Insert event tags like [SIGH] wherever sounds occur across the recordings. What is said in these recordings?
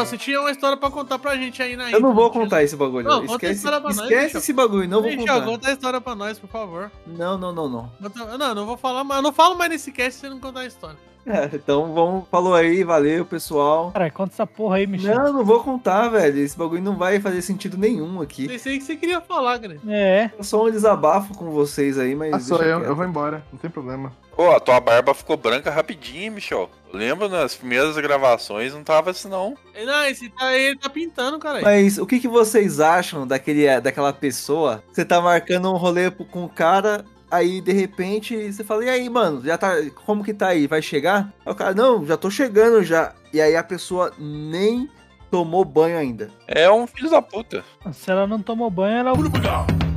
Michel, você tinha uma história pra contar pra gente aí na Eu não vou contar esse bagulho. Não, conta a esquece história pra nós, esquece Michel. esse bagulho, não vou Michel, contar. conta a história pra nós, por favor. Não, não, não, não. Conta- Não, não vou falar mais. Eu não falo mais nesse cast se você não contar a história. É, então vamos, falou aí, valeu, pessoal. Caralho, conta essa porra aí, Michel. Não, não vou contar, velho. Esse bagulho não vai fazer sentido nenhum aqui. Pensei que você queria falar, grande. É. Só um desabafo com vocês aí, mas. Ah, sou deixa eu, quieto. eu vou embora, não tem problema. Pô, a tua barba ficou branca rapidinho, Michel. Lembro nas primeiras gravações, não tava assim não. Não, esse tá, ele tá pintando, cara. Mas o que, que vocês acham daquele, daquela pessoa? Você tá marcando um rolê com o cara, aí de repente você fala, e aí, mano, já tá. Como que tá aí? Vai chegar? Aí o cara, não, já tô chegando já. E aí a pessoa nem tomou banho ainda. É um filho da puta. Se ela não tomou banho, ela.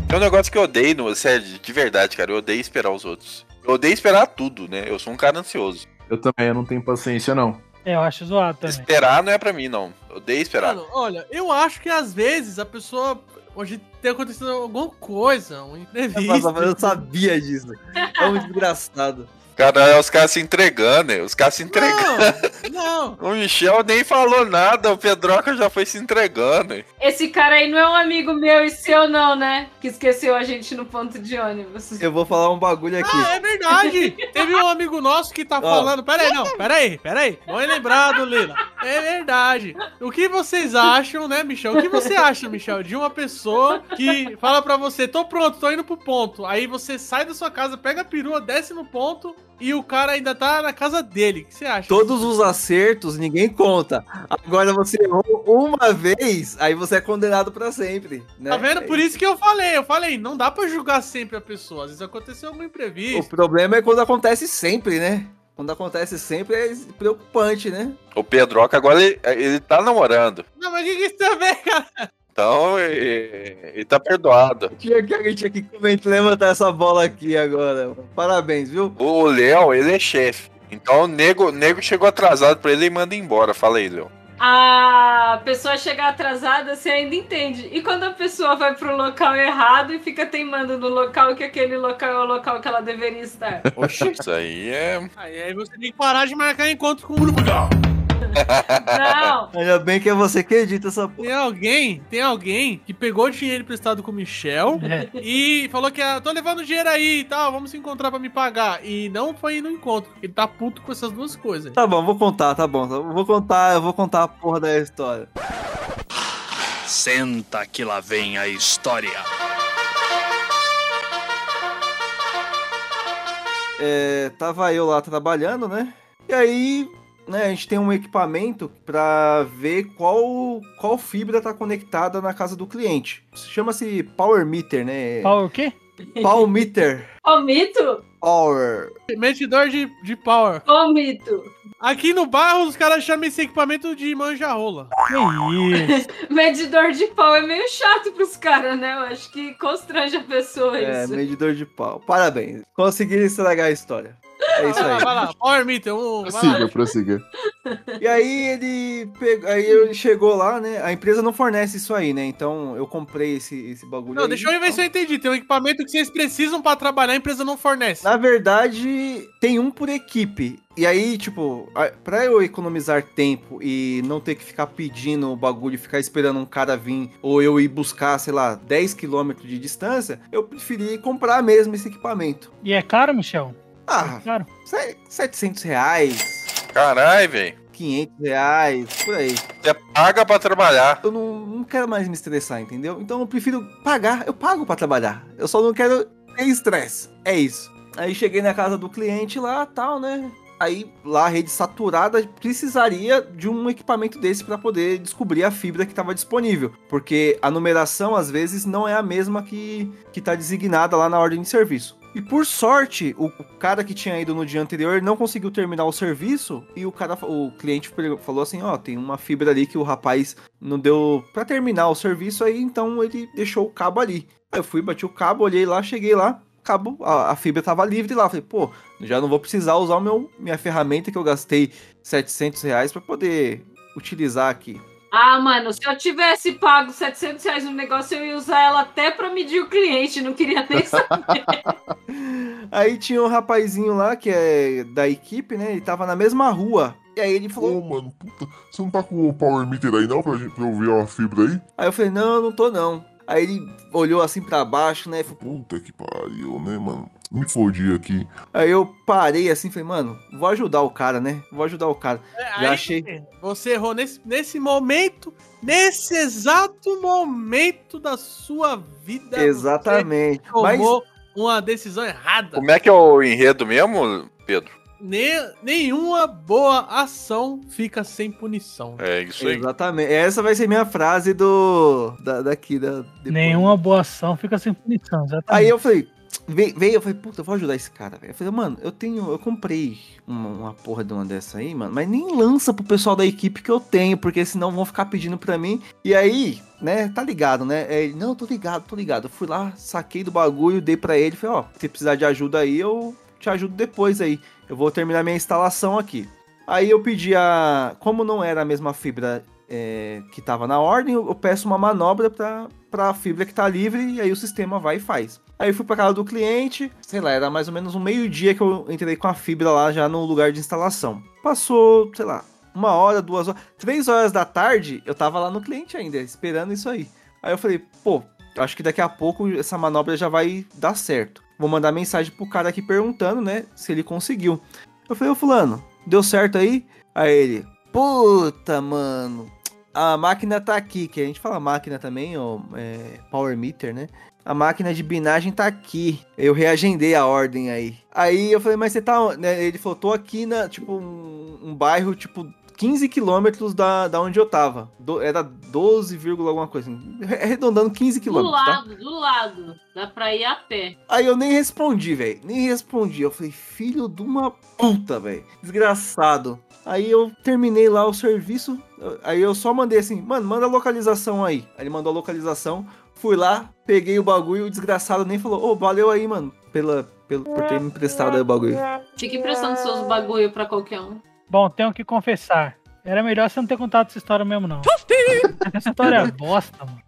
É um negócio que eu odeio, no, sério, de verdade, cara. Eu odeio esperar os outros. Eu odeio esperar tudo, né? Eu sou um cara ansioso. Eu também, eu não tenho paciência, não. É, eu acho zoado também. Esperar não é pra mim, não. Eu odeio esperar. Mano, olha, eu acho que às vezes a pessoa. Hoje tem acontecido alguma coisa, um imprevisto. Nossa, mas eu sabia disso. É muito engraçado. [LAUGHS] Cara, é os caras se entregando, né? Os caras se entregando. Não, não. [LAUGHS] O Michel nem falou nada, o Pedroca já foi se entregando. Esse cara aí não é um amigo meu e seu, não, né? Que esqueceu a gente no ponto de ônibus. Eu vou falar um bagulho aqui. Ah, é verdade! Teve um amigo nosso que tá falando. Pera aí, não, pera aí, pera aí. Bom lembrado, Lila. É verdade. O que vocês acham, né, Michel? O que você acha, Michel, de uma pessoa que fala pra você: tô pronto, tô indo pro ponto. Aí você sai da sua casa, pega a perua, desce no ponto e o cara ainda tá na casa dele. O que você acha? Todos os acertos ninguém conta. Agora você errou uma vez, aí você é condenado pra sempre. Né? Tá vendo? Por isso que eu falei. Eu falei, não dá pra julgar sempre a pessoa. Às vezes aconteceu algum O imprevisto. problema é quando acontece sempre, né? Quando acontece sempre é preocupante, né? O Pedroca agora ele, ele tá namorando. Não, mas o que, que isso ver, cara? Então ele, ele tá perdoado. Tinha que a gente aqui comentar, levantar essa bola aqui agora. Parabéns, viu? O Léo, ele é chefe. Então o nego, nego chegou atrasado pra ele e manda embora. Fala aí, Léo. A pessoa chegar atrasada, você ainda entende. E quando a pessoa vai pro local errado e fica teimando no local que aquele local é o local que ela deveria estar? Oxi, isso aí é. Aí, aí você tem que parar de marcar encontro com o Não! Ainda bem que é você que edita essa porra. Tem alguém, tem alguém que pegou dinheiro emprestado com o Michel É. e falou que ah, tô levando dinheiro aí e tal, vamos se encontrar pra me pagar. E não foi no encontro. Ele tá puto com essas duas coisas. Tá bom, vou contar, tá bom. Vou contar, eu vou contar a porra da história. Senta que lá vem a história. É, tava eu lá trabalhando, né? E aí, né, a gente tem um equipamento pra ver qual, qual fibra tá conectada na casa do cliente. Chama-se Power Meter, né? Power o quê? Power Meter. [LAUGHS] Mito! Power. Medidor de, de power. Mito! Aqui no bairro os caras chamam esse equipamento de manja-rola. Que isso? [LAUGHS] Medidor de pau é meio chato pros caras, né? Eu acho que constrange a pessoa É, isso. medidor de pau. Parabéns. Conseguiram estragar a história. É isso Vai lá, aí. vai lá. Power meter. Um. Prossiga, prossiga. E aí ele pegou, aí ele chegou lá, né? A empresa não fornece isso aí, né? Então eu comprei esse, esse bagulho. Não, aí. deixa eu ver se eu entendi. Tem um equipamento que vocês precisam pra trabalhar, a empresa não fornece. Na verdade, tem um por equipe. E aí, tipo, pra eu economizar tempo e não ter que ficar pedindo o bagulho, ficar esperando um cara vir, ou eu ir buscar, sei lá, 10 km de distância, eu preferi comprar mesmo esse equipamento. E é caro, Michel? Ah, Caro. se- 700 reais, Caralho, velho. 500 reais, por aí. Você paga pra trabalhar. Eu não, não quero mais me estressar, entendeu? Então eu prefiro pagar, eu pago pra trabalhar. Eu só não quero ter estresse. É isso. Aí cheguei na casa do cliente lá, tal, né? Aí lá a rede saturada precisaria de um equipamento desse para poder descobrir a fibra que estava disponível, porque a numeração às vezes não é a mesma que que tá designada lá na ordem de serviço. E por sorte, o cara que tinha ido no dia anterior não conseguiu terminar o serviço e o cara, o cliente falou assim, ó, tem uma fibra ali que o rapaz não deu pra terminar o serviço aí, então ele deixou o cabo ali. Aí eu fui, bati o cabo, olhei lá, cheguei lá, cabo, a, a fibra tava livre lá. Falei, pô, já não vou precisar usar o meu, minha ferramenta que eu gastei 700 reais pra poder utilizar aqui. Ah, mano, se eu tivesse pago 700 reais no negócio, eu ia usar ela até pra medir o cliente, não queria nem saber. [LAUGHS] Aí tinha um rapazinho lá que é da equipe, né? Ele tava na mesma rua E aí ele falou, Ô, mano, puta, você não tá com o Power Meter aí não pra, gente, pra eu ver a fibra aí? aí eu falei, não, não tô não. Aí ele olhou assim pra baixo, né? e falou, Puta que pariu, né, mano? Me fodi aqui. Aí eu parei assim, falei, mano, vou ajudar o cara, né? Vou ajudar o cara. É, Já aí achei. Você errou nesse, nesse momento, nesse exato momento da sua vida. Exatamente. Você Mas tomou uma decisão errada. Como é que é o enredo mesmo, Pedro? Ne- nenhuma boa ação fica sem punição. É isso aí. Exatamente. Essa vai ser minha frase do. Da, daqui, da. depois. Nenhuma boa ação fica sem punição, exatamente. Aí eu falei, veio, veio, eu falei, puta, eu vou ajudar esse cara, velho. Eu falei, mano, eu tenho, eu comprei uma, uma porra de uma dessa aí, mano, mas nem lança pro pessoal da equipe que eu tenho, porque senão vão ficar pedindo pra mim. E aí, né, tá ligado, né? É, Ele, não, tô ligado, tô ligado. Eu fui lá, saquei do bagulho, dei pra ele, falei, ó, se precisar de ajuda aí, eu te ajudo depois aí. Eu vou terminar minha instalação aqui. Aí eu pedi a. Como não era a mesma fibra é, que tava na ordem, eu peço uma manobra pra, pra fibra que tá livre e aí o sistema vai e faz. Aí eu fui pra casa do cliente, sei lá, era mais ou menos um meio-dia que eu entrei com a fibra lá já no lugar de instalação. Passou, sei lá, uma hora, duas horas, três horas da tarde, eu tava lá no cliente ainda, esperando isso aí. Aí eu falei, pô, acho que daqui a pouco essa manobra já vai dar certo. Vou mandar mensagem pro cara aqui perguntando, né, se ele conseguiu. Eu falei, ô fulano, deu certo aí? Aí ele, puta, mano, a máquina tá aqui, que a gente fala máquina também, ó, é, power meter, né? A máquina de binagem tá aqui. Eu reagendei a ordem aí. Aí eu falei, mas você tá. onde?" Né? Ele falou, tô aqui na, tipo, um, um bairro, tipo, 15 quilômetros da, da onde eu tava. Do- era 12, vírgula alguma coisa. Arredondando 15 Do quilômetros, tá? lado, do lado. Dá pra ir a pé. Aí eu nem respondi, velho. Nem respondi. Eu falei, filho de uma puta, velho. Desgraçado. Aí eu terminei lá o serviço. Aí eu só mandei assim, mano, manda a localização aí. Aí ele mandou a localização. Fui lá, peguei o bagulho. O desgraçado nem falou, ô, valeu aí, mano. Pela, pelo, por ter me emprestado aí o bagulho. Fica emprestando seus bagulho pra qualquer um. Bom, tenho que confessar. Era melhor você não ter contado essa história mesmo, não. Essa história é bosta, mano.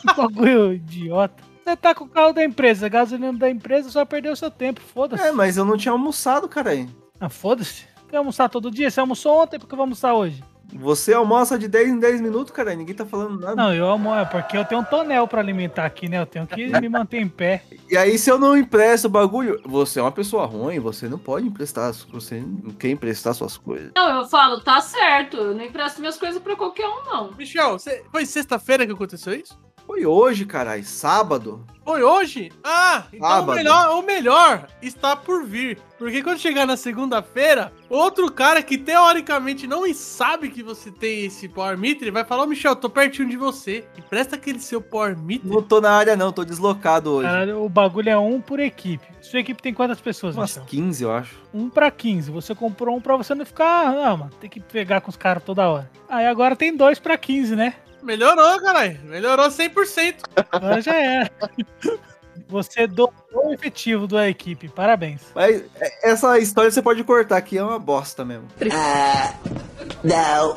Que bagulho idiota. Você tá com o carro da empresa, gasolina da empresa, só perdeu seu tempo. Foda-se. É, mas eu não tinha almoçado, cara. aí. Ah, foda-se. Quer almoçar todo dia? Você almoçou ontem, porque eu vou almoçar hoje? Você almoça de 10 em 10 minutos, cara. Ninguém tá falando nada. Não, eu almoço, é porque eu tenho um tonel pra alimentar aqui, né? Eu tenho que [LAUGHS] me manter em pé. E aí, se eu não empresto o bagulho, você é uma pessoa ruim, você não pode emprestar. Você não quer emprestar suas coisas. Não, eu falo, tá certo. Eu não empresto minhas coisas pra qualquer um, não. Michel, você- foi sexta-feira que aconteceu isso? Foi hoje, caralho. Sábado. Foi hoje? Ah, então o Sábado. melhor, o melhor está por vir. Porque quando chegar na segunda-feira, outro cara que teoricamente não sabe que você tem esse Power Meter vai falar: Ô Michel, tô pertinho de você. Empresta aquele seu Power Meter. Não tô na área, não. Tô deslocado hoje. Caralho, o bagulho é um por equipe. Sua equipe tem quantas pessoas, Umas Michel? 15, eu acho. Um pra 15. Você comprou um pra você não ficar. Não, mano, tem que pegar com os caras toda hora. Aí agora tem dois pra 15, né? Melhorou, caralho. Melhorou 100%. Agora já é. [LAUGHS] Você dobrou o efetivo da equipe. Parabéns. Mas é, essa história você pode cortar aqui, é uma bosta mesmo.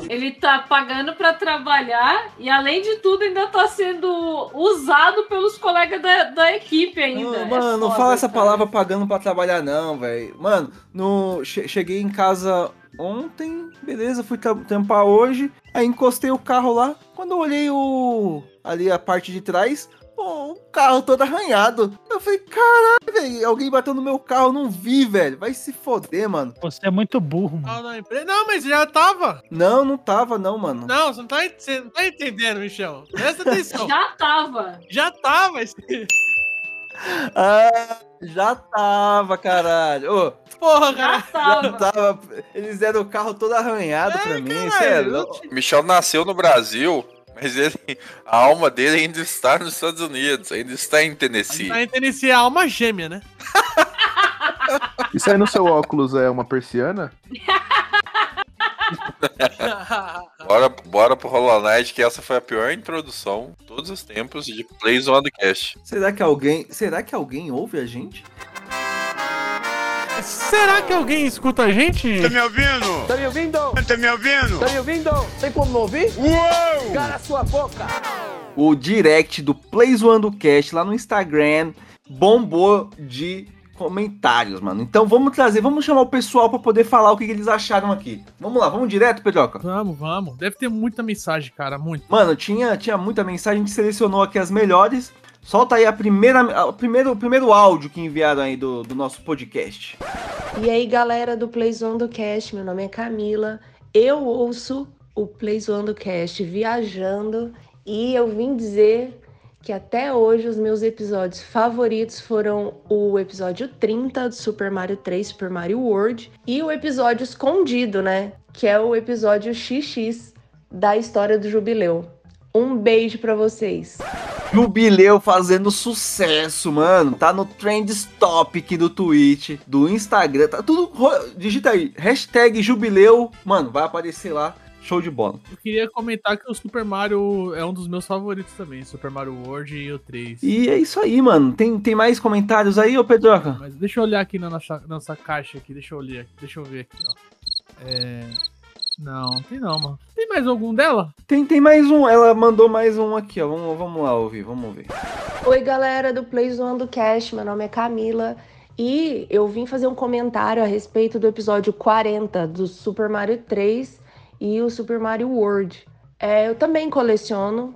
Ele tá pagando pra trabalhar e, além de tudo, ainda tá sendo usado pelos colegas da, da equipe ainda. Não, É mano, não foda, fala essa palavra pagando pra trabalhar, não, velho. Mano, no, che- cheguei em casa ontem, beleza, fui trampar hoje. Aí encostei o carro lá. Quando eu olhei o. ali a parte de trás, o carro todo arranhado. Eu falei, caralho, velho, alguém bateu no meu carro, eu não vi, velho. Vai se foder, mano. Você é muito burro, mano. Ah, Não, não, mas já tava. Não, não tava, não, mano. Não, você não tá, você não tá entendendo, Michel. Presta atenção. [LAUGHS] Já tava. já tava esse. Ah, já tava, caralho. Ô, Porra, Já cara. já tava. tava. Eles deram o carro todo arranhado É, pra mim, caralho, sério. te- Michel nasceu no Brasil, mas ele, a alma dele ainda está nos Estados Unidos, ainda está em Tennessee. Tá entendendo esse alma gêmea, né? [LAUGHS] Isso aí no seu óculos é uma persiana? [LAUGHS] Bora, bora pro Hollow Knight, que essa foi a pior introdução de todos os tempos de Plays on the Cast. Será que alguém. Será que alguém ouve a gente? Será que alguém escuta a gente? Tá me ouvindo? Tá me ouvindo? Tá me ouvindo? Tá me ouvindo? Tem como não ouvir? Uou! Cala a sua boca! O direct do Plays One do Cast lá no Instagram bombou de comentários, mano. Então vamos trazer, vamos chamar o pessoal pra poder falar o que, que eles acharam aqui. Vamos lá, vamos direto, Pedroca. Vamos, vamos. Deve ter muita mensagem, cara, muito. Mano, tinha, tinha muita mensagem, a gente selecionou aqui as melhores. Solta aí a primeira, a- o primeiro, o primeiro áudio que enviaram aí do, do nosso podcast. E aí, galera do Playzone do Cast, meu nome é Camila. Eu ouço o Playzone do Cast viajando e eu vim dizer que até hoje os meus episódios favoritos foram o episódio 30 do Super Mario 3, Super Mario World, e o episódio escondido, né? Que é o episódio XX da história do Jubileu. Um beijo pra vocês. Jubileu fazendo sucesso, mano. Tá no Trends Topic do Twitch, do Instagram. Tá tudo. Digita aí. Hashtag Jubileu. Mano, vai aparecer lá. Show de bola. Eu queria comentar que o Super Mario é um dos meus favoritos também. Super Mario World e o 3. E é isso aí, mano. Tem, tem mais comentários aí, ô Pedroca? Mas deixa eu olhar aqui na nossa, nossa caixa aqui. Deixa eu olhar. Deixa eu ver aqui, ó. É. Não, tem não, mano. Tem mais algum dela? Tem, tem mais um. Ela mandou mais um aqui, ó. Vamos, vamos lá ouvir, vamos ver. Oi, galera do Playzone do Cast, meu nome é Camila e eu vim fazer um comentário a respeito do episódio 40 do Super Mario 3 e o Super Mario World. É, eu também coleciono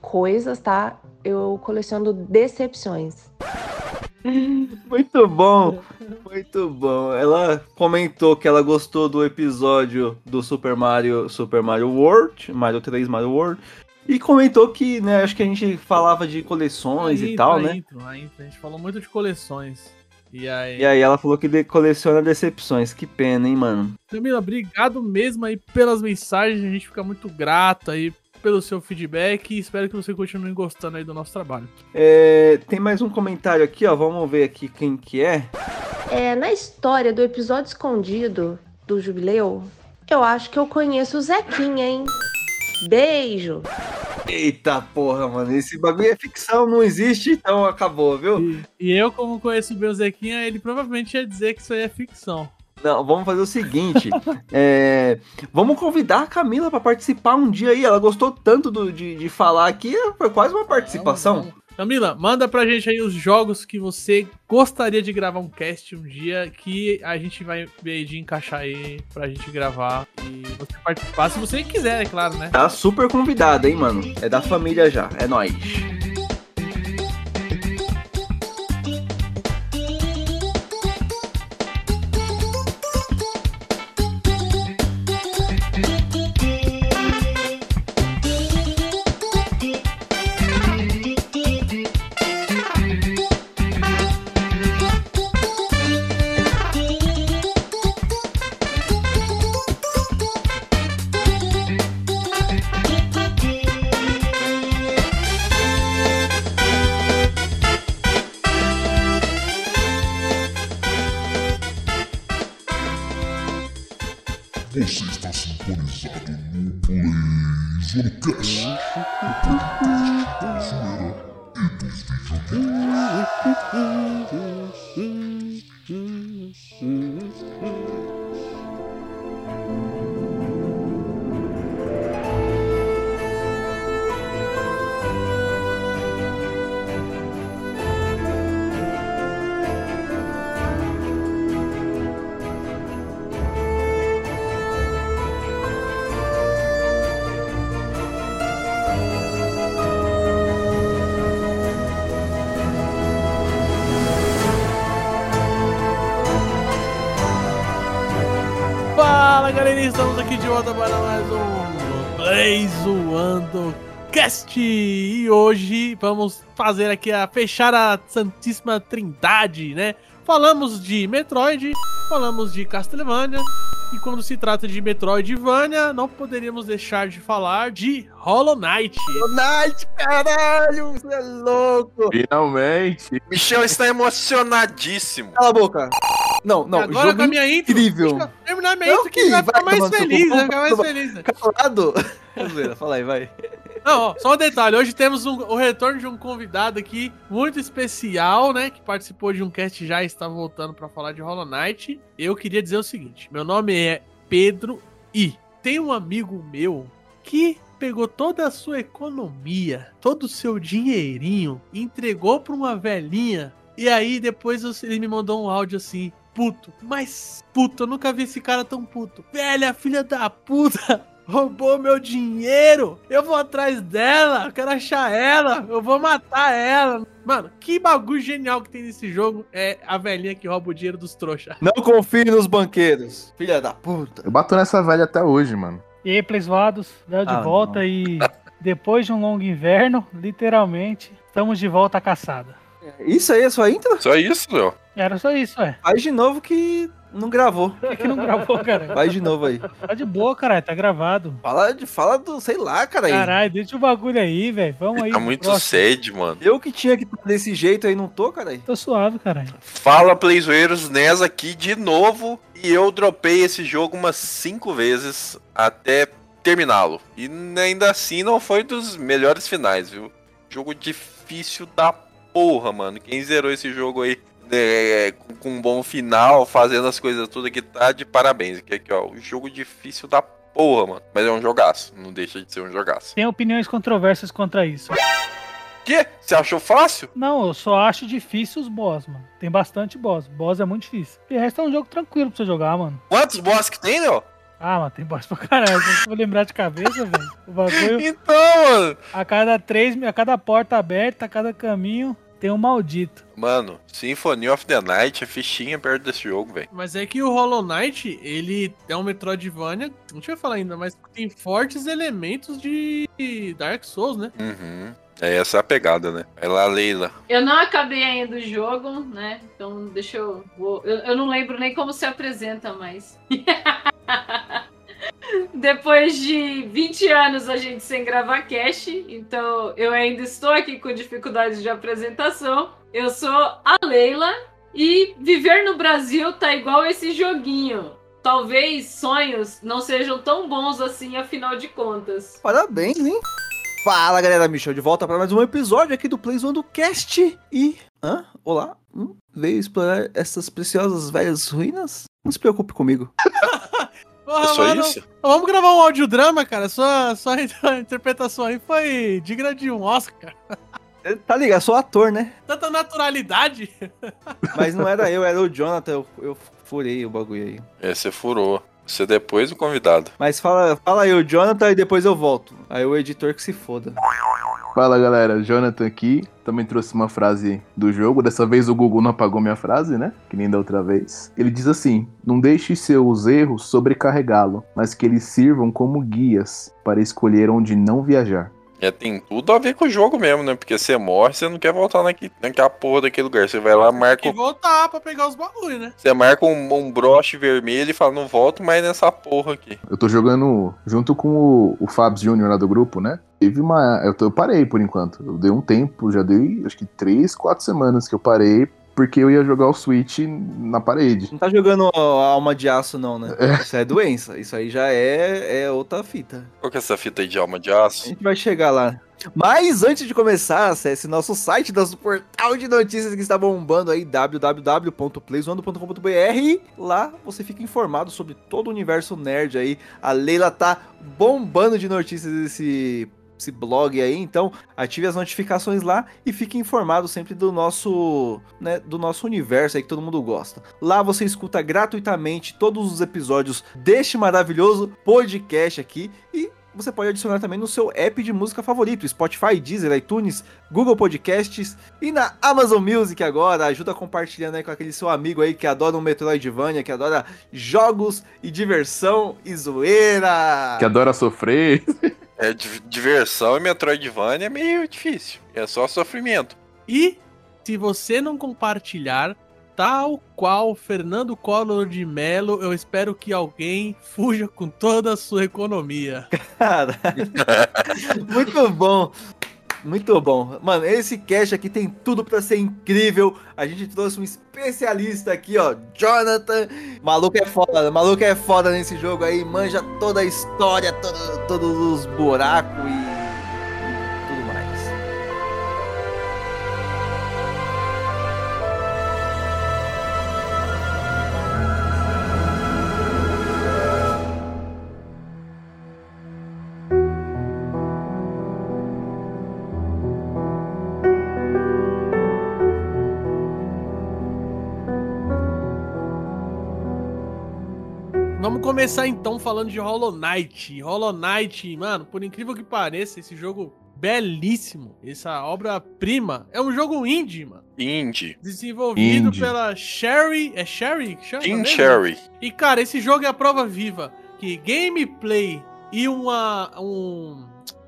coisas, tá? Eu coleciono decepções. [LAUGHS] Muito bom, muito bom. Ela comentou que ela gostou do episódio do Super Mario, Super Mario World, Mario 3, Mario World. E comentou que, né, acho que a gente falava de coleções A e intro, tal, a né? intro, a intro. A gente falou muito de coleções. E aí. E aí ela falou que coleciona decepções. Que pena, hein, mano? Camila, obrigado mesmo aí pelas mensagens. A gente fica muito grato aí pelo seu feedback e espero que você continue gostando aí do nosso trabalho. É, tem mais um comentário aqui, ó. Vamos ver aqui quem que é. É, na história do episódio escondido do Jubileu, eu acho que eu conheço o Zequinha, hein? Beijo! Eita porra, mano. Esse bagulho é ficção, não existe, então acabou, viu? E, e eu, como conheço o meu Zequinha, ele provavelmente ia dizer que isso aí é ficção. Não, vamos fazer o seguinte. [LAUGHS] é, vamos convidar a Camila pra participar um dia aí. Ela gostou tanto do- de, de falar aqui, foi quase uma participação. Vamos, vamos. Camila, manda pra gente aí os jogos que você gostaria de gravar um cast um dia que a gente vai ver de encaixar aí pra gente gravar e você participar, se você quiser, é claro, né? Tá super convidada, hein, mano? É da família já, é nóis. Aqui de volta para mais um Play Zoando Cast e hoje vamos fazer aqui a fechar a Santíssima Trindade, né? Falamos de Metroid, falamos de Castlevania e quando se trata de Metroidvania, não poderíamos deixar de falar de Hollow Knight. Night, caralho, você é louco. Finalmente. Michel está emocionadíssimo. Cala a boca. Não, não, Agora jogo com a minha intro, incrível. deixa eu terminar minha Não, intro que que vai vai ficar mais feliz, vai ficar mais feliz. né? Calado. Zoeira, Fala aí, vai. Não, ó, só um detalhe. Hoje temos um- o retorno de um convidado aqui muito especial, né? Que participou de um cast já e está voltando para falar de Hollow Knight. Eu queria dizer o seguinte: meu nome é Pedro e tem um amigo meu que pegou toda a sua economia, todo o seu dinheirinho, entregou para uma velhinha E aí depois ele me mandou um áudio assim, puto, mas puto, eu nunca vi esse cara tão puto. Velha filha da puta, [LAUGHS] roubou meu dinheiro. Eu vou atrás dela, eu quero achar ela, eu vou matar ela. Mano, que bagulho genial que tem nesse jogo é a velhinha que rouba o dinheiro dos trouxa. [LAUGHS] Não confie nos banqueiros. Filha da puta. Eu bato nessa velha até hoje, mano. E aí, Playsvados, Léo de Ah, volta não. e depois de um longo inverno, literalmente, estamos de volta à caçada. Isso aí é sua intro? Só isso, Léo. Era só isso, é. Faz de novo que não gravou. Por [LAUGHS] que, que não gravou, cara? Faz de novo aí. Tá de boa, caralho, tá gravado. Fala, de, fala do, sei lá, cara. aí. Caralho, deixa o bagulho aí, velho. Vamos aí. Tá muito próximo. sede, mano. Eu que tinha que estar desse jeito aí, não tô, cara. Tô suave, caralho. Fala, Playzoeiros, NES aqui de novo. E eu dropei esse jogo umas cinco vezes até terminá-lo. E ainda assim não foi dos melhores finais, viu? Jogo difícil da porra, mano. Quem zerou esse jogo aí né, com, com um bom final, fazendo as coisas tudo aqui, tá de parabéns. Aqui, aqui, ó. Um jogo difícil da porra, mano. Mas é um jogaço. Não deixa de ser um jogaço. Tem opiniões controversas contra isso. Que? Você achou fácil? Não, eu só acho difícil os boss, mano. Tem bastante boss. Boss é muito difícil. E o resto é um jogo tranquilo pra você jogar, mano. Quantos boss que tem, Léo? Ah, mas tem boss pra caralho. Eu vou lembrar de cabeça, velho. O bagulho. [LAUGHS] Então, mano. A cada três, a cada porta aberta, a cada caminho, tem um maldito. Mano, Symphony of the Night é fichinha perto desse jogo, velho. Mas é que o Hollow Knight, ele é um Metroidvania, não tinha falar ainda, mas tem fortes elementos de Dark Souls, né? Uhum. É essa a pegada, né? Vai lá, Leila. Eu não acabei ainda o jogo, né? Então deixa eu. vou- eu, eu não lembro nem como se apresenta mais. [LAUGHS] Depois de 20 anos a gente sem gravar cast, então eu ainda estou aqui com dificuldades de apresentação. Eu sou a Leila e viver no Brasil tá igual esse joguinho. Talvez sonhos não sejam tão bons assim, afinal de contas. Parabéns, hein? Fala, galera. Michel de volta para mais um episódio aqui do Plays One do Cast. E. Hã? Olá? Hum? Veio explorar essas preciosas velhas ruínas? Não se preocupe comigo. [LAUGHS] Porra, É só mano, isso? Vamos gravar um audiodrama, cara. Sua, sua [LAUGHS] interpretação aí foi digna de um Oscar. É, Tá ligado? Eu sou ator, né? Tanta naturalidade. [LAUGHS] Mas não era eu, era o Jonathan. Eu, eu furei o bagulho aí. É, você furou. Você depois o convidado. Mas fala, fala aí o Jonathan e depois eu volto. Aí o editor que se foda. Fala galera, Jonathan aqui. Também trouxe uma frase do jogo. Dessa vez o Google não apagou minha frase, né? Que nem da outra vez. Ele diz assim: Não deixe seus erros sobrecarregá-lo, mas que eles sirvam como guias para escolher onde não viajar. É, tem tudo a ver com o jogo mesmo, né? Porque você morre, você não quer voltar naquele, naquela porra daquele lugar. Você vai lá, marca, Tem que voltar pra pegar os bagulho, né? você marca um, um broche vermelho e fala, não volto mais nessa porra aqui. Eu tô jogando junto com o, o Fabs Júnior lá do grupo, né? Teve uma. Eu, tô- eu parei por enquanto. Eu dei um tempo, já dei acho que três, quatro semanas que eu parei, porque eu ia jogar o Switch na parede. Não tá jogando alma de aço, não, né? Isso é doença. Isso aí já é, é outra fita. Qual que é essa fita aí de alma de A aço? gente vai chegar lá. Mas antes de começar, acesse nosso site, nosso portal de notícias que está bombando aí, www.playzoando.com.br. Lá você fica informado sobre todo o universo nerd aí. A Leila tá bombando de notícias esse, esse blog aí, então ative as notificações lá e fique informado sempre do nosso, né, do nosso universo aí que todo mundo gosta. Lá você escuta gratuitamente todos os episódios deste maravilhoso podcast aqui e você pode adicionar também no seu app de música favorito, Spotify, Deezer, iTunes, Google Podcasts e na Amazon Music agora. Ajuda compartilhando aí com aquele seu amigo aí que adora um Metroidvania, que adora jogos e diversão e zoeira. Que adora sofrer. [LAUGHS] É, di- diversão e Metroidvania é meio difícil. É só sofrimento. E se você não compartilhar, tal qual Fernando Collor de Mello, eu espero que alguém fuja com toda a sua economia. Cara, [LAUGHS] muito bom. Muito bom. Mano, esse cast aqui tem tudo pra ser incrível. A gente trouxe um especialista aqui, ó, Jonathan. Maluco é foda, maluco é foda nesse jogo aí, manja toda a história, todo- todos os buracos e começar então falando de Hollow Knight. Hollow Knight, mano, por incrível que pareça, esse jogo belíssimo, essa obra-prima, é um jogo indie, mano. Indie. Desenvolvido Indie. pela Sherry. É Sherry? que chama Team mesmo? Cherry. E, cara, esse jogo é a prova viva que gameplay e uma, um-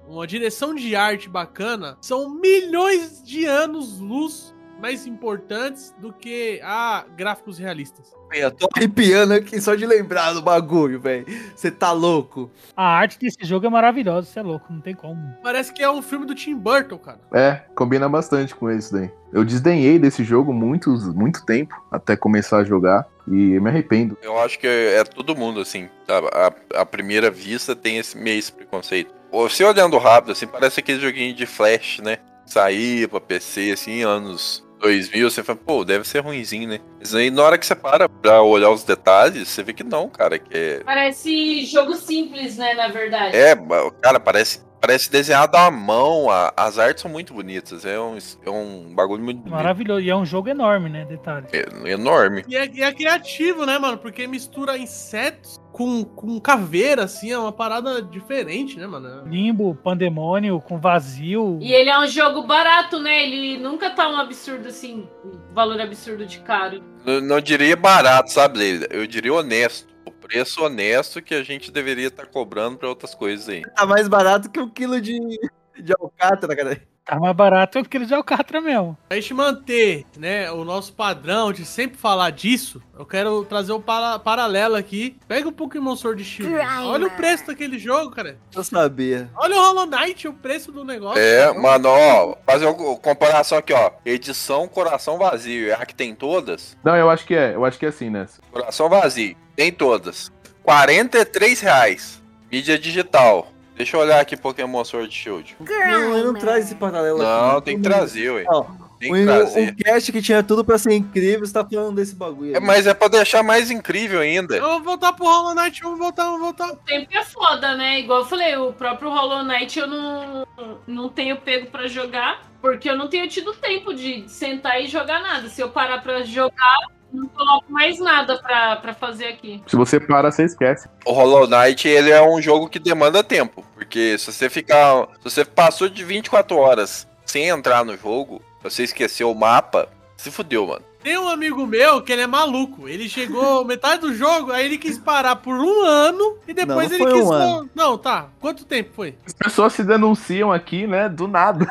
uma direção de arte bacana são milhões de anos luz mais importantes do que ah, gráficos realistas. Eu tô arrepiando aqui só de lembrar do bagulho, velho. Você tá louco. A arte desse jogo é maravilhosa, você é louco, não tem como. Parece que é um filme do Tim Burton, cara. É, combina bastante com isso daí. Eu desdenhei desse jogo muitos, muito tempo até começar a jogar e me arrependo. Eu acho que é todo mundo, assim, sabe? A, a primeira vista tem esse meio esse preconceito. Você olhando rápido, assim, parece aquele joguinho de flash, né? Sair pra PC, assim, anos 2000, você fala, pô, deve ser ruimzinho, né? Mas aí, na hora que você para pra olhar os detalhes, você vê que não, cara, que é... Parece jogo simples, né, na verdade. É, cara, parece, parece desenhado à mão, a- as artes são muito bonitas, é um, é um bagulho muito bonito, Maravilhoso. E é um jogo enorme, né? Detalhe. é enorme. E é, e é criativo, né, mano? Porque mistura insetos com, com caveira, assim, é uma parada diferente, né, mano? Limbo, pandemônio, com vazio. E ele é um jogo barato, né? Ele nunca tá um absurdo assim, um valor absurdo de caro. Não, não diria barato, sabe, Leila? Eu diria honesto. Preço honesto que a gente deveria estar cobrando pra outras coisas aí. Tá mais barato que um quilo de, de alcatra, cara. Tá mais barato que ele de Alcatra mesmo. Pra gente manter, né, o nosso padrão de sempre falar disso, eu quero trazer um para- paralelo aqui. Pega o Pokémon Sword e Shield. Olha o preço daquele jogo, cara. Eu sabia. Olha o Hollow Knight, o preço do negócio. É, cara. mano, ó, fazer uma comparação aqui, ó. Edição Coração Vazio. É a que tem todas? Não, eu acho que é, eu acho que é assim, né? Coração Vazio. Tem todas. 43 reais. Mídia digital. Deixa eu olhar aqui Pokémon Sword Shield. Não, ele não traz esse paralelo Não, aqui. tem que trazer, ué. Tem um, que trazer. um cast que tinha tudo pra ser incrível, você tá falando desse bagulho. É, aí. mas é pra deixar mais incrível ainda. Vamos voltar pro Hollow Knight, vamos voltar, vamos voltar. O tempo é foda, né? Igual eu falei, o próprio Hollow Knight eu não, não tenho pego pra jogar, porque eu não tenho tido tempo de sentar e jogar nada. Se eu parar pra jogar, não coloco mais nada pra, pra fazer aqui. Se você para, você esquece. O Hollow Knight, ele é um jogo que demanda tempo. Porque se você ficar. Se você passou de 24 horas sem entrar no jogo, você esqueceu o mapa, se fudeu, mano. Tem um amigo meu que ele é maluco. Ele chegou [LAUGHS] metade do jogo, aí ele quis parar por um ano e depois Não, ele foi quis. um ano. Não, tá. Quanto tempo foi? As pessoas se denunciam aqui, né? Do nada.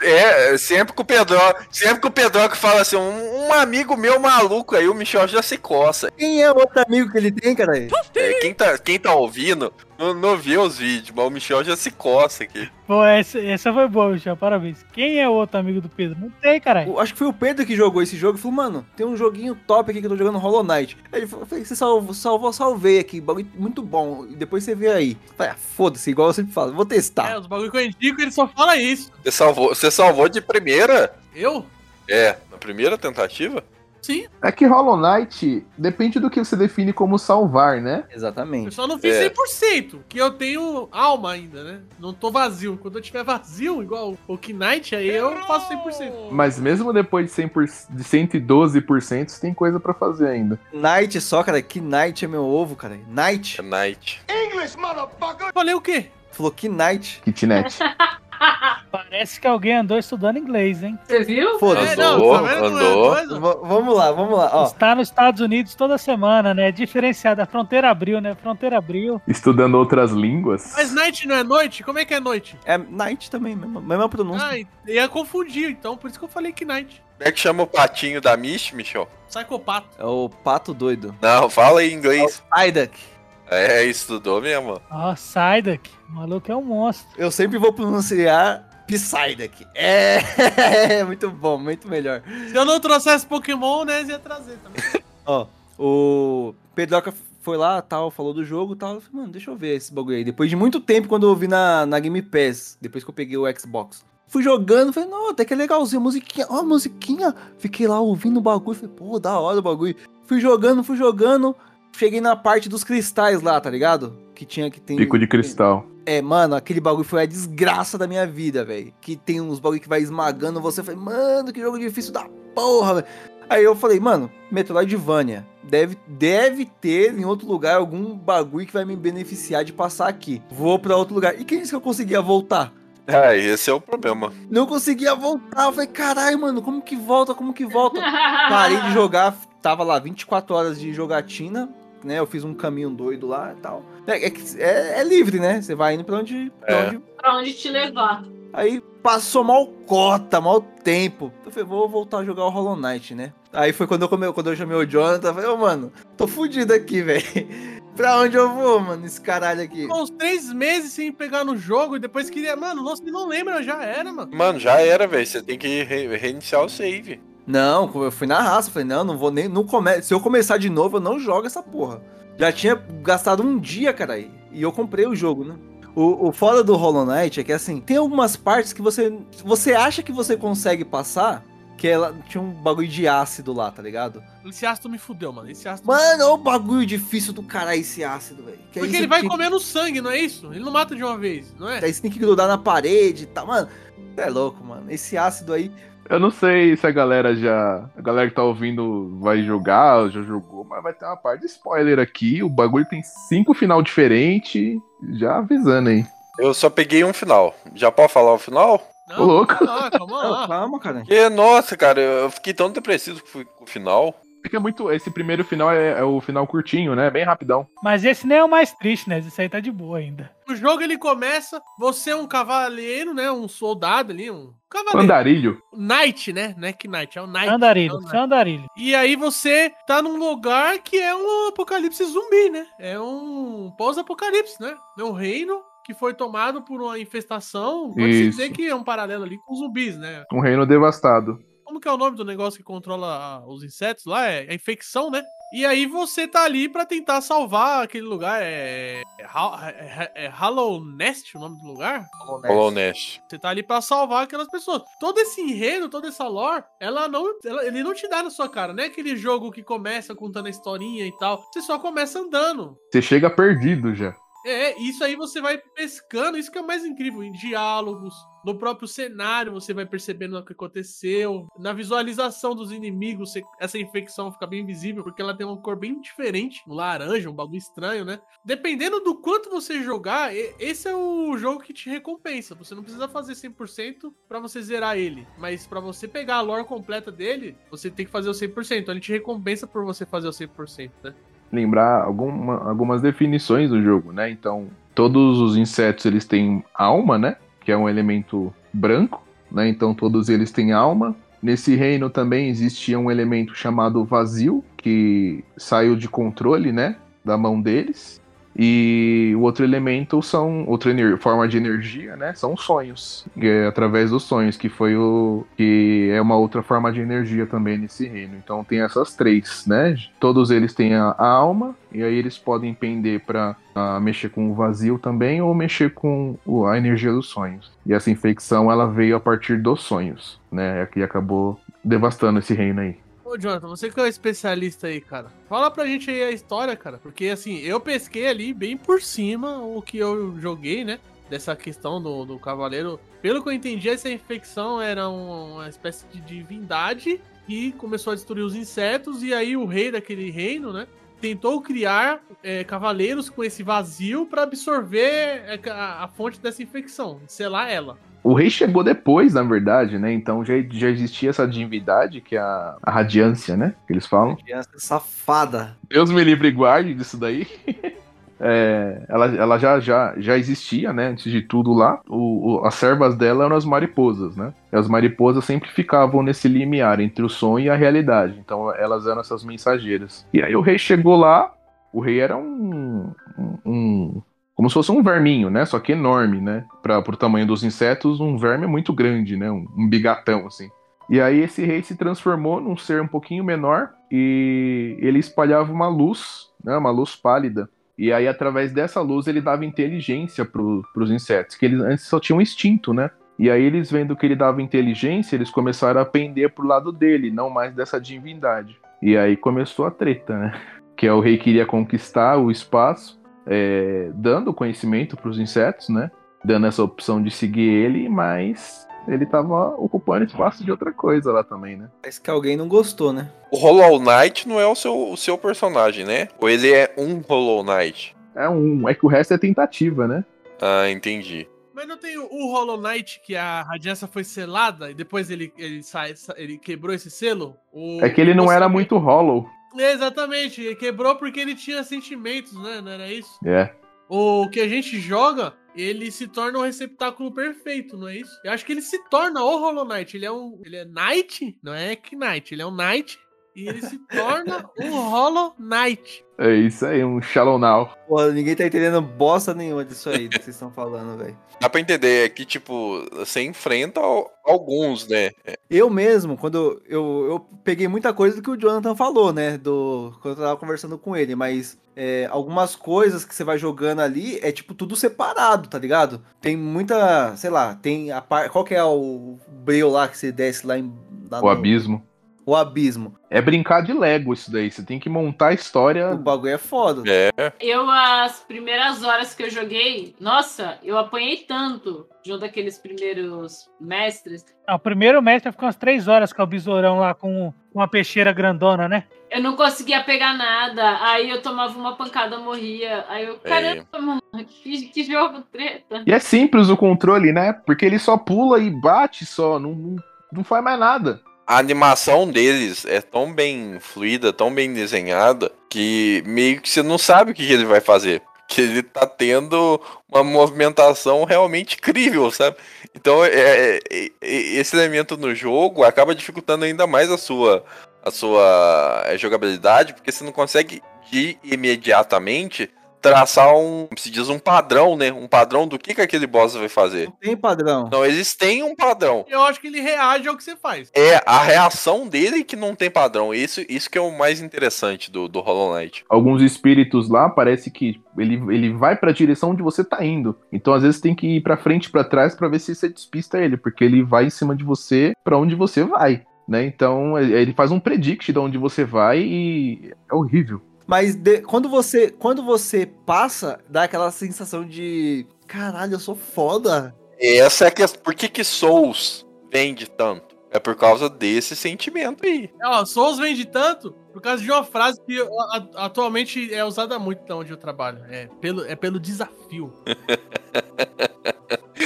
É, é, sempre que o Pedro, sempre que o Pedro que fala assim, um, um amigo meu maluco aí, o Michel já se coça. Quem é o outro amigo que ele tem, cara? É, quem, tá, quem tá ouvindo não, não vê os vídeos, mas o Michel já se coça aqui. Pô, essa, essa foi boa, Michel. Parabéns. Quem é o outro amigo do Pedro? Não tem, caralho. Acho que foi o Pedro que jogou esse jogo e falou, mano, tem um joguinho top aqui que eu tô jogando Hollow Knight. Aí ele falou, falei, você salvou, salvou, salvei aqui, bagulho muito bom. E depois você vê aí. Falei, ah, foda-se, igual eu sempre falo, vou É, testar. os bagulho que eu indico, ele só fala isso. Você salvou, você salvou de primeira? Eu? É, na primeira tentativa? Sim. É que Hollow Knight depende do que você define como salvar, né? Eu Exatamente. só não fiz É. 100%, que eu tenho alma ainda, né? Não tô vazio. Quando eu tiver vazio, igual o Knight, aí eu faço 100%. Mas mesmo depois de, 100%, de 112%, você tem coisa pra fazer ainda. Knight só, cara, que Knight é meu ovo, cara. Knight. É Night. Falei o quê? Falou que Knight. Kitnet. [LAUGHS] [LAUGHS] Parece que alguém andou estudando inglês, hein? Você viu? Foda-se. É, Andou, é vamos lá, vamos lá, ó. Está nos Estados Unidos toda semana, né? Diferenciado. A fronteira abriu, né? A fronteira abriu. Estudando outras línguas. Mas night não é noite? Como é que é noite? É Knight também, mesma, mesma pronúncia. Ah, ia confundir, então, por isso que eu falei Knight. Como é que chama o patinho da Mish, Michel? Psicopata. É o pato doido. Não, fala em inglês. Psyduck. É, estudou mesmo. Ó, Psyduck. O maluco é um monstro. Eu sempre vou pronunciar Psyduck. É, [LAUGHS] muito bom, muito melhor. Se eu não trouxesse Pokémon, né, ia trazer também. Ó, o Pedroca foi lá, tal, falou do jogo tal. Eu falei, mano, deixa eu ver esse bagulho aí. Depois de muito tempo, quando eu vi na, na Game Pass, depois que eu peguei o Xbox. Fui jogando, falei, não, até que é legalzinho, musiquinha, ó, musiquinha. Fiquei lá ouvindo o bagulho, falei, pô, da hora o bagulho. Fui jogando, fui jogando. Cheguei na parte dos cristais lá, tá ligado? Que tinha que tem. Pico de cristal. É, mano, aquele bagulho foi a desgraça da minha vida, velho. Que tem uns bagulho que vai esmagando você. Eu falei, mano, que jogo difícil da porra, velho. Aí eu falei, mano, Metroidvania. Deve, deve ter em outro lugar algum bagulho que vai me beneficiar de passar aqui. Vou pra outro lugar. E quem disse que eu conseguia voltar? Ah, esse é o problema. Não conseguia voltar. Eu falei, caralho, mano, como que volta? Como que volta? Parei de jogar, tava lá 24 horas de jogatina, né? Eu fiz um caminho doido lá e tal. É, é, que- é- é livre, né? Você vai indo pra onde, pra É. onde pra onde te levar. Aí passou mal cota, mal tempo. Eu falei, vou voltar a jogar o Hollow Knight, né? Aí foi quando eu, come... quando eu chamei o Jonathan, eu falei, ô mano, tô fudido aqui, [LAUGHS] velho. pra onde eu vou, mano, esse caralho aqui? Ficou uns três meses sem pegar no jogo e depois queria. Mano, você não lembra, já era, mano. Mano, já era, velho. Você tem que re- reiniciar o save. Não, eu fui na raça, falei, não, não vou nem. Não come... Se eu começar de novo, eu não jogo essa porra. Já tinha gastado um dia, cara, e eu comprei o jogo, né? O, o foda do Hollow Knight é que assim, tem algumas partes que você. Você acha que você consegue passar, que ela tinha um bagulho de ácido lá, tá ligado? Esse ácido me fudeu, mano. Esse ácido. Mano, olha o bagulho difícil do caralho esse ácido, velho. Porque ele vai tem- comendo sangue, não é isso? Ele não mata de uma vez, não é? Aí você tem que grudar na parede e tal. Mano, você é louco, mano. Esse ácido aí. Eu não sei se a galera já. A galera que tá ouvindo vai jogar, ou já jogou, mas vai ter uma parte de spoiler aqui. O bagulho tem cinco final diferentes. Já avisando aí. Eu só peguei um final. Já pode falar o final? Não, Ô, louco. calma lá, calma lá. calma, cara. Porque, nossa, cara, eu fiquei tão depressivo com o final. É que é muito. Esse primeiro final é, é o final curtinho, né? Bem rapidão. Mas esse nem é o mais triste, né? Esse aí tá de boa ainda. O jogo ele começa, você é um cavaleiro, né? Um soldado ali, um cavaleiro. Andarilho. Knight, né? Não é que Knight, é o Knight. É Andarilho, o Knight. andarilho. E aí você tá num lugar que é um apocalipse zumbi, né? É um pós-apocalipse, né? É um reino que foi tomado por uma infestação. Pode-se dizer que é um paralelo ali com zumbis, né? Um reino devastado. Como que é o nome do negócio que controla os insetos lá? É a infecção, né? E aí você tá ali pra tentar salvar aquele lugar. É, é, Ha- é, é Hollow Nest o nome do lugar? Hollow Nest. Você tá ali pra salvar aquelas pessoas. Todo esse enredo, toda essa lore, ela não, ela- ele não te dá na sua cara. Não é aquele jogo que começa contando a historinha e tal. Você só começa andando. Você chega perdido já. É, isso aí você vai pescando, isso que é o mais incrível, em diálogos, no próprio cenário você vai percebendo o que aconteceu, na visualização dos inimigos, essa infecção fica bem visível, porque ela tem uma cor bem diferente, um laranja, um bagulho estranho, né? Dependendo do quanto você jogar, esse é o jogo que te recompensa, você não precisa fazer 100% pra você zerar ele, mas pra você pegar a lore completa dele, você tem que fazer o 100%, então ele te recompensa por você fazer o 100%, né? Lembrar alguma- algumas definições do jogo, né? Então, todos os insetos eles têm alma, né? Que é um elemento branco, né? Então, todos eles têm alma. Nesse reino também existia um elemento chamado vazio, que saiu de controle, né? Da mão deles. E o outro elemento são outra forma de energia, né? São os sonhos, é através dos sonhos, que foi o que é uma outra forma de energia também nesse reino. Então tem essas três, né? Todos eles têm a, a alma e aí eles podem pender para mexer com o vazio também ou mexer com a energia dos sonhos. E essa infecção ela veio a partir dos sonhos, né? Que acabou devastando esse reino aí. Ô, Jonathan, você que é o especialista aí, cara. Fala pra gente aí a história, cara. Porque, assim, eu pesquei ali bem por cima o que eu joguei, né? Dessa questão do, do cavaleiro. Pelo que eu entendi, essa infecção era um- uma espécie de divindade que começou a destruir os insetos. E aí o rei daquele reino, né? Tentou criar é, cavaleiros com esse vazio pra absorver é, a, a fonte dessa infecção, selar ela. O rei chegou depois, na verdade, né? Então já, já existia essa divindade, que é a, a radiância, né? Que eles falam. Criança safada. Deus me livre e guarde disso daí. [LAUGHS] É, ela ela já, já, já existia, né? Antes de tudo lá. O, o- as servas dela eram as mariposas, né? E as mariposas sempre ficavam nesse limiar entre o sonho e a realidade. Então elas eram essas mensageiras. E aí o rei chegou lá. O rei era um. um- um- como se fosse um verminho, né? Só que enorme, né? Para pro tamanho dos insetos, um verme muito grande, né? Um, um bigatão, assim. E aí esse rei se transformou num ser um pouquinho menor e ele espalhava uma luz, né, uma luz pálida. E aí através dessa luz ele dava inteligência para os insetos, que eles antes só tinham instinto, né? E aí eles vendo que ele dava inteligência, eles começaram a pender pro lado dele, não mais dessa divindade. E aí começou a treta, né? Que é o rei queria conquistar o espaço, é, dando conhecimento para os insetos, né? Dando essa opção de seguir ele, mas ele tava ocupando espaço de outra coisa lá também, né? Parece que alguém não gostou, né? O Hollow Knight não é o seu, o seu personagem, né? Ou ele é um Hollow Knight? É um. É que o resto é tentativa, né? Ah, entendi. Mas não tem o, o Hollow Knight que a radiância foi selada e depois ele, ele, sai, ele quebrou esse selo? O- É que ele não era muito hollow. Exatamente, ele quebrou porque ele tinha sentimentos, né? Não era isso? É. O que a gente joga, ele se torna um receptáculo perfeito, não é isso? Eu acho que ele se torna o Hollow Knight. Ele é um. Ele é Knight, não é Knight, ele é um Knight. E ele se torna um Hollow Knight. É isso aí, um Shallow Now. Pô, ninguém tá entendendo bosta nenhuma disso aí que vocês estão falando, velho. Dá pra entender é que, tipo, você enfrenta al- alguns, né? Eu mesmo, quando eu, eu peguei muita coisa do que o Jonathan falou, né? Do, quando eu tava conversando com ele, mas é, algumas coisas que você vai jogando ali é tipo tudo separado, tá ligado? Tem muita, sei lá, tem a parte. Qual que é o breu lá que você desce lá em. lá O no- abismo. O abismo. É brincar de Lego isso daí. Você tem que montar a O história. bagulho é foda. É. Eu, as primeiras horas que eu joguei, nossa, eu apanhei tanto junto daqueles primeiros mestres. Não, o primeiro mestre ficou umas três horas com o besourão lá com uma peixeira grandona, né? Eu não conseguia pegar nada, aí eu tomava uma pancada, morria. Aí eu, caramba, mano, que, que jogo treta. E é simples o controle, né? Porque ele só pula e bate só. Não, não, não faz mais nada. A animação deles é tão bem fluida, tão bem desenhada, que meio que você não sabe o que ele vai fazer. Que ele tá tendo uma movimentação realmente incrível, sabe? Então é, é- é- esse elemento no jogo acaba dificultando ainda mais a sua, a sua é, jogabilidade, porque você não consegue de imediatamente traçar um, se diz, um padrão, né? Um padrão do que, que aquele boss vai fazer. Não tem padrão. Não, eles têm um padrão. Eu acho que ele reage ao que você faz. É a reação dele que não tem padrão. Isso, isso que é o mais interessante do, do Hollow Knight. Alguns espíritos lá parece que ele, ele vai pra direção onde você tá indo. Então às vezes tem que ir pra frente e pra trás pra ver se você despista ele, porque ele vai em cima de você pra onde você vai. Né? Então ele faz um predict de onde você vai e é horrível. Mas de- quando você quando você passa, dá aquela sensação de. Caralho, eu sou foda. E essa é a questão. Por que, que Souls vende tanto? É por causa desse sentimento aí. Ó, Souls vende tanto por causa de uma frase que a- a- atualmente é usada muito de onde eu trabalho. É pelo, é pelo desafio. [LAUGHS]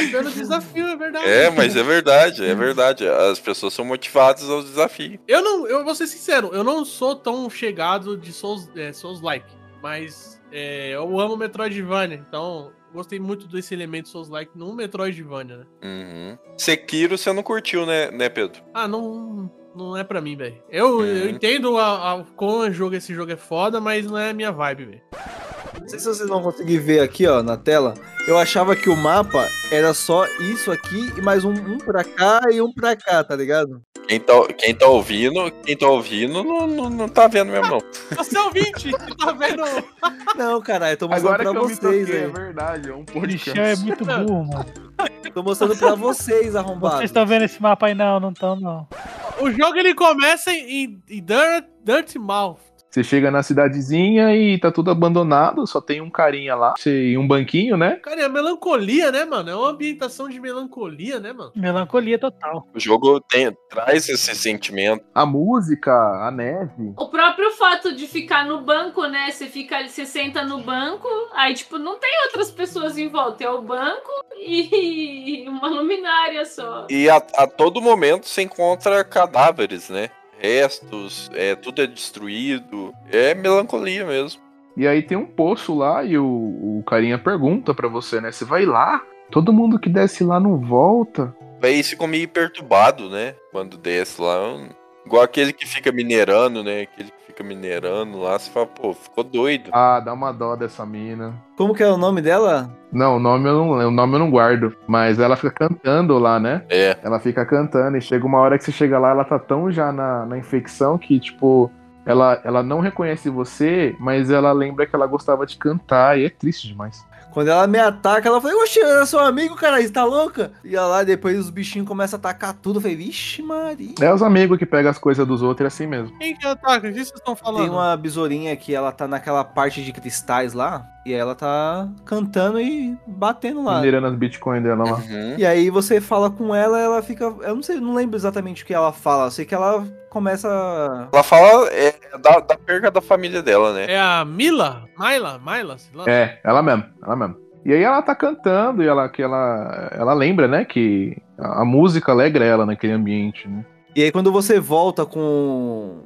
É pelo desafio, é verdade. É, mas é verdade, é verdade. As pessoas são motivadas ao desafio. Eu não, eu vou ser sincero, eu não sou tão chegado de Souls, é, Souls-like, mas é, eu amo Metroidvania, então gostei muito desse elemento Souls-like no Metroidvania, né? Uhum. Sekiro você não curtiu, né, né Pedro? Ah, não, não é pra mim, velho. Eu, Uhum. eu entendo a, a, como o jogo, esse jogo é foda, mas não é a minha vibe, velho. Não sei se vocês vão conseguir ver aqui, ó, na tela. Eu achava que o mapa era só isso aqui e mais um, um pra cá e um pra cá, tá ligado? Quem tá, quem tá ouvindo, quem tá ouvindo não, não, não tá vendo mesmo, não. [LAUGHS] Você é ouvinte, que tá vendo? [LAUGHS] Não, caralho, eu tô mostrando Agora pra que eu me vocês, toquei, é velho. verdade. É um O lixão é muito burro, mano. Tô mostrando pra vocês, Vocês arrombados. estão vendo esse mapa aí? Não, não estão, não. O jogo ele começa em, em Dirt, Dirt Mouth. Você chega na cidadezinha e tá tudo abandonado, só tem um carinha lá e um banquinho, né? Cara, é melancolia, né, mano? É uma ambientação de melancolia, né, mano? Melancolia total. O jogo tem, traz esse sentimento. A música, a neve. O próprio fato de ficar no banco, né? Você fica ali, você senta no banco, aí, tipo, não tem outras pessoas em volta. É o banco e uma luminária só. E a, a todo momento você encontra cadáveres, né? Restos, é, tudo é destruído. É melancolia mesmo. E aí tem um poço lá e o, o carinha pergunta pra você, né? Você vai lá? Todo mundo que desce lá não volta. Aí ficou meio perturbado, né? Quando desce lá. Igual aquele que fica minerando, né? Aquele que fica minerando lá, você fala, pô, ficou doido. Ah, dá uma dó dessa mina. Como que é o nome dela? Não, o nome eu não, o nome eu não guardo. Mas ela fica cantando lá, né? É. Ela fica cantando e chega uma hora que você chega lá, ela tá tão já na, na infecção que, tipo, ela, ela não reconhece você, mas ela lembra que ela gostava de cantar e é triste demais. Quando ela me ataca, ela fala, oxe, eu sou amigo, cara, você tá louca? E ela lá, depois os bichinhos começam a atacar tudo. Eu falei, vixe, Maria. É os amigos que pegam as coisas dos outros, é assim mesmo. Quem que ataca? O que vocês estão falando? Tem uma besourinha que ela tá naquela parte de cristais lá. E ela tá cantando e batendo lá. Minerando as bitcoins dela lá. Uhum. E aí você fala com ela, ela fica. Eu não sei, não lembro exatamente o que ela fala. Eu sei que ela começa. Ela fala é, da, da perca da família dela, né? É a Mila? Myla? Myla? sei lá. É, ela mesmo, ela mesmo. E aí ela tá cantando e ela, que ela, ela lembra, né, que a, a música alegra ela naquele ambiente, né? E aí quando você volta com.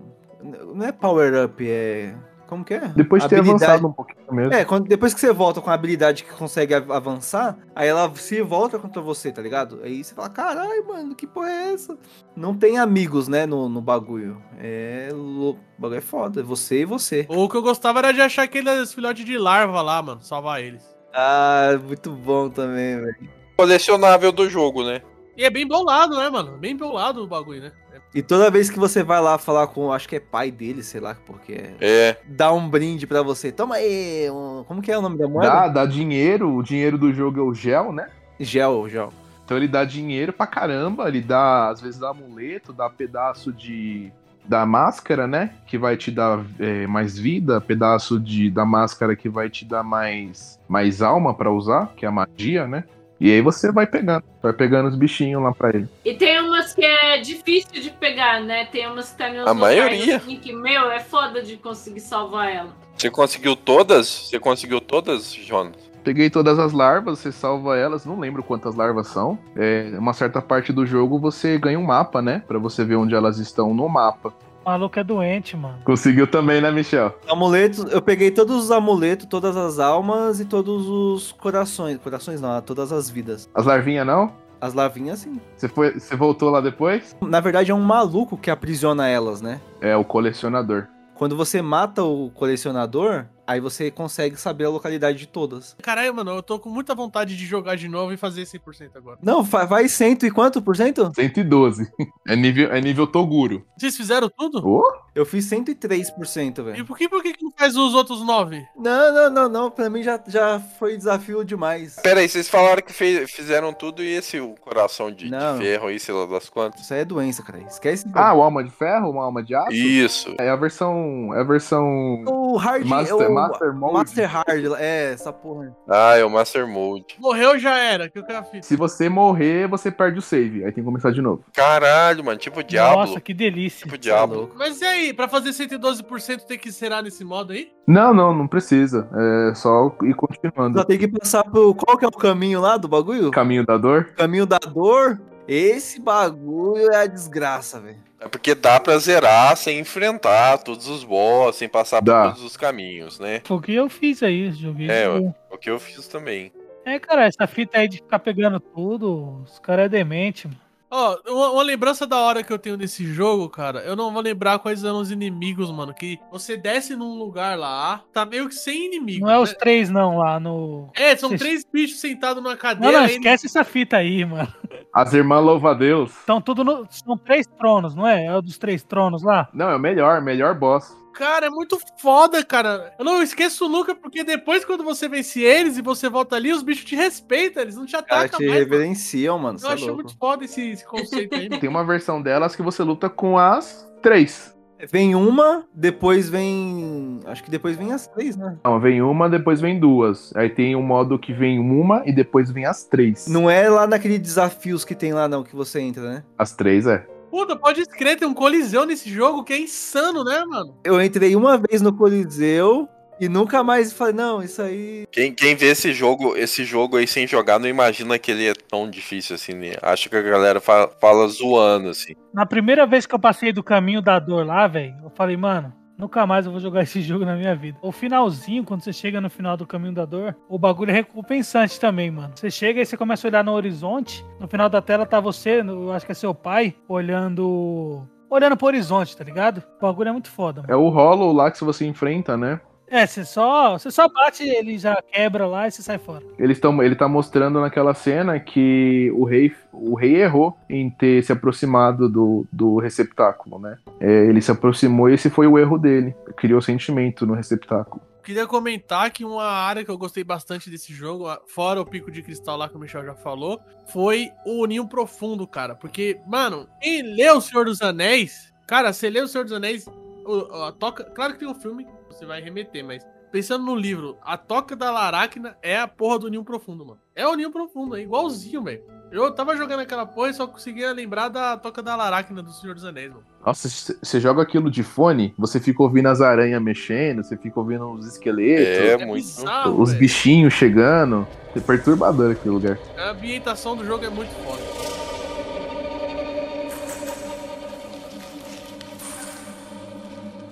Não é power up, é. Como que é? Depois de ter Habilidade- avançado um pouquinho mesmo. É, quando, depois que você volta com a habilidade que consegue av- avançar, aí ela se volta contra você, tá ligado? Aí você fala, caralho, mano, que porra é essa? Não tem amigos, né, no, no bagulho. É. lou- O bagulho é foda, é você e você. O que eu gostava era de achar aqueles filhotes de larva lá, mano. Salvar eles. Ah, muito bom também, velho. Colecionável do jogo, né? E é bem bolado, né, mano? Bem bolado o bagulho, né? E toda vez que você vai lá falar com, acho que é pai dele, sei lá, porque é. É. Dá um brinde pra você. Toma aí, um- como que é o nome da moeda? Dá, dá dinheiro, o dinheiro do jogo é o gel, né? Gel, gel. Então ele dá dinheiro pra caramba, ele dá, às vezes dá amuleto, dá pedaço de da máscara, né? Que vai te dar é, mais vida, pedaço de da máscara que vai te dar mais mais alma pra usar, que é a magia, né? E aí você vai pegando, vai pegando os bichinhos lá pra ele. E tem umas que é difícil de pegar, né? Tem umas que tá nos A maioria. assim que, meu, é foda de conseguir salvar ela. Você conseguiu todas? Você conseguiu todas, Jonas? Peguei todas as larvas, você salva elas, não lembro quantas larvas são. É, uma certa parte do jogo você ganha um mapa, né? Pra você ver onde elas estão no mapa. O maluco é doente, mano. Conseguiu também, né, Michel? Amuletos, eu peguei todos os amuletos, todas as almas e todos os corações. Corações não, todas as vidas. As larvinhas não? As lavinhas, sim. Você, foi, você voltou lá depois? Na verdade, é um maluco que aprisiona elas, né? É, o colecionador. Quando você mata o colecionador, aí você consegue saber a localidade de todas. Caralho, mano, eu tô com muita vontade de jogar de novo e fazer 100% agora. Não, vai cento e quanto por cento? 112. É nível, é nível Toguro. Vocês fizeram tudo? Ô, Eu fiz 103%, E velho. por que, por que não faz os outros 9? Não, não, não, não. Pra mim já, já foi desafio demais. Pera aí, vocês falaram que fe- fizeram tudo e esse o coração de, de ferro aí, sei lá das quantas? Isso aí é doença, cara. Esquece. Ah, o alma de ferro, uma alma de aço? Isso. É a versão. É a versão. o hard... Master- o, Master Mode. Master Hard, é, essa porra. Ah, é o Master Mode. Morreu já era, que eu quero a fita. Se você morrer, você perde o save. Aí tem que começar de novo. Caralho, mano, tipo Diablo. Nossa, que delícia. Tipo Diablo. louco. Mas e aí, pra fazer 112% tem que zerar nesse modo aí? Não, não, não precisa. É só ir continuando. Só tem que passar por. Qual que é o caminho lá do bagulho? Caminho da dor. Caminho da dor. Esse bagulho é a desgraça, velho. É porque dá pra zerar sem enfrentar todos os boss, sem passar por Dá. todos os caminhos, né? Foi o que eu fiz aí, joguei. É, É, O que eu fiz também. é, cara, essa fita aí de ficar pegando tudo, os caras é demente, mano. Ó, uma, uma lembrança da hora que eu tenho desse jogo, cara, eu não vou lembrar quais eram os inimigos, mano. Que você desce num lugar lá, tá meio que sem inimigo. Não é os né? três, não, lá no. É, são três bichos sentados numa Não, cadeira. não, aí- esquece essa fita aí, mano. As irmãs louva-a-Deus. Estão tudo no. São três tronos, não é? É o dos três tronos lá? Não, é o melhor, melhor boss. Cara, é muito foda, cara. Eu não esqueço nunca, porque depois, quando você vence eles e você volta ali, os bichos te respeitam, eles não te atacam te mais. reverenciam, mano. Eu é achei louco. muito foda esse, esse conceito aí. Tem uma versão delas que você luta com as três. Vem uma, depois vem. Acho que depois vem as três, né? Não, vem uma, depois vem duas. Aí tem um modo que vem uma e depois vem as três. Não é lá naquele desafios que tem lá, não, que você entra, né? As três, é. Puta, pode escrever, tem um coliseu nesse jogo que é insano, né, mano? Eu entrei uma vez no Coliseu e nunca mais falei, não, isso aí. Quem, quem vê esse jogo, esse jogo aí sem jogar, não imagina que ele é tão difícil assim, né? Acho que a galera fa- fala zoando, assim. Na primeira vez que eu passei do caminho da dor lá, velho, eu falei, mano, nunca mais eu vou jogar [LAUGHS] esse jogo na minha vida. O finalzinho, quando você chega no final do caminho da dor, o bagulho é recompensante também, mano. Você chega e você começa a olhar no horizonte, no final da tela tá você, eu acho que é seu pai, olhando. Olhando pro horizonte, tá ligado? O bagulho é muito foda, mano. É o Hollow lá que você enfrenta, né? É, você só, você só bate, ele já quebra lá e você sai fora. Eles tão, ele tá mostrando naquela cena que o rei, o rei errou em ter se aproximado do, do receptáculo, né? É, ele se aproximou e esse foi o erro dele. Criou sentimento no receptáculo. Queria comentar que uma área que eu gostei bastante desse jogo, fora o pico de cristal lá que o Michel já falou, foi o Ninho Profundo, cara. Porque, mano, quem lê O Senhor dos Anéis, cara, você lê O Senhor dos Anéis, o- a toca, claro que tem um filme, você vai remeter, mas pensando no livro, a toca da Laracna é a porra do Ninho Profundo, mano. É o Ninho Profundo, é igualzinho, velho. Eu tava jogando aquela porra e só conseguia lembrar da toca da Laracna do Senhor dos Anéis, mano. Nossa, você joga aquilo de fone, você fica ouvindo as aranhas mexendo, você fica ouvindo os esqueletos, É, É muito. bizarro, os velho. bichinhos chegando. É perturbador aquele lugar. A ambientação do jogo é muito foda.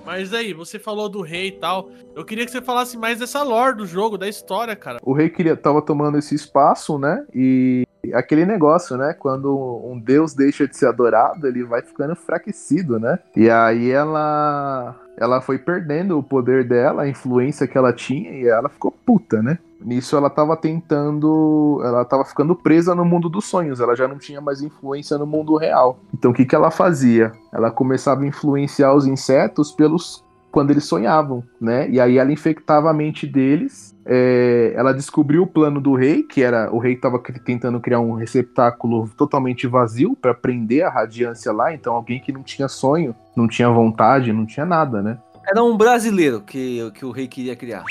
Mas aí, você falou do rei e tal. Eu queria que você falasse mais dessa lore do jogo, da história, cara. O rei queria, tava tomando esse espaço, né? E aquele negócio, né? Quando um deus deixa de ser adorado, ele vai ficando enfraquecido, né? E aí ela ela foi perdendo o poder dela, a influência que ela tinha, e ela ficou puta, né? Nisso ela tava tentando. Ela tava ficando presa no mundo dos sonhos, ela já não tinha mais influência no mundo real. Então o que, que ela fazia? Ela começava a influenciar os insetos pelos. quando eles sonhavam, né? E aí ela infectava a mente deles. é, ela descobriu o plano do rei, que era. O rei tava cri- tentando criar um receptáculo totalmente vazio para prender a radiância lá. Então alguém que não tinha sonho, não tinha vontade, não tinha nada, né? Era um brasileiro que, que o rei queria criar.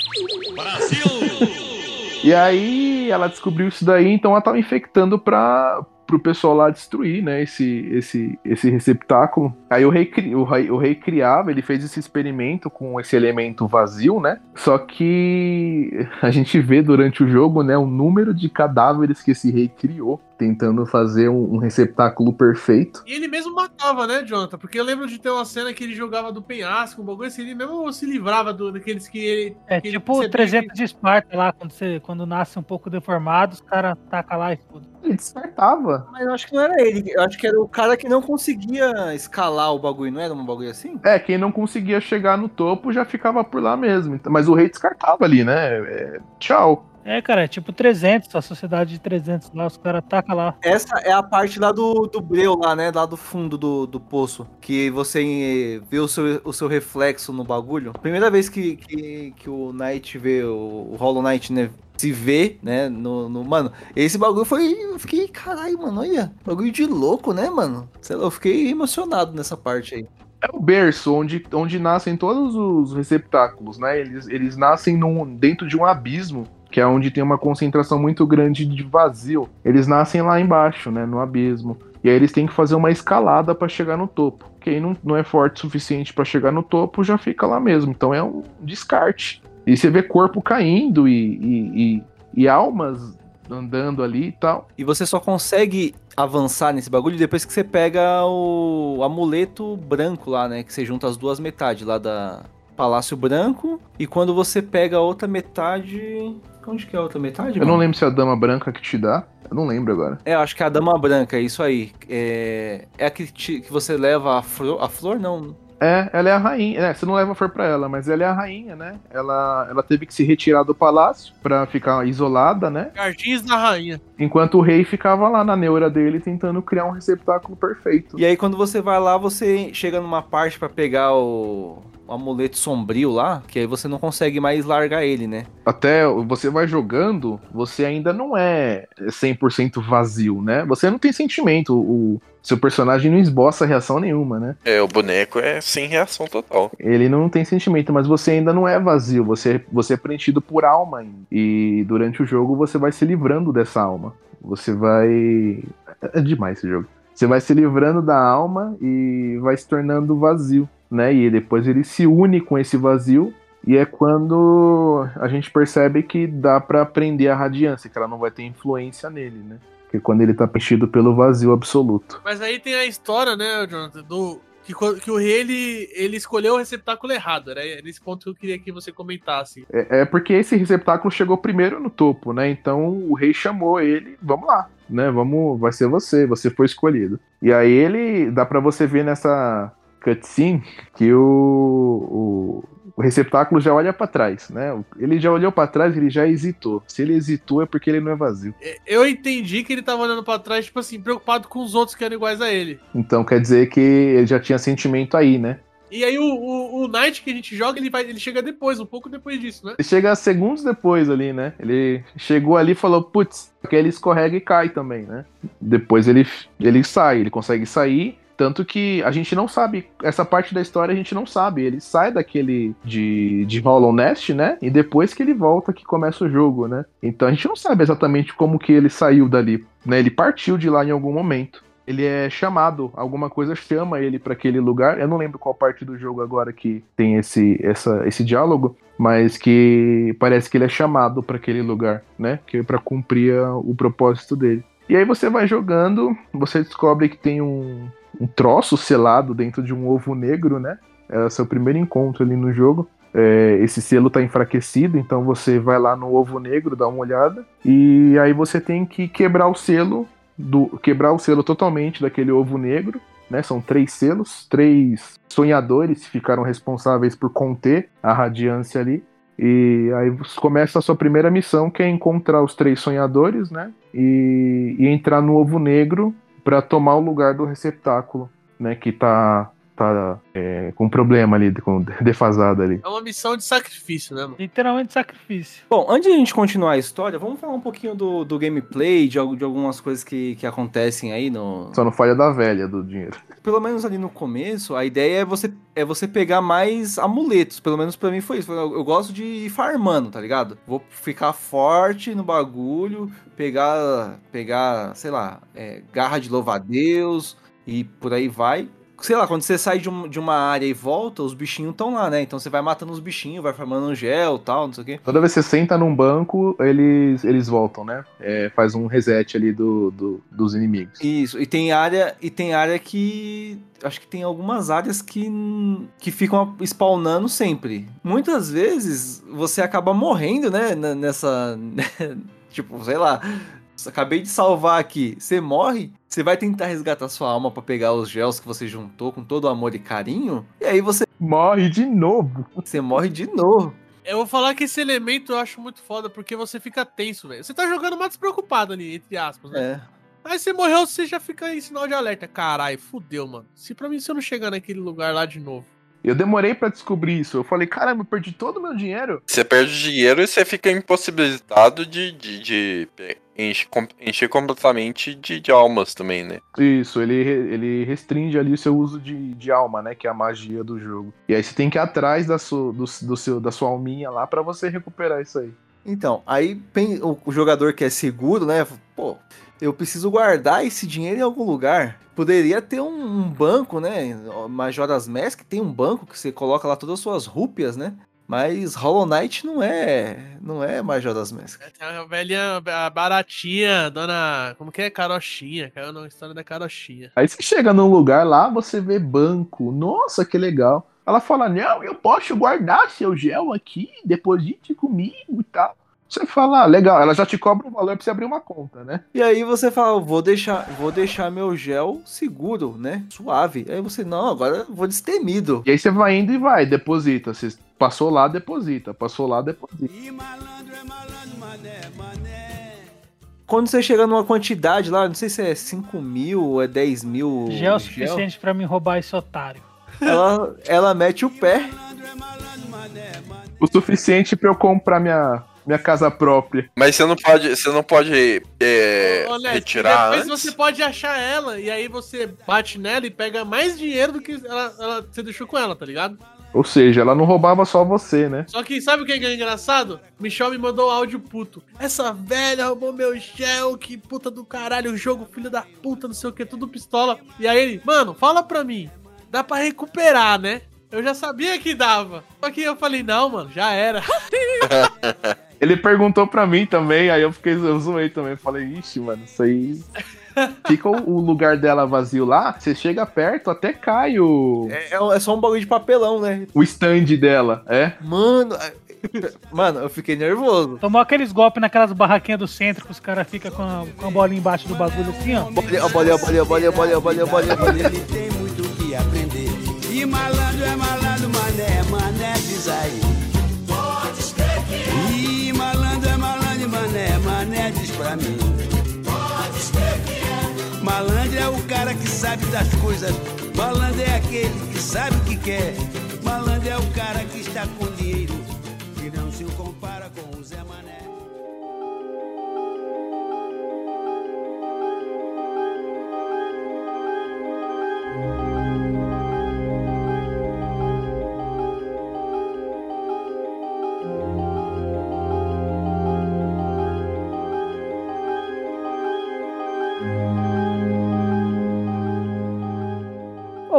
E aí ela descobriu isso daí, então ela tava infectando para pro pessoal lá destruir, né, esse, esse, esse receptáculo. Aí o rei, o, rei, o rei criava, ele fez esse experimento com esse elemento vazio, né? Só que a gente vê durante o jogo, né, o número de cadáveres que esse rei criou, tentando fazer um, um receptáculo perfeito. E ele mesmo matava, né, Jonathan? Porque eu lembro de ter uma cena que ele jogava do penhasco, um bagulho assim, ele mesmo se livrava do, daqueles que ele. É que ele tipo o percebia 300 de Esparta lá, quando, você, quando nasce um pouco deformado, os caras tacam lá e tudo. Ele despertava. Mas eu acho que não era ele. Eu acho que era o cara que não conseguia escalar o bagulho, não era um bagulho assim? É, quem não conseguia chegar no topo já ficava por lá mesmo. Mas o rei descartava ali, né? É, tchau. É, cara, é tipo 300, a sociedade de 300 lá, os caras tacam lá. Essa é a parte lá do, do breu lá, né? Lá do fundo do, do poço. Que você vê o seu, o seu reflexo no bagulho. Primeira vez que, que, que o Knight vê, o, o Hollow Knight, né? Se vê, né? No, no- Mano, esse bagulho foi. Eu fiquei, caralho, mano, olha. Bagulho de louco, né, mano? Sei lá, eu fiquei emocionado nessa parte aí. É o berço onde, onde nascem todos os receptáculos, né? Eles, eles nascem num, dentro de um abismo, que é onde tem uma concentração muito grande de vazio. Eles nascem lá embaixo, né? No abismo. E aí eles têm que fazer uma escalada para chegar no topo. Quem não, não é forte o suficiente para chegar no topo já fica lá mesmo. Então é um descarte. E você vê corpo caindo e, e, e- e almas andando ali e tal. E você só consegue avançar nesse bagulho depois que você pega o amuleto branco lá, né? Que você junta as duas metades lá da Palácio Branco. E quando você pega a outra metade. Onde que é a outra metade? Eu não mano? lembro se é a dama branca que te dá. Eu não lembro agora. É, eu acho que é a Dama Branca, é isso aí. É, é a que, te- que você leva a flor. A flor não. É, ela é a rainha. É, você não leva flor pra ela, mas ela é a rainha, né? Ela, ela teve que se retirar do palácio pra ficar isolada, né? Jardins da Rainha. Enquanto o rei ficava lá na neura dele tentando criar um receptáculo perfeito. E aí quando você vai lá, você chega numa parte pra pegar o, o amuleto sombrio lá, que aí você não consegue mais largar ele, né? Até você vai jogando, você ainda não é 100% vazio, né? Você não tem sentimento. O seu personagem não esboça reação nenhuma, né? É, o boneco é sem reação total. Ele não tem sentimento, mas você ainda não é vazio. Você, você é preenchido por alma. ainda. E durante o jogo você vai se livrando dessa alma. Você vai. É demais esse jogo. Você vai se livrando da alma e vai se tornando vazio, né? E depois ele se une com esse vazio. E é quando a gente percebe que dá pra prender a radiância, que ela não vai ter influência nele, né? Que é quando ele tá preenchido pelo vazio absoluto. Mas aí tem a história, né, Jonathan, do. Que, que o rei ele, ele escolheu o receptáculo errado. Era nesse ponto que eu queria que você comentasse. É, é porque esse receptáculo chegou primeiro no topo, né? Então o rei chamou ele, vamos lá, né? Vamos, vai ser você, você foi escolhido. E aí ele, dá pra você ver nessa cutscene que o, o, o receptáculo já olha pra trás, né? Ele já olhou pra trás, ele já hesitou. Se ele hesitou é porque ele não é vazio. É, Eu entendi que ele tava olhando pra trás, tipo assim, preocupado com os outros que eram iguais a ele. Então quer dizer que ele já tinha sentimento aí, né? E aí o, o, o Knight que a gente joga, ele, vai, ele chega depois, um pouco depois disso, né? Ele chega segundos depois ali, né? Ele chegou ali e falou, putz, que ele escorrega e cai também, né? Depois ele, ele sai, ele consegue sair, Tanto que a gente não sabe, essa parte da história a gente não sabe. Ele sai daquele de, de Hollow Nest, né? E depois que ele volta que começa o jogo, né? Então a gente não sabe exatamente como que ele saiu dali, né? Ele partiu de lá em algum momento. Ele é chamado, alguma coisa chama ele para aquele lugar. Eu não lembro qual parte do jogo agora que tem esse, essa, esse diálogo, mas que parece que ele é chamado para aquele lugar, né? Que é para cumprir o propósito dele. E aí você vai jogando, você descobre que tem um, um troço selado dentro de um ovo negro, né? É o seu primeiro encontro ali no jogo. É, esse selo tá enfraquecido, então você vai lá no ovo negro, dá uma olhada, e aí você tem que quebrar o selo, do, quebrar o selo totalmente daquele ovo negro, né? São três selos, três sonhadores ficaram responsáveis por conter a radiância ali. E aí começa a sua primeira missão, que é encontrar os três sonhadores, né? E, e entrar no ovo negro para tomar o lugar do receptáculo, né? Que tá, tá é, com problema ali, com [LAUGHS] defasado ali. É uma missão de sacrifício, né, mano? Literalmente sacrifício. Bom, antes de a gente continuar a história, vamos falar um pouquinho do, do gameplay, de, de algumas coisas que, que acontecem aí no. Só não falha da velha do dinheiro. [LAUGHS] Pelo menos ali no começo, a ideia é você, é você pegar mais amuletos. Pelo menos pra mim foi isso. Eu, eu gosto de ir farmando, tá ligado? Vou ficar forte no bagulho, pegar, pegar, sei lá, é, garra de louva-a-Deus e por aí vai. Sei lá, quando você sai de, um- de uma área e volta, os bichinhos estão lá, né? Então você vai matando os bichinhos, vai farmando um gel tal, não sei o quê. Toda vez que você senta num banco, eles, eles voltam, né? É, faz um reset ali do, do- dos inimigos. Isso, e tem área, e tem área que. Acho que tem algumas áreas que, que ficam spawnando sempre. Muitas vezes você acaba morrendo, né? Nessa. [LAUGHS] tipo, sei lá. Acabei de salvar aqui. Você morre, você vai tentar resgatar sua alma pra pegar os gels que você juntou com todo amor e carinho. E aí você, Morre de novo. você morre de novo. Eu vou falar que esse elemento eu acho muito foda, porque você fica tenso, velho. Você tá jogando mais despreocupado ali, entre aspas, né? É. Aí você morreu, você já fica em sinal de alerta. Caralho, fudeu, mano. Se pra mim, se eu não chegar naquele lugar lá de novo. Eu demorei pra descobrir isso. Eu falei, caramba, eu perdi todo o meu dinheiro. Você perde dinheiro e você fica impossibilitado de, de, de encher, com- encher completamente de, de almas também, né? Isso, ele, ele restringe ali o seu uso de, de alma, né? Que é a magia do jogo. E aí você tem que ir atrás da sua, do, do seu, da sua alminha lá pra você recuperar isso aí. Então, aí o, o jogador que é seguro, né? Pô, eu preciso guardar esse dinheiro em algum lugar. Poderia ter um, um banco, né? Majora's Mask tem um banco que você coloca lá todas as suas rúpias, né? Mas Hollow Knight não é, não é Majora's Mask. Tem a velhinha, a baratinha, dona. Como que é? Carochinha. Caiu na história da carochinha. Aí você chega num lugar lá, você vê banco. Nossa, que legal. Ela fala, não, eu posso guardar seu gel aqui, deposite comigo e tal. Você fala, ah, legal, ela já te cobra um valor pra você abrir uma conta, né? E aí você fala, vou deixar, vou deixar meu gel seguro, né? Suave. Aí você, não, agora eu vou destemido. E aí você vai indo e vai, deposita. Você passou lá, deposita. Passou lá, deposita. Quando você chega numa quantidade lá, não sei se é 5 mil ou é 10 mil. Já é o suficiente pra mim roubar esse otário. Ela, ela mete o pé. O suficiente pra eu comprar minha, minha casa própria. Mas você não pode, você não pode é, Ô, Leslie, retirar depois antes. você pode achar ela e aí você bate nela e pega mais dinheiro do que ela, ela- você deixou com ela, tá ligado? Ou seja, ela não roubava só você, né? Só que sabe o que é engraçado? Michel me mandou áudio puto. Essa velha roubou meu gel, que puta do caralho, o jogo, filho da puta, não sei o que, tudo pistola. E aí ele, mano, fala pra mim, dá pra recuperar, né? Eu já sabia que dava. Só que eu falei, não, mano, já era. [LAUGHS] Ele perguntou pra mim também, aí eu fiquei, eu zoei também. Falei, ixi, mano, isso aí. [LAUGHS] Fica o, o lugar dela vazio lá, você chega perto, até cai o, É, é só um bagulho de papelão, né? o stand dela, é? Mano, mano, eu fiquei nervoso. Tomou aqueles golpes naquelas barraquinhas do centro que os caras ficam com, a- com a bolinha embaixo do bagulho assim, ó. Bolinha, bolinha, bolinha, bolinha, bolinha, bolinha, bolinha, bolinha. Mim. Malandro é o cara que sabe das coisas. Malandro é aquele que sabe o que quer. Malandro é o cara que está com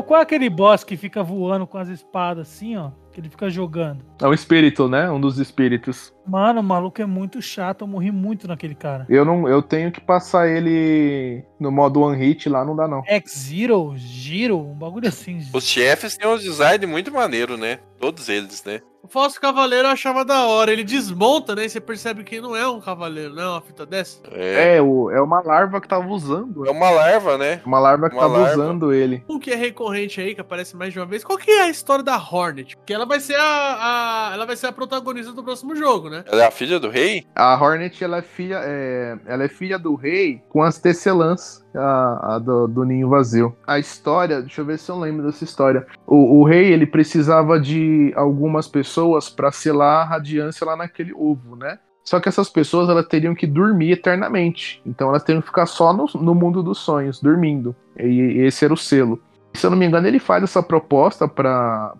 qual é aquele boss que fica voando com as espadas assim, ó? Que ele fica jogando. É um espírito, né? Um dos espíritos. Mano, o maluco é muito chato, eu morri muito naquele cara. Eu não, eu tenho que passar ele no modo one hit lá, não dá não. X-Zero, Giro, um bagulho assim. Os chefes têm um design muito maneiro, né? Todos eles, né? O falso cavaleiro eu achava da hora. Ele desmonta, né? E você percebe que não é um cavaleiro, não é uma fita dessa. É, É, o, é uma larva que tava usando. é uma larva, né? Uma larva que Uma tava larva. usando ele. Um que é recorrente aí, que aparece mais de uma vez. Qual que é a história da Hornet? Que ela vai ser a, a- ela vai ser a protagonista do próximo jogo, né? Ela é a filha do rei? A Hornet, ela é filha, é, ela é filha do rei com as tecelãs, a, a do, do ninho vazio. A história, deixa eu ver se eu lembro dessa história. O, o rei, ele precisava de algumas pessoas para selar a radiância lá naquele ovo, né? Só que essas pessoas, elas teriam que dormir eternamente. Então elas teriam que ficar só no, no mundo dos sonhos, dormindo. E, e esse era o selo. Se eu não me engano, ele faz essa proposta para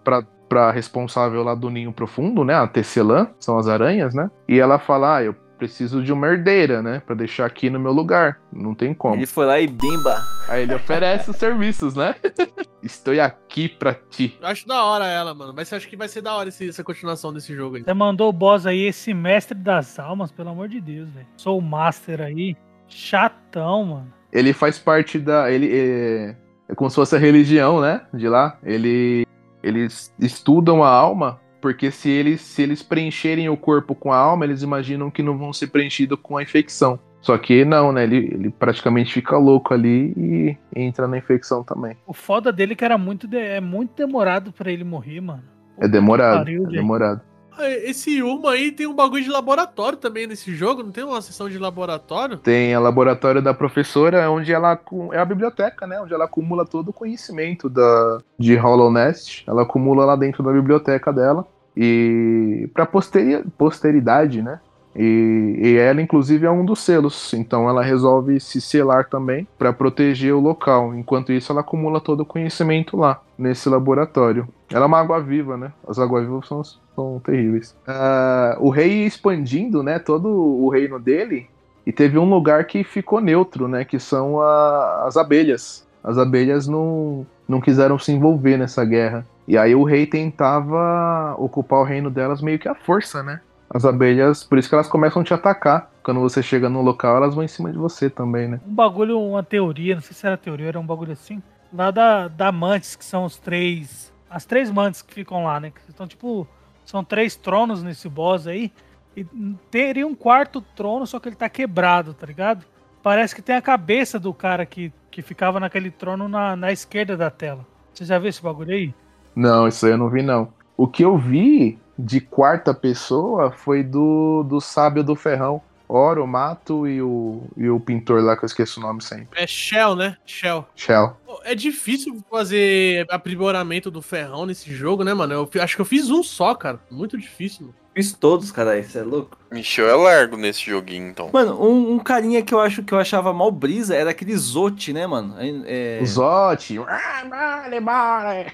para responsável lá do ninho profundo, né? A tecelã, são as aranhas, né? E ela fala: "Ah, eu preciso de uma herdeira, né, Pra deixar aqui no meu lugar. Não tem como". Ele foi lá e bimba. Aí ele oferece os serviços, né? [LAUGHS] Estou aqui pra ti. Eu acho da hora ela, mano. Mas eu acho que vai ser da hora esse- essa continuação desse jogo aí. Você mandou o boss aí, esse mestre das almas, pelo amor de Deus, velho. Sou o master aí. Chatão, mano. Ele faz parte da ele é, é como se fosse a religião, né, de lá. Ele eles estudam a alma porque se eles se eles preencherem o corpo com a alma, eles imaginam que não vão ser preenchidos com a infecção. Só que não, né? Ele, ele praticamente fica louco ali e entra na infecção também. O foda dele é que era muito, de- é muito demorado pra ele morrer, mano. É demorado, pariu, é demorado. Ah, Esse Uma aí tem um bagulho de laboratório também nesse jogo. Não tem uma sessão de laboratório? Tem a laboratório da professora, onde ela é a biblioteca, né? Onde ela acumula todo o conhecimento da, de Hollow Nest. Ela acumula lá dentro da biblioteca dela. E para posteridade, né? E, e ela, inclusive, é um dos selos. Então ela resolve se selar também para proteger o local. Enquanto isso, ela acumula todo o conhecimento lá, nesse laboratório. Ela é uma água viva, né? As águas vivas são, são terríveis. Ah, o rei expandindo, né? Todo o reino dele. E teve um lugar que ficou neutro, né? Que são a- as abelhas. As abelhas não, não quiseram se envolver nessa guerra. E aí o rei tentava ocupar o reino delas meio que à força, né? As abelhas, por isso que elas começam a te atacar. Quando você chega no local, elas vão em cima de você também, né? Um bagulho, uma teoria, não sei se era teoria, era um bagulho assim. Lá da, da Mantis, que são os três. As três Mantis que ficam lá, né? Que estão tipo. São três tronos nesse boss aí. E teria um quarto trono, só que ele tá quebrado, tá ligado? Parece que tem a cabeça do cara que, que ficava naquele trono na, na esquerda da tela. Você já viu esse bagulho aí? Não, isso aí eu não vi, não. O que eu vi de quarta pessoa foi do, do sábio do ferrão. Oro, Mato e o, e o pintor lá, que eu esqueço o nome sempre. É Shell, né? Shell. Shell. É difícil fazer aprimoramento do ferrão nesse jogo, né, mano? Eu acho que eu fiz um só, cara. Muito difícil. mano. Fiz todos, cara. Isso é louco. Michel é largo nesse joguinho, então. Mano, um, um carinha que eu acho que eu achava mal brisa era aquele Zote, né, mano? É... O Zote.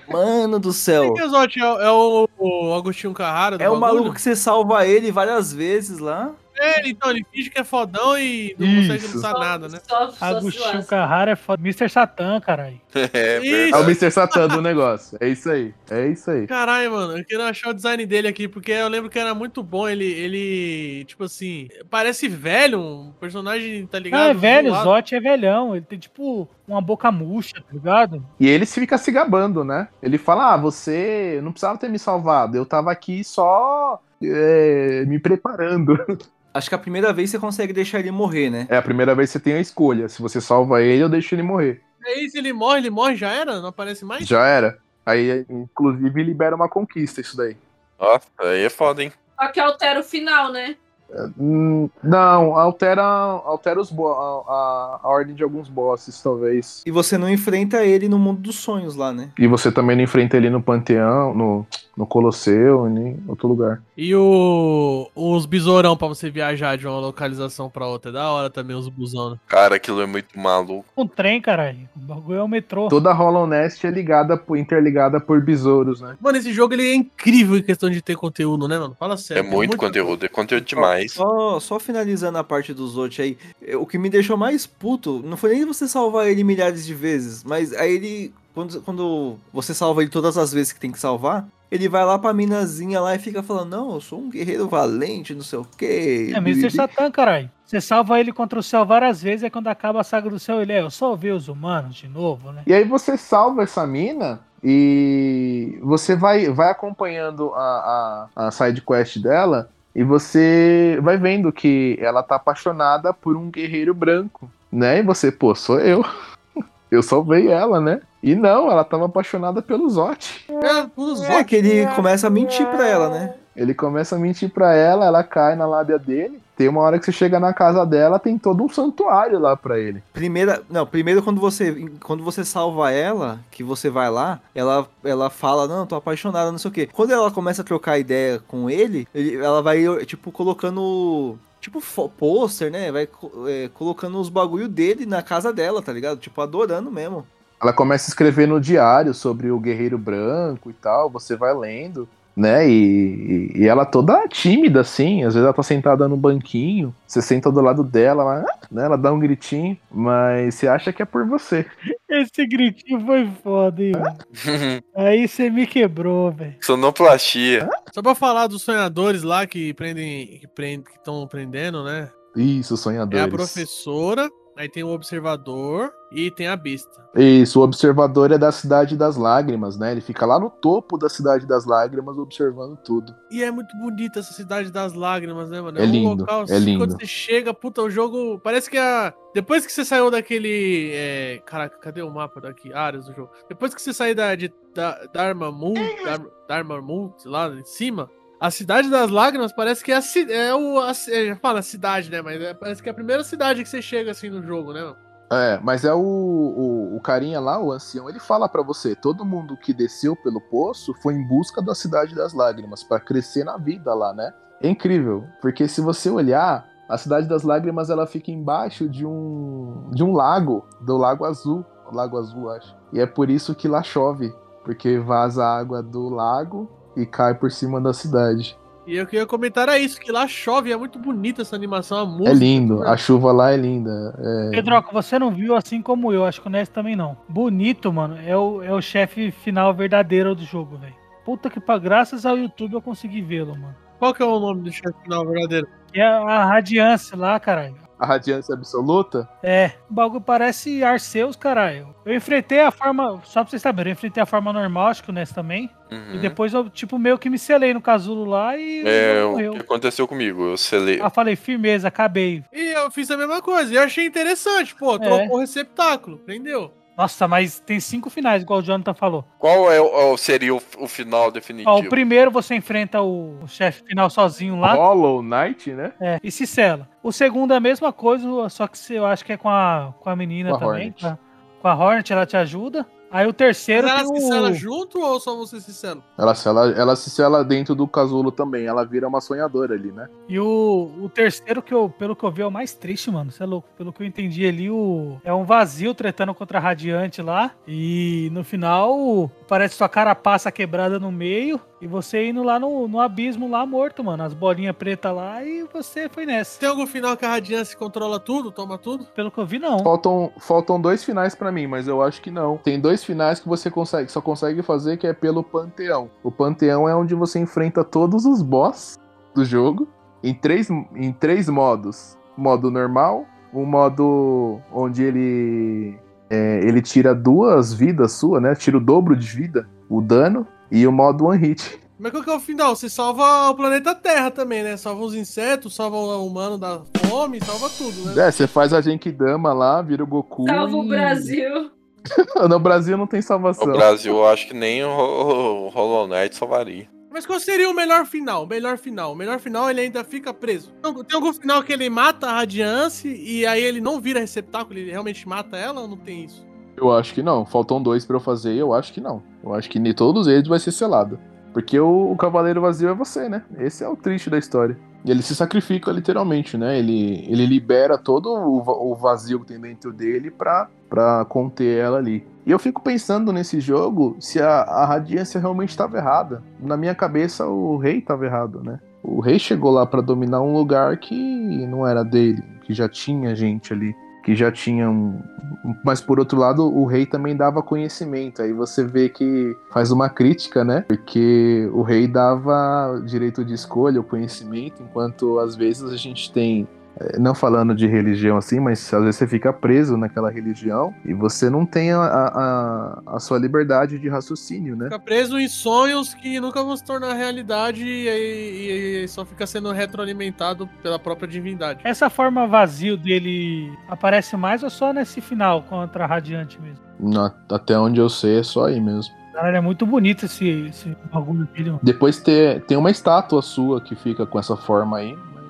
Mano do céu. Quem que é o Zotti? É, o- é o, o Agostinho Carrara do É o bagulho? maluco que você salva ele várias vezes lá. É, então, ele finge que é fodão e não Isso. consegue lançar nada, né? Só, Agostinho. Carrara é foda. Mr. Satan, caralho. [LAUGHS] É, Isso. É o. Mr. Satan do negócio. É isso aí. É isso aí. Caralho, mano, eu queria achar o design dele aqui, porque eu lembro que era muito bom. Ele, ele tipo assim, parece velho, um personagem, tá ligado? Não, é velho, o. Zote é velhão. Ele tem tipo uma boca murcha, tá ligado? E ele se fica se gabando, né? Ele fala: Ah, você não precisava ter me salvado. Eu tava aqui só é, me preparando. [LAUGHS] Acho que a primeira vez você consegue deixar ele morrer, né? É a primeira vez que você tem a escolha. Se você salva ele, eu deixo ele morrer. Aí se ele morre, ele morre, já era? Não aparece mais? Já era. Aí, inclusive, libera uma conquista isso daí. Nossa, aí é foda, hein? Só que altera o final, né? Hum, Não, altera, altera os bo- a, a- a ordem de alguns bosses, talvez. E você não enfrenta ele no mundo dos sonhos lá, né? E você também não enfrenta ele no Panteão, no, no Colosseu, em outro lugar. E o, os besourão pra você viajar de uma localização pra outra. É da hora também os busão, né? Cara, aquilo é muito maluco. Um trem, caralho. O bagulho é o metrô. Toda Hollow Nest é ligada, por- interligada por besouros, né? Mano, esse jogo ele é incrível em questão de ter conteúdo, né, mano? Fala É sério. tem muito muito conteúdo, é conteúdo demais. Demais. Só, só finalizando a parte dos outros aí, eh, o que me deixou mais puto não foi nem você salvar ele milhares de vezes, mas aí ele. Quando, quando você salva ele todas as vezes que tem que salvar, ele vai lá pra minazinha lá e fica falando: Não, eu sou um guerreiro valente, não sei o quê. É Mr. Satan, caralho. Você salva ele contra o céu várias vezes, aí quando acaba a saga do céu, ele é, eu salvei os humanos de novo, né? E aí você salva essa mina e você vai, vai acompanhando a, a, a side quest dela e você vai vendo que ela tá apaixonada por um guerreiro branco, né? E você, pô, sou eu. [LAUGHS] Eu salvei ela, né? E não, ela tava apaixonada pelo Zot. É, os É que ele começa a mentir pra ela, né? Ele começa a mentir pra ela, ela cai na lábia dele. Tem uma hora que você chega na casa dela, tem todo um santuário lá pra ele. Primeira, não, primeiro quando você quando você salva ela, que você vai lá, ela ela fala: "Não, tô apaixonada, não sei o quê". Quando ela começa a trocar ideia com ele, ele- ela vai tipo colocando tipo pôster, né? Vai é, colocando os bagulho dele na casa dela, tá ligado? Tipo adorando mesmo. Ela começa a escrever no diário sobre o guerreiro branco e tal, você vai lendo, né? E, e- e ela toda tímida, assim, às vezes ela tá sentada no banquinho, você senta do lado dela, ela, né? ela dá um gritinho, mas você acha que é por você. Esse gritinho foi foda, hein? [LAUGHS] Aí você me quebrou, velho. Sonoplastia. Só pra falar dos sonhadores lá que prendem. que estão prendendo, né? Isso, É sonhadores. a professora, aí tem o observador e tem a besta. Isso, o observador é da Cidade das Lágrimas, né? Ele fica lá no topo da Cidade das Lágrimas observando tudo. E é muito bonita essa cidade das lágrimas, né, mano? É lindo, é assim, lindo. Quando você chega, puta, o jogo. Parece que a. Depois que você saiu daquele. É... Caraca, cadê o mapa daqui? Áreas do jogo. Depois que você sair da, de, da, da Armamut, da, da Armamut, lá em cima. A cidade das lágrimas parece que é a cidade. É o. A, é, fala cidade, né? Mas é- parece que é a primeira cidade que você chega assim no jogo, né? É, mas é o, o, o carinha lá, o ancião, ele fala pra você: todo mundo que desceu pelo poço foi em busca da Cidade das Lágrimas, pra crescer na vida lá, né? É incrível, porque se você olhar, a Cidade das Lágrimas ela fica embaixo de um, de um lago, do Lago Azul, Lago Azul, acho. E é por isso que lá chove, porque vaza a água do lago e cai por cima da cidade. E eu queria comentar é isso, que lá chove, é muito bonita essa animação, a música. É lindo, tudo, a chuva lá é linda. É... Pedroca, você não viu assim como eu, acho que o Ness também não. Bonito, mano, é o, é o chefe final verdadeiro do jogo, velho. Puta que pra graças ao YouTube eu consegui vê-lo, mano. Qual que é o nome do chefe final verdadeiro? É a Radiance lá, caralho. A radiância absoluta? É, o bagulho parece Arceus, caralho. Eu enfrentei a forma, só pra vocês saberem, eu enfrentei a forma normal, acho que o Ness também. Uhum. E depois eu, tipo, meio que me selei no casulo lá e É, o morreu. que aconteceu comigo? Eu selei. Ah, falei, firmeza, acabei. E eu fiz a mesma coisa, e eu achei interessante, pô, trocou o receptáculo, entendeu? Nossa, mas tem cinco finais, igual o Jonathan falou. Qual é o, seria o, o final definitivo? Ó, o primeiro você enfrenta o, o chefe final sozinho lá. Hollow Knight, né? É, e se sela. O segundo é a mesma coisa, só que você- eu acho que é com a, com a menina Com a também. Hornet. Com a, com a Hornet, ela te ajuda. Aí o terceiro Mas ela tem se o... sela junto ou só você se sela? Ela, se ela, ela se sela dentro do casulo também. Ela vira uma sonhadora ali, né? E o, o terceiro, que eu, pelo que eu vi, é o mais triste, mano. Você é louco. Pelo que eu entendi ali, o, é um vazio tretando contra a Radiante lá. E no final, parece sua carapaça quebrada no meio. E você indo lá no, no abismo lá morto, mano. As bolinhas pretas lá e você foi nessa. Tem algum final que a Radiance controla tudo, toma tudo? Pelo que eu vi, não. Faltam, faltam dois finais pra mim, mas eu acho que não. Tem dois finais que você consegue, só consegue fazer que é pelo Panteão. O Panteão é onde você enfrenta todos os boss do jogo em três, em três modos: modo normal, um modo onde ele é, ele tira duas vidas sua, né? Tira o dobro de vida, o dano, e o modo one hit. Mas qual que é o final? Você salva o planeta Terra também, né? Salva os insetos, salva o humano da fome, salva tudo, né? É, você faz a Genkidama lá, vira o Goku. Salva o e- Brasil. [LAUGHS] no Brasil não tem salvação. No Brasil, eu acho que nem o, o Hollow Knight salvaria. Mas qual seria o melhor final? O melhor final. O melhor final ele ainda fica preso. Tem algum final que ele mata a Radiance e aí ele não vira receptáculo, ele realmente mata ela ou não tem isso? Eu acho que não. Faltam dois pra eu fazer e eu acho que não. Eu acho que nem todos eles vai ser selado. Porque o, o Cavaleiro Vazio é você, né? Esse é o triste da história. E ele se sacrifica literalmente, né? Ele, ele libera todo o, o vazio que tem dentro dele pra, pra conter ela ali. E eu fico pensando nesse jogo se a, a radiância realmente estava errada. Na minha cabeça, o rei estava errado, né? O rei chegou lá pra dominar um lugar que não era dele, que já tinha gente ali, que já tinha um. Mas por outro lado, o rei também dava conhecimento. Aí você vê que faz uma crítica, né? Porque o rei dava direito de escolha, o conhecimento, enquanto às vezes a gente tem não falando de religião assim, mas às vezes você fica preso naquela religião e você não tem a, a, a sua liberdade de raciocínio, né? Fica preso em sonhos que nunca vão se tornar realidade e, e- e só fica sendo retroalimentado pela própria divindade. Essa forma vazio dele aparece mais ou só nesse final contra a Radiante mesmo? Na- Até onde eu sei é só aí mesmo. Caralho, é muito bonito esse, esse bagulho dele. mano. Depois ter, tem uma estátua sua que fica com essa forma aí, mas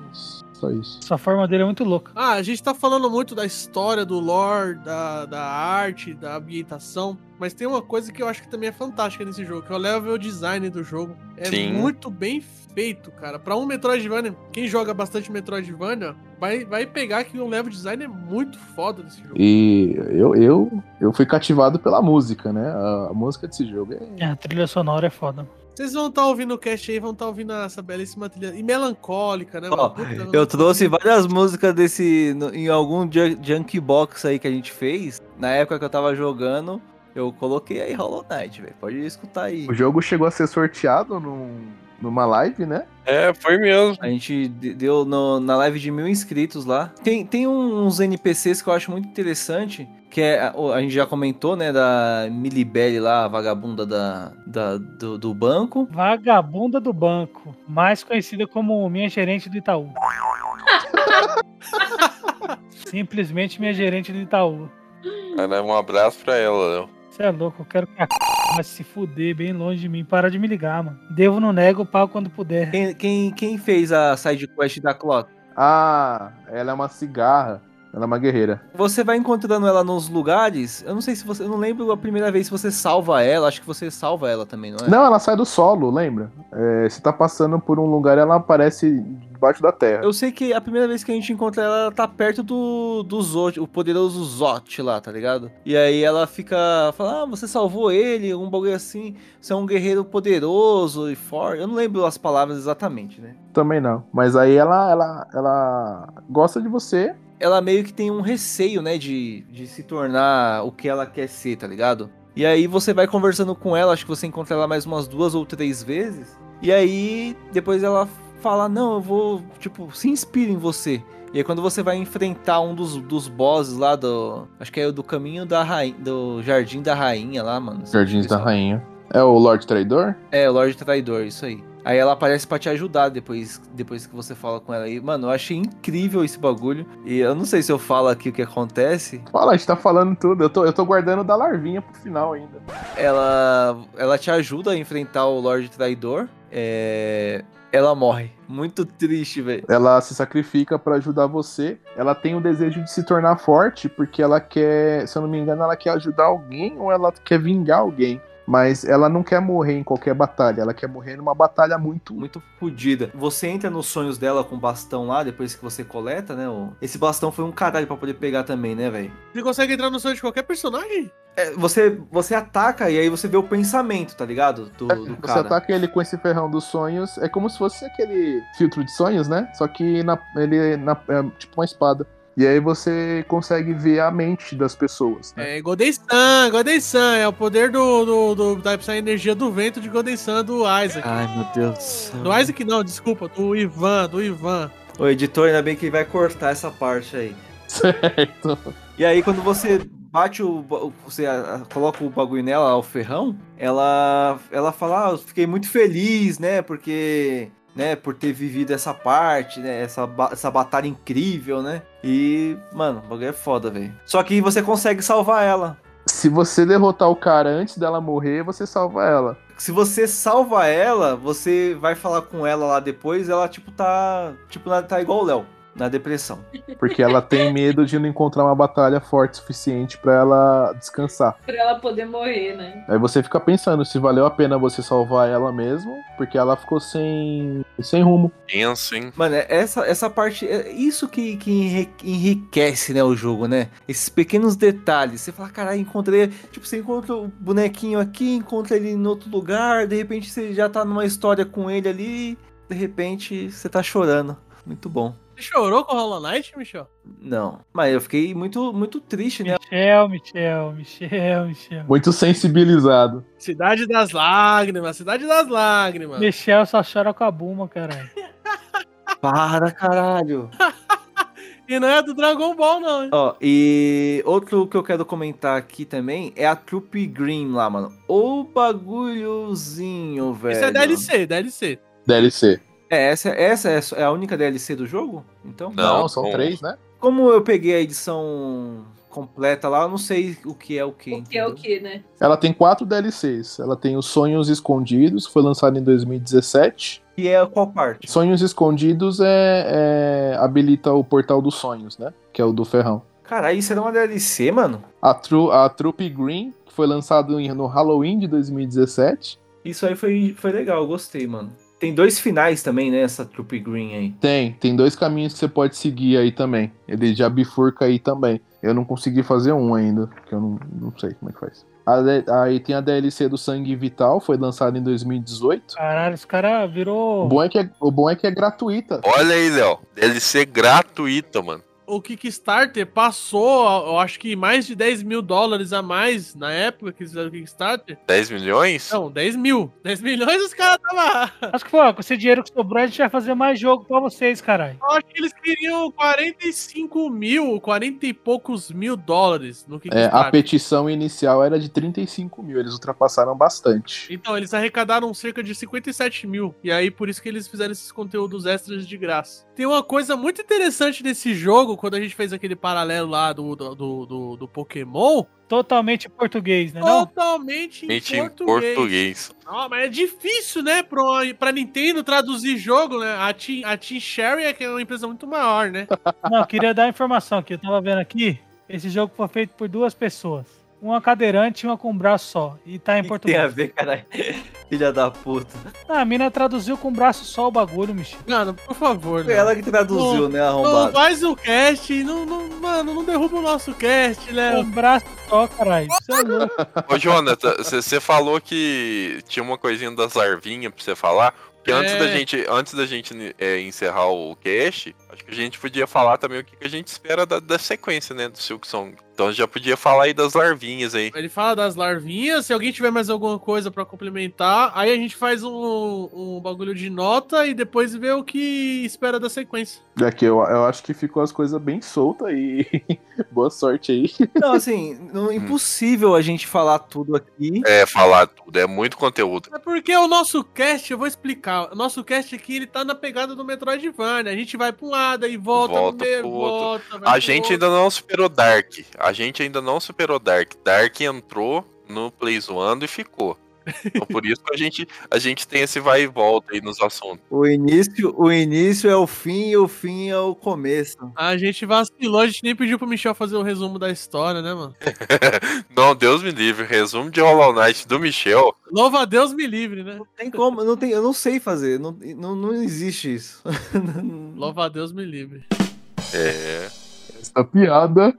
só isso. Essa forma dele é muito louca. Ah, a gente tá falando muito da história, do lore, da, da arte, da ambientação, mas tem uma coisa que eu acho que também é fantástica nesse jogo, que é o level design do jogo. É Sim. muito bem feito, cara. Pra um Metroidvania, quem joga bastante Metroidvania, vai, vai pegar que o level design é muito foda nesse jogo. E eu, eu, eu fui cativado pela música, né? A, a música desse jogo é É, a trilha sonora é foda. Vocês vão estar ouvindo o cast aí, vão estar ouvindo essa belíssima trilha. E melancólica, né? Ó, Eu trouxe várias músicas desse. no- em algum junk, box aí que a gente fez. Na época que eu tava jogando, eu coloquei aí Hollow Knight, velho. Pode escutar aí. O jogo chegou a ser sorteado num, numa live, né? É, foi mesmo. A gente de- deu no- na live de mil inscritos lá. Tem, tem uns NPCs que eu acho muito interessante. Que é, a, gente já comentou, né? Da Milibelli lá, a vagabunda da, da- do, do banco. Vagabunda do banco, mais conhecida como minha gerente do Itaú. [LAUGHS] Simplesmente minha gerente do Itaú. Cara, um abraço pra ela, Léo. Você é louco, eu quero que a c... vai se fuder bem longe de mim. Para de me ligar, mano. Devo, não nego, pau quando puder. Quem, quem, quem fez a side quest da Clock? Ah, ela é uma cigarra. Ela é uma guerreira. Você vai encontrando ela nos lugares. Eu não sei se você. Eu não lembro a primeira vez se você salva ela. Acho que você salva ela também, não é? Não, ela sai do solo, lembra? É, você tá passando por um lugar ela aparece debaixo da terra. Eu sei que a primeira vez que a gente encontra ela, ela tá perto do, do Zot, o poderoso Zot lá, tá ligado? E aí ela fica. Fala, ah, você salvou ele, um bagulho assim. Você é um guerreiro poderoso e forte. Eu não lembro as palavras exatamente, né? Também não. Mas aí ela, ela, ela gosta de você. Ela meio que tem um receio, né, de, de se tornar o que ela quer ser, tá ligado? E aí você vai conversando com ela, acho que você encontra ela mais umas duas ou três vezes. E aí depois ela fala: Não, eu vou, tipo, se inspira em você. E aí quando você vai enfrentar um dos, dos bosses lá do. Acho que é o do caminho da rainha. Do Jardim da Rainha lá, mano. Jardins da Rainha. É o Lorde Traidor? É, o Lorde Traidor, isso aí. Aí ela aparece pra te ajudar depois, depois que você fala com ela. E, mano, eu achei incrível esse bagulho. E eu não sei se eu falo aqui o que acontece. Fala, a gente tá falando tudo. Eu tô, eu tô guardando da larvinha pro final ainda. Ela, ela te ajuda a enfrentar o Lorde Traidor. É... Ela morre. Muito triste, velho. Ela se sacrifica pra ajudar você. Ela tem o desejo de se tornar forte porque ela quer, se eu não me engano, ela quer ajudar alguém ou ela quer vingar alguém. Mas ela não quer morrer em qualquer batalha, ela quer morrer numa batalha muito. Muito fodida. Você entra nos sonhos dela com o bastão lá, depois que você coleta, né? Esse bastão foi um caralho pra poder pegar também, né, velho? Você consegue entrar no sonho de qualquer personagem? É, você, você ataca e aí você vê o pensamento, tá ligado? Do, do Você cara. ataca ele com esse ferrão dos sonhos, é como se fosse aquele filtro de sonhos, né? Só que na, ele na, é tipo uma espada. E aí você consegue ver a mente das pessoas. né? É Godei-san, Godei-san, é o poder do, do, do da energia do vento de Godei-san do Isaac. Ai, meu Deus do céu. Do Isaac não, desculpa, do Ivan, do Ivan. O editor, ainda bem que ele vai cortar essa parte aí. [LAUGHS] Certo. E aí, quando você bate o. Você coloca o bagulho nela, o ferrão, ela. Ela fala, ah, eu fiquei muito feliz, né? Porque. Né, por ter vivido essa parte, né? Essa, ba- essa batalha incrível, né? E, mano, o bagulho é foda, velho. Só que você consegue salvar ela. Se você derrotar o cara antes dela morrer, você salva ela. Se você salva ela, você vai falar com ela lá depois, ela, tipo, tá. Tipo, ela tá igual o Léo, na depressão. Porque ela tem medo de não encontrar uma batalha forte o suficiente pra ela descansar. Pra ela poder morrer, né? Aí você fica pensando se valeu a pena você salvar ela mesmo, porque ela ficou sem, sem rumo. Pensa, hein? Mano, é essa, essa parte. É isso que, que enri- enriquece, né, o jogo, né? Esses pequenos detalhes. Você fala, caralho, encontrei. Tipo, você encontra o bonequinho aqui, encontra ele em outro lugar, de repente você já tá numa história com ele ali. de repente você tá chorando. Muito bom. Você chorou com Hollow Knight, Michel? Não, mas eu fiquei muito, muito triste, né? Michel, Michel, Michel, Michel. Muito sensibilizado. Cidade das Lágrimas, Cidade das Lágrimas. Michel só chora com a Buma, caralho. [LAUGHS] Para, caralho. [LAUGHS] E não é do Dragon Ball, não. hein? Ó, e outro que eu quero comentar aqui também é a Troop Green lá, mano. O bagulhozinho, velho. Isso é DLC, DLC. DLC. É, essa, essa é é a única DLC do jogo? Então? Não, são bom. três, né? Como eu peguei a edição completa lá, eu não sei o que é o que. O que é o que, né? Ela tem quatro DLCs. Ela tem os Sonhos Escondidos, que foi lançado em 2017. E é qual parte? Sonhos Escondidos é, é- habilita o Portal dos Sonhos, né? Que é o do Ferrão. Caralho, isso era uma DLC, mano? A, Tru, a Troop Green, que foi lançado no Halloween de 2017. Isso aí foi, foi legal, gostei, mano. Tem dois finais também, né? Essa Troop Green aí. Tem, tem dois caminhos que você pode seguir aí também. Ele já bifurca aí também. Eu não consegui fazer um ainda, porque eu não, não sei como é que faz. Aí tem a DLC do Sangue Vital, foi lançada em 2018. Caralho, esse cara O virou. bom é que é, o bom é, que é gratuita. Olha aí, Léo. DLC gratuita, mano. O Kickstarter passou, eu acho que mais de 10 mil dólares a mais na época que eles fizeram o Kickstarter. 10 milhões? Não, 10 mil. 10 milhões os caras estavam. Acho que foi, com esse dinheiro que sobrou, a gente vai fazer mais jogo pra vocês, caralho. Eu acho que eles queriam 45 mil, 40 e poucos mil dólares no É, Kickstarter. a petição inicial era de 35 mil, eles ultrapassaram bastante. Então, eles arrecadaram cerca de 57 mil. E aí, por isso que eles fizeram esses conteúdos extras de graça. Tem uma coisa muito interessante desse jogo, quando a gente fez aquele paralelo lá do, do, do, do- do Pokémon. Totalmente português, né? Não? Totalmente em Mente em português. português. Não, mas é difícil, né, pra, pra Nintendo traduzir jogo, né? A Team, a Team Sherry é que é uma empresa muito maior, né? [LAUGHS] Não, eu queria dar informação aqui. Eu tava vendo aqui. Esse jogo foi feito por duas pessoas. Uma cadeirante e uma com um braço só. E tá em que que tem a português. ver, caralho? [LAUGHS] Filha da puta. Ah, a mina traduziu com um braço só o bagulho, Michel. Mano, por favor, Foi né? ela que traduziu, né, Não arrombado? faz o cast e não, não, mano, não derruba o nosso cast, né? um braço só, caralho. Isso é louco. Ô, Jonathan, você falou que tinha uma coisinha das larvinhas pra você falar. Que antes É. da gente, antes da gente é, encerrar o cast, acho que a gente podia falar também o que, a gente espera da, da sequência, né, do Silk Song. Então já podia falar aí das larvinhas aí. Ele fala das larvinhas, se alguém tiver mais alguma coisa pra complementar, aí a gente faz um, um bagulho de nota e depois vê o que espera da sequência. Aqui eu, eu acho que ficou as coisas bem soltas [LAUGHS] e boa sorte aí. Não, assim, não, impossível a gente falar tudo aqui. É, falar tudo, é muito conteúdo. É porque o nosso cast, eu vou explicar, o nosso cast aqui, ele tá na pegada do Metroidvania, a gente vai pra um lado e volta, Volta no meio, volta, A gente outro. ainda não superou Dark. A gente ainda não superou Dark. Dark entrou no Play Zoando e ficou. Então por isso que a gente, a gente tem esse vai e volta aí nos assuntos. O início, o início é o fim e o fim é o começo. A gente vacilou, a gente nem pediu pro Michel fazer o resumo da história, né, mano? [LAUGHS] Não, Deus me livre. Resumo de Hollow Knight do Michel. Louva a Deus me livre, né? Tem como, não tem, eu não sei fazer, não, não, não existe isso. [LAUGHS] Louva a Deus me livre. É. Essa piada.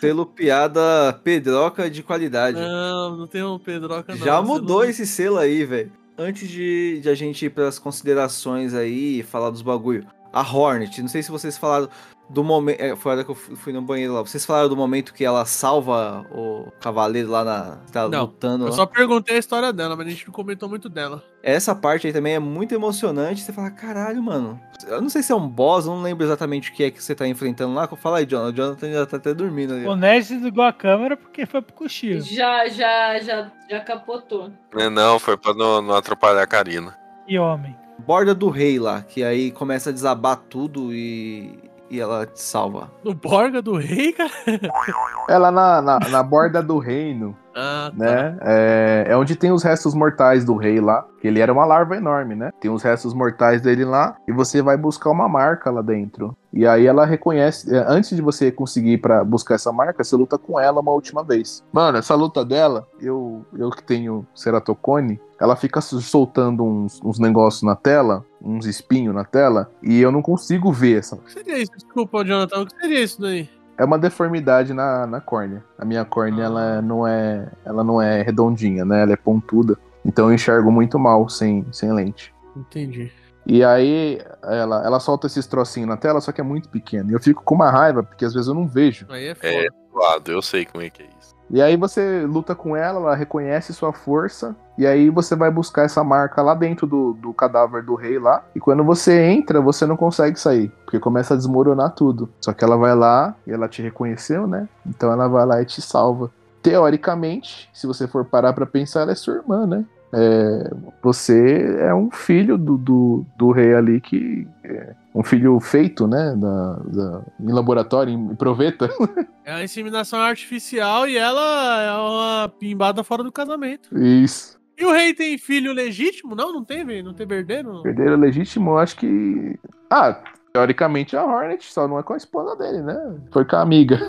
Selo piada pedroca de qualidade. Não, não tem um Pedroca, não. Já mudou não- esse selo aí, velho. Antes de, de a gente ir pras considerações aí e falar dos bagulho. A Hornet, não sei se vocês falaram do momento. É, foi a hora que eu fui no banheiro lá. Vocês falaram do momento que ela salva o cavaleiro lá na. Tá Não, lutando Eu lá. só perguntei a história dela, mas a gente não comentou muito dela. Essa parte aí também é muito emocionante. Você fala, caralho, mano. Eu não sei se é um boss, eu não lembro exatamente o que é que você tá enfrentando lá. Fala aí, Jonathan. O Jonathan já tá até dormindo ali. O Ned desligou a câmera porque foi pro cochilo. Já, já, já, já capotou. É, Não, foi pra não, não atrapalhar a Karina. E homem. Borda do rei lá, que aí começa a desabar tudo e, e ela te salva. No Borga do Rei, cara? [LAUGHS] Ela na, na, na borda do reino, Ah, tá. né? É, é onde tem os restos mortais do rei lá. Que ele era uma larva enorme, né? Tem os restos mortais dele lá. E você vai buscar uma marca lá dentro. E aí ela reconhece. é, Antes de você conseguir para buscar essa marca, você luta com ela uma última vez. Mano, essa luta dela, eu, eu que tenho ceratocone, ela fica soltando uns, uns negócios na tela, uns espinhos na tela, e eu não consigo ver essa. O que seria isso? Desculpa, Jonathan. O que seria isso daí? É uma deformidade na, na córnea. A minha córnea, ela não é, ela não é redondinha, né? Ela é pontuda. Então eu enxergo muito mal sem, sem lente. Entendi. E aí ela, ela solta esses trocinhos na tela, só que é muito pequeno. E eu fico com uma raiva, porque às vezes eu não vejo. Aí é foda. É, lado, eu sei como é que é isso. E aí você luta com ela, ela reconhece sua força, e aí você vai buscar essa marca lá dentro do, do cadáver do rei lá. E quando você entra, você não consegue sair, porque começa a desmoronar tudo. Só que ela vai lá e ela te reconheceu, né? Então ela vai lá e te salva. Teoricamente, se você for parar pra pensar, ela é sua irmã, né? É, você é um filho do, do, do rei ali que. É um filho feito, né? Da, da- em laboratório, em proveta. [LAUGHS] É a inseminação artificial e ela é uma pimbada fora do casamento. Isso. E o rei tem filho legítimo? Não, não tem, velho. Não tem herdeiro? Herdeiro legítimo, acho que. Ah, teoricamente a Hornet só não é com a esposa dele, né? Foi com a amiga.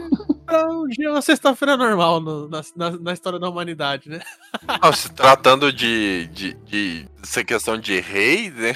Então, um dia é uma sexta-feira normal no- na, na, na história da humanidade, né? [LAUGHS] Não, se tratando de, de, de essa questão de rei, né?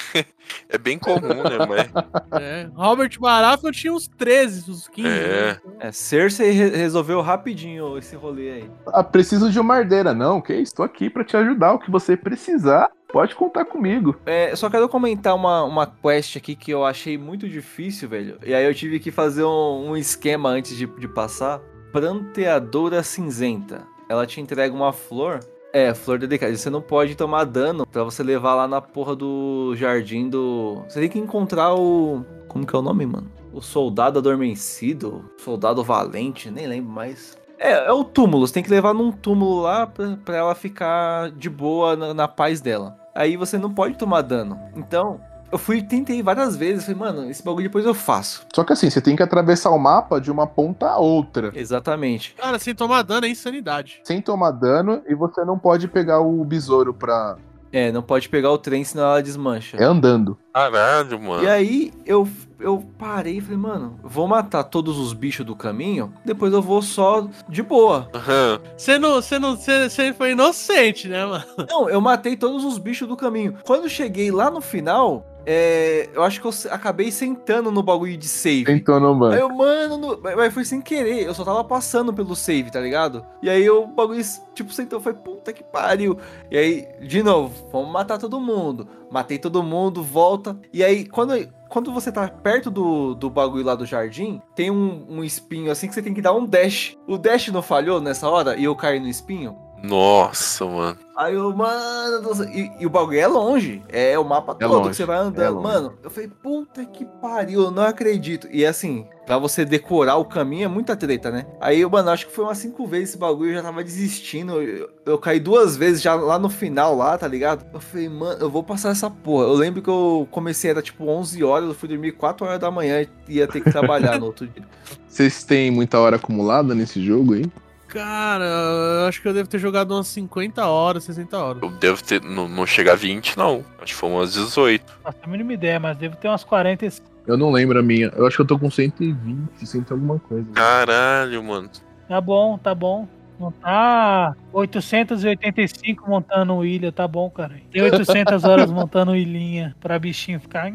É bem comum, né? Mas, É. Robert Baratheon tinha uns 13, uns 15. É. né? É, Cersei re- resolveu rapidinho esse rolê aí. Ah, preciso de uma herdeira. Não, que isso? Tô aqui pra te ajudar. O que você precisar, pode contar comigo. É, só quero comentar uma, uma quest aqui que eu achei muito difícil, velho. E aí eu tive que fazer um, um esquema antes de, de passar. Pranteadora cinzenta. Ela te entrega uma flor. É, flor dedicada. Você não pode tomar dano pra você levar lá na porra do jardim do. Você tem que encontrar o. Como que é o nome, mano? O soldado adormecido. Soldado valente, nem lembro mais. É, é o túmulo. Você tem que levar num túmulo lá pra, pra ela ficar de boa na, na paz dela. Aí você não pode tomar dano. Então, eu fui tentei várias vezes. Falei, mano, esse bagulho depois eu faço. Só que assim, você tem que atravessar o mapa de uma ponta a outra. Exatamente. Cara, sem tomar dano é insanidade. Sem tomar dano, e você não pode pegar o besouro pra. É, não pode pegar o trem, senão ela desmancha. É andando. caralho, mano. E aí eu, eu parei e falei, mano, vou matar todos os bichos do caminho, depois eu vou só de boa. Aham. Você não, você não, você, você foi inocente, né, mano? Não, eu matei todos os bichos do caminho. Quando eu cheguei lá no final, é, eu acho que eu acabei sentando no bagulho de save. Tentou no Aí banco. eu, mano, no- mas mas foi sem querer, eu só tava passando pelo save, tá ligado? E aí o bagulho, tipo, sentou, foi puta que pariu. E aí, de novo, vamos matar todo mundo. Matei todo mundo, volta. E aí, quando, quando você tá perto do, do bagulho lá do jardim, tem um, um espinho assim que você tem que dar um dash. O dash não falhou nessa hora e eu caí no espinho? Nossa, mano. Aí eu, mano, e, e o bagulho é longe. É o mapa É todo longe, que você vai é andando. longe. mano, eu falei, puta que pariu, eu não acredito. E assim, pra você decorar o caminho é muita treta, né? Aí eu, mano, acho que foi umas cinco vezes esse bagulho, eu já tava desistindo. Eu, eu caí duas vezes já lá no final, lá, tá ligado? Eu falei, mano, eu vou passar essa porra. Eu lembro que eu comecei, era tipo 11 horas, eu fui dormir 4 horas da manhã e ia ter que trabalhar no outro dia. Vocês têm muita hora acumulada nesse jogo aí? Cara, eu acho que eu devo ter jogado umas 50 horas, 60 horas. Eu devo ter. Não, não chegar a 20, não. Acho que foi umas 18. Nossa, a mínima ideia, mas devo ter umas 40. e- Eu não lembro a minha. Eu acho que eu tô com 120, 100 e alguma coisa. Caralho, mano. Tá bom, tá bom. Não tá 885 montando ilha, tá bom, cara. Tem 800 horas [LAUGHS] montando ilhinha pra bichinho ficar.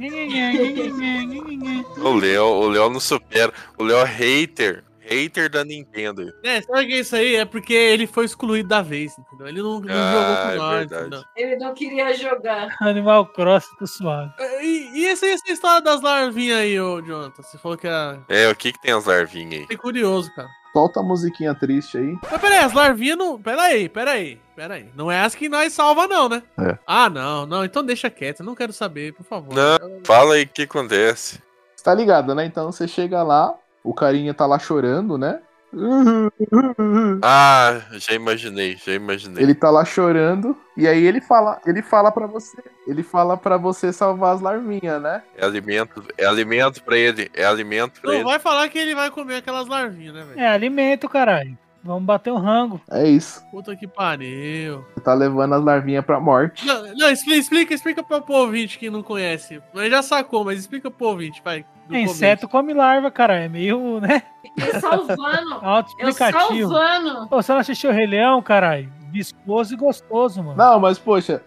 O Léo, o Léo não supera. O Léo é hater. Hater da Nintendo. É, sabe o que é isso aí? É porque ele foi excluído da vez, entendeu? Ele não, não Ah, jogou com é nós, entendeu? Ele não queria jogar. [LAUGHS] Animal Cross, tá suave. E, e essa, essa história das larvinhas aí, ô Jonathan? Você falou que é. É, o que que tem as larvinhas aí? Fiquei curioso, cara. Solta a musiquinha triste aí. Mas peraí, as larvinhas não. Peraí, peraí, peraí. Não é as que nós salva, não, né? É. Ah, não, não. Então deixa quieto. Eu não quero saber, por favor. Não, fala aí o que acontece. Você tá ligado, né? Então você chega lá, o carinha tá lá chorando, né? Ah, já imaginei, já imaginei. Ele tá lá chorando e aí ele fala, ele fala para você, ele fala para você salvar as larvinhas, né? É alimento, é alimento pra ele, é alimento pra Não ele. vai falar que ele vai comer aquelas larvinhas, né, velho? É alimento, caralho. Vamos bater o rango. É isso. Puta que pariu. Você tá levando as larvinhas pra morte. Não, não explica, explica, explica pra pro ouvinte que não conhece. Mas já sacou, mas explica pro ouvinte, vai. do É, inseto come larva, cara. É meio, né? Fiquei salvando. Eu [LAUGHS] Auto-explicativo. salvando. Pô, você não assistiu o Rei Leão, caralho? Viscoso e gostoso, mano. Não, mas poxa,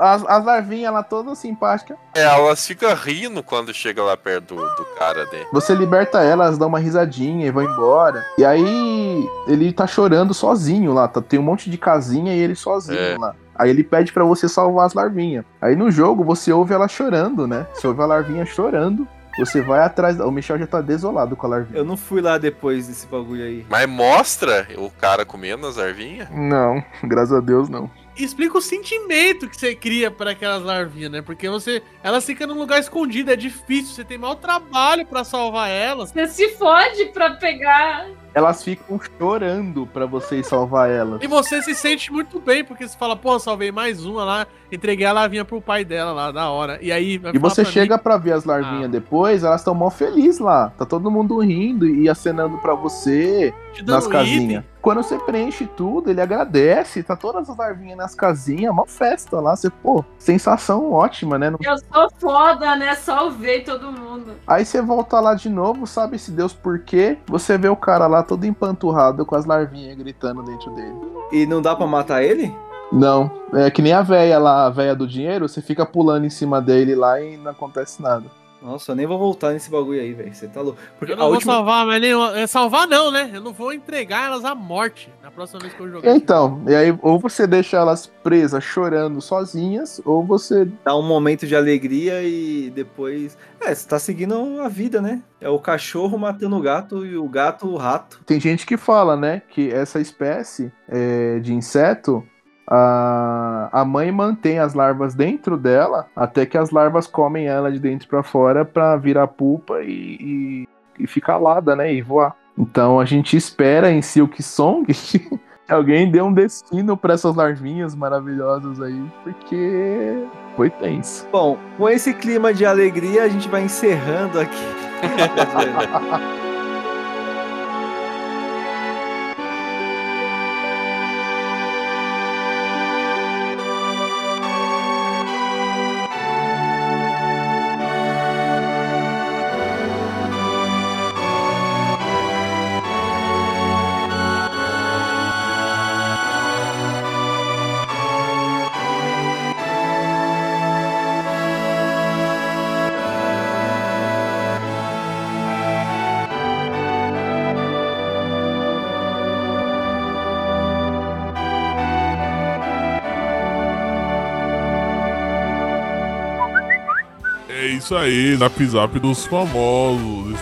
As, as larvinhas lá todas simpáticas. É, elas ficam rindo quando chega lá perto do, do cara dele. Você liberta elas, dá uma risadinha e vai embora. E aí ele tá chorando sozinho lá. Tá, tem um monte de casinha e ele sozinho É. lá. Aí ele pede pra você salvar as larvinhas. Aí no jogo você ouve ela chorando, né? Você ouve a larvinha chorando. Você vai atrás. O Michel já tá desolado com a larvinha. Eu não fui lá depois desse bagulho aí. Mas mostra o cara comendo as arvinhas? Não, [LAUGHS] graças a Deus não. Explica o sentimento que você cria para aquelas larvinhas, né? Porque você. Elas ficam num lugar escondido, é difícil, você tem mau trabalho pra salvar elas. Você se fode pra pegar. Elas ficam chorando pra você salvar elas. E você se sente muito bem, porque você fala, pô, salvei mais uma lá, entreguei a larvinha pro pai dela lá, da hora. E aí. E você pra chega mim, pra ver as larvinhas Ah. depois, elas estão mó felizes lá. Tá todo mundo rindo e acenando pra você nas casinhas. item. Quando você preenche tudo, ele agradece. Tá todas as larvinhas nas casinhas, mó festa lá. Você, pô, sensação ótima, né? Eu sou foda, né? Salvei todo mundo. Aí você volta lá de novo, sabe se Deus por quê? Você vê o cara lá todo empanturrado com as larvinhas gritando dentro dele. E não dá pra matar ele? Não, é que nem a véia lá, a véia do dinheiro, você fica pulando em cima dele lá e não acontece nada. Nossa, eu nem vou voltar nesse bagulho aí, velho. Você tá louco. Porque Eu a não vou última. salvar, mas nem. é, Salvar não, né? Eu não vou entregar elas à morte na próxima vez que eu jogar. Então, e aí ou você deixa elas presas chorando sozinhas, ou você. Dá um momento de alegria e depois. É, você tá seguindo a vida, né? É o cachorro matando o gato e o gato o rato. Tem gente que fala, né, que essa espécie é, de inseto. A, a mãe mantém as larvas dentro dela até que as larvas comem ela de dentro pra fora pra virar pupa e, e, e ficar alada, né? E voar. Então a gente espera em Silk Song que [LAUGHS] alguém dê um destino pra essas larvinhas maravilhosas aí, porque foi tenso. Bom, com esse clima de alegria, a gente vai encerrando aqui. [LAUGHS] isso aí, na Zap dos famosos.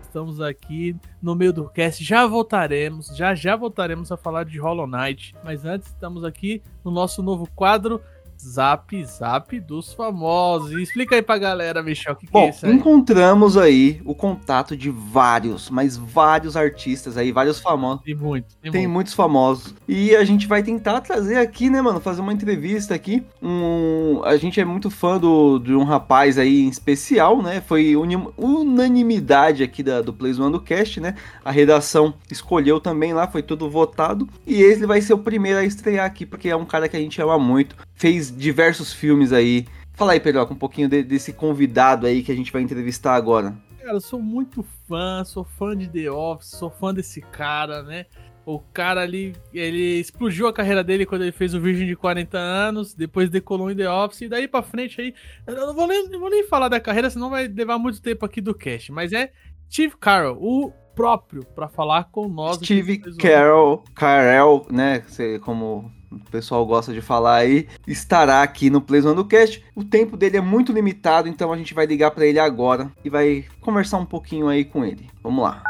Estamos aqui no meio do cast, já voltaremos, já já voltaremos a falar de Hollow Knight, mas antes estamos aqui no nosso novo quadro Zap Zap dos famosos. Explica aí pra galera, Michel, o que, que é Bom, isso aí? encontramos aí o contato de vários, mas vários artistas aí, vários famosos. Tem muito, tem, Tem muito. muitos famosos. E a gente vai tentar trazer aqui, né, mano? Fazer uma entrevista aqui. Um, a gente é muito fã do, de um rapaz aí em especial, né? Foi unanimidade aqui da, do Plays One do Cast, né? A redação escolheu também lá, foi tudo votado. E ele vai ser o primeiro a estrear aqui, porque é um cara que a gente ama muito. Fez diversos filmes aí. Fala aí, Pedro, um pouquinho de- desse convidado aí que a gente vai entrevistar agora. Cara, eu sou muito fã, sou fã de The Office, sou fã desse cara, né? O cara ali, ele explodiu a carreira dele quando ele fez o Virgem de 40 anos, depois decolou em The Office, e daí pra frente aí, eu não vou nem, não vou nem falar da carreira, senão vai levar muito tempo aqui do cast, mas é Steve Carell, o próprio, pra falar com nós. Steve One. Carell, Carell, né? como o pessoal gosta de falar aí, estará aqui no Plays One do Cast. O tempo dele é muito limitado, então a gente vai ligar pra ele agora e vai conversar um pouquinho aí com ele. Vamos lá.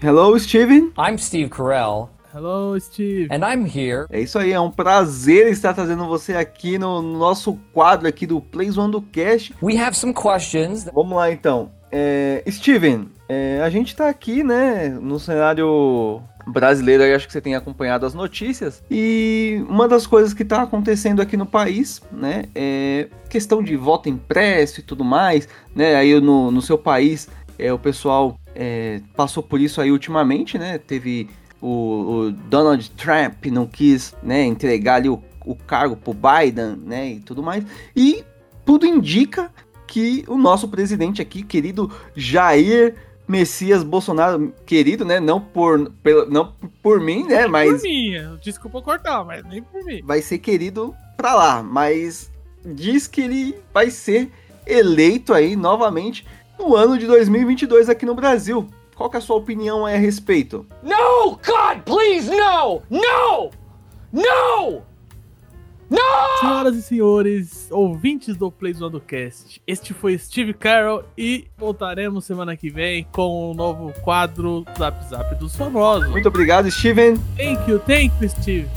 Hello, Steven. I'm Steve Carell, Hello, Steve. and I'm here. É isso aí, é um prazer estar trazendo você aqui no nosso quadro aqui do Plays One do Cast. We have some questions. Vamos lá então. É, Steven, é, a gente tá aqui, né, no cenário brasileiro, acho que você tem acompanhado as notícias. E uma das coisas que tá acontecendo aqui no país, né, é questão de voto impresso e tudo mais, né, aí no, no seu país, é, o pessoal é, passou por isso aí ultimamente, né, teve o, o Donald Trump não quis, né, entregar ali o, o cargo pro Biden, né, e tudo mais. E tudo indica que o nosso presidente aqui, querido Jair Messias Bolsonaro, querido, né, não por, pelo, não por mim, né, mas Por mim, desculpa cortar, mas nem por mim. vai ser querido pra lá, mas diz que ele vai ser eleito aí novamente no ano de 2022 aqui no Brasil. Qual que é a sua opinião aí a respeito? No! God, please, no! No! No! Senhoras e senhores, ouvintes do Play do Cast, este foi Steve Carroll e voltaremos semana que vem com um novo quadro Zap Zap dos famosos. Muito obrigado, Steven. Thank you, thank you, Steve.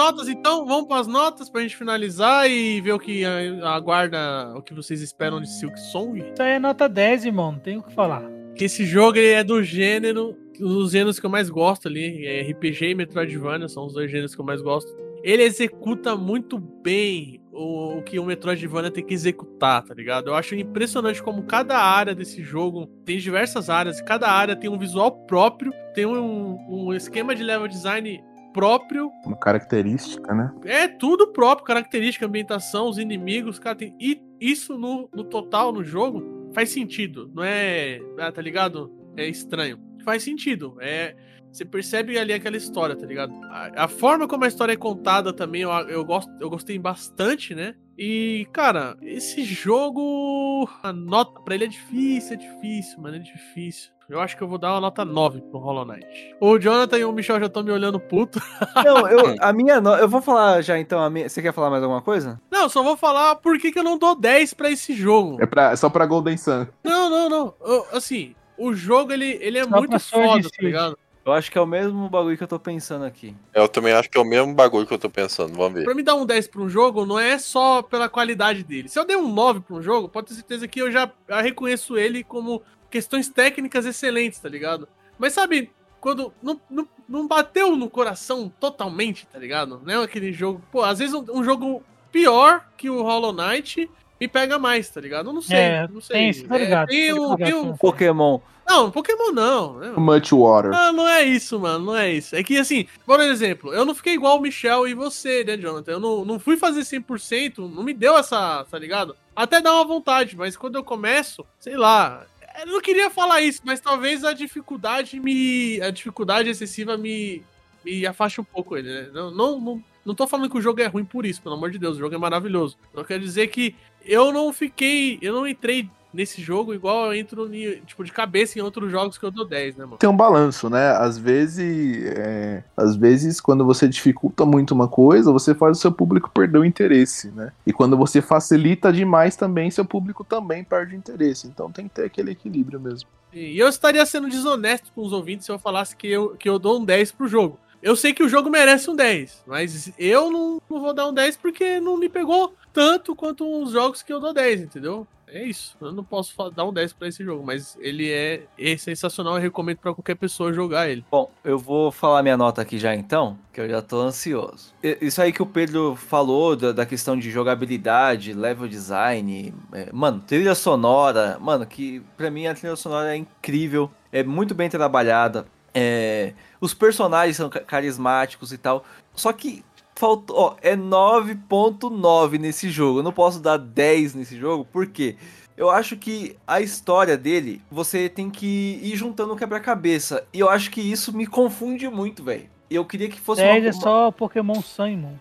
Notas então, vamos para as notas pra gente finalizar e ver o que aguarda, o que vocês esperam de Silk Song. Isso aí é nota 10, irmão. Não tem o que falar. Que esse jogo ele é do gênero, os gêneros que eu mais gosto ali, é RPG e Metroidvania, são os dois gêneros que eu mais gosto. Ele executa muito bem o, o que o Metroidvania tem que executar, tá ligado? Eu acho impressionante como cada área desse jogo tem diversas áreas, cada área tem um visual próprio, tem um, um esquema de level design próprio, Uma característica, né? é tudo próprio, característica, ambientação, os inimigos, cara, tem. E isso no, no total, no jogo, faz sentido. Não é. Ah, tá ligado? É estranho. Faz sentido. É. Você percebe ali aquela história, tá ligado? A, a forma como a história é contada também, eu, eu, gosto, eu gostei bastante, né? E, cara, esse jogo. A nota pra ele é difícil, é difícil, mano, é difícil. Eu acho que eu vou dar uma nota 9 pro Hollow Knight. O Jonathan e o Michel já estão me olhando puto. [LAUGHS] Não, eu, a minha no... Eu vou falar já então. A minha... Você quer falar mais alguma coisa? Não, só vou falar por que, que eu não dou 10 pra esse jogo. É pra, é só pra Golden Sun. Não, não, não. Eu- assim, o jogo ele, ele é Só muito foda, tá ligado? Eu acho que é o mesmo bagulho que eu tô pensando aqui. Eu também acho que é o mesmo bagulho que eu tô pensando. Vamos ver. Pra me dar um 10 pra um jogo, não é só pela qualidade dele. Se eu der um 9 pra um jogo, pode ter certeza que eu já reconheço ele como questões técnicas excelentes, tá ligado? Mas sabe, quando não, não, não bateu no coração totalmente, tá ligado? Não é aquele jogo. Pô, às vezes um, um jogo pior que o Hollow Knight me pega mais, tá ligado? Eu não sei, É, não sei. tem isso, tá ligado, tem tô um- tem um- Pokémon. Não, Pokémon não. né? Much Water. Não, não é isso, mano, não é isso. É que assim, por exemplo, eu não fiquei igual o Michel e você, né, Jonathan? Eu não, não fui fazer 100%, não me deu essa, tá ligado? Até dá uma vontade, mas quando eu começo, sei lá. Eu não queria falar isso, mas talvez a dificuldade me. A dificuldade excessiva me, me afaste um pouco ele, né? Não, não, não, não tô falando que o jogo é ruim por isso, pelo amor de Deus, o jogo é maravilhoso. Eu quero dizer que eu não fiquei. Eu não entrei nesse jogo igual eu entro, tipo, de cabeça em outros jogos que eu dou 10, né, mano? Tem um balanço, né? Às vezes, é, às vezes, quando você dificulta muito uma coisa, você faz o seu público perder o interesse, né? E quando você facilita demais também, seu público também perde o interesse. Então tem que ter aquele equilíbrio mesmo. E eu estaria sendo desonesto com os ouvintes se eu falasse que eu, que eu dou um 10 pro jogo. Eu sei que o jogo merece um 10, mas eu não, não vou dar um 10 porque não me pegou tanto quanto os jogos que eu dou 10, entendeu? É isso. Eu não posso dar um 10 pra esse jogo, mas ele é, é sensacional. Eu recomendo pra qualquer pessoa jogar ele. Bom, eu vou falar minha nota aqui já então, que eu já tô ansioso. Isso aí que o Pedro falou da, da questão de jogabilidade, level design, é, mano, trilha sonora, mano, que pra mim a trilha sonora é incrível, é muito bem trabalhada, é, os personagens são ca- carismáticos e tal, só que faltou, ó, é 9.9 nesse jogo, eu não posso dar 10 nesse jogo, por quê? Eu acho que a história dele, você tem que ir juntando um quebra-cabeça. E eu acho que isso me confunde muito, velho. Eu queria que fosse 10 é só Pokémon Sun, irmão.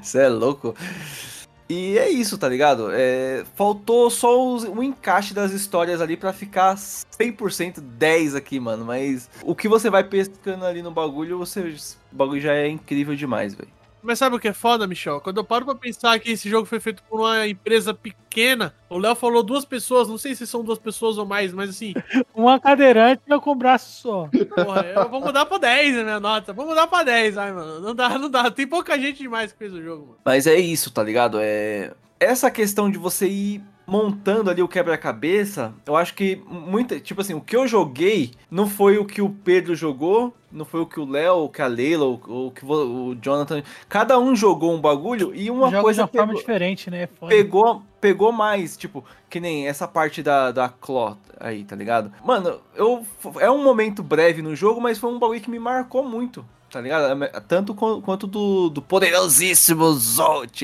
Você é louco. E é isso, tá ligado? É, faltou só o encaixe das histórias ali pra ficar 100% 10 aqui, mano. Mas o que você vai pescando ali no bagulho, você, o bagulho já é incrível demais, velho. Mas sabe o que é foda, Michel? Quando eu paro pra pensar que esse jogo foi feito por uma empresa pequena, o Léo falou duas pessoas, não sei se são duas pessoas ou mais, mas assim, [LAUGHS] Uma cadeirante e eu com o braço só. Porra, eu vou mudar pra 10 a minha nota. Vou mudar pra 10, ai, mano. Não dá, não dá. Tem pouca gente demais que fez o jogo, mano. Mas é isso, tá ligado? É essa questão de você ir montando ali o quebra-cabeça, eu acho que muita, tipo assim, o que eu joguei não foi o que o Pedro jogou, não foi o que o Léo, o que a Leila, o, o que o Jonathan, cada um jogou um bagulho e uma Joga de coisa uma forma pegou, diferente, né? É foda. pegou, pegou mais, tipo, que nem essa parte da, da Claw aí, tá ligado? Mano, eu, é um momento breve no jogo, mas foi um bagulho que me marcou muito. Tá ligado? Tanto co- quanto do, do poderosíssimo Zolt.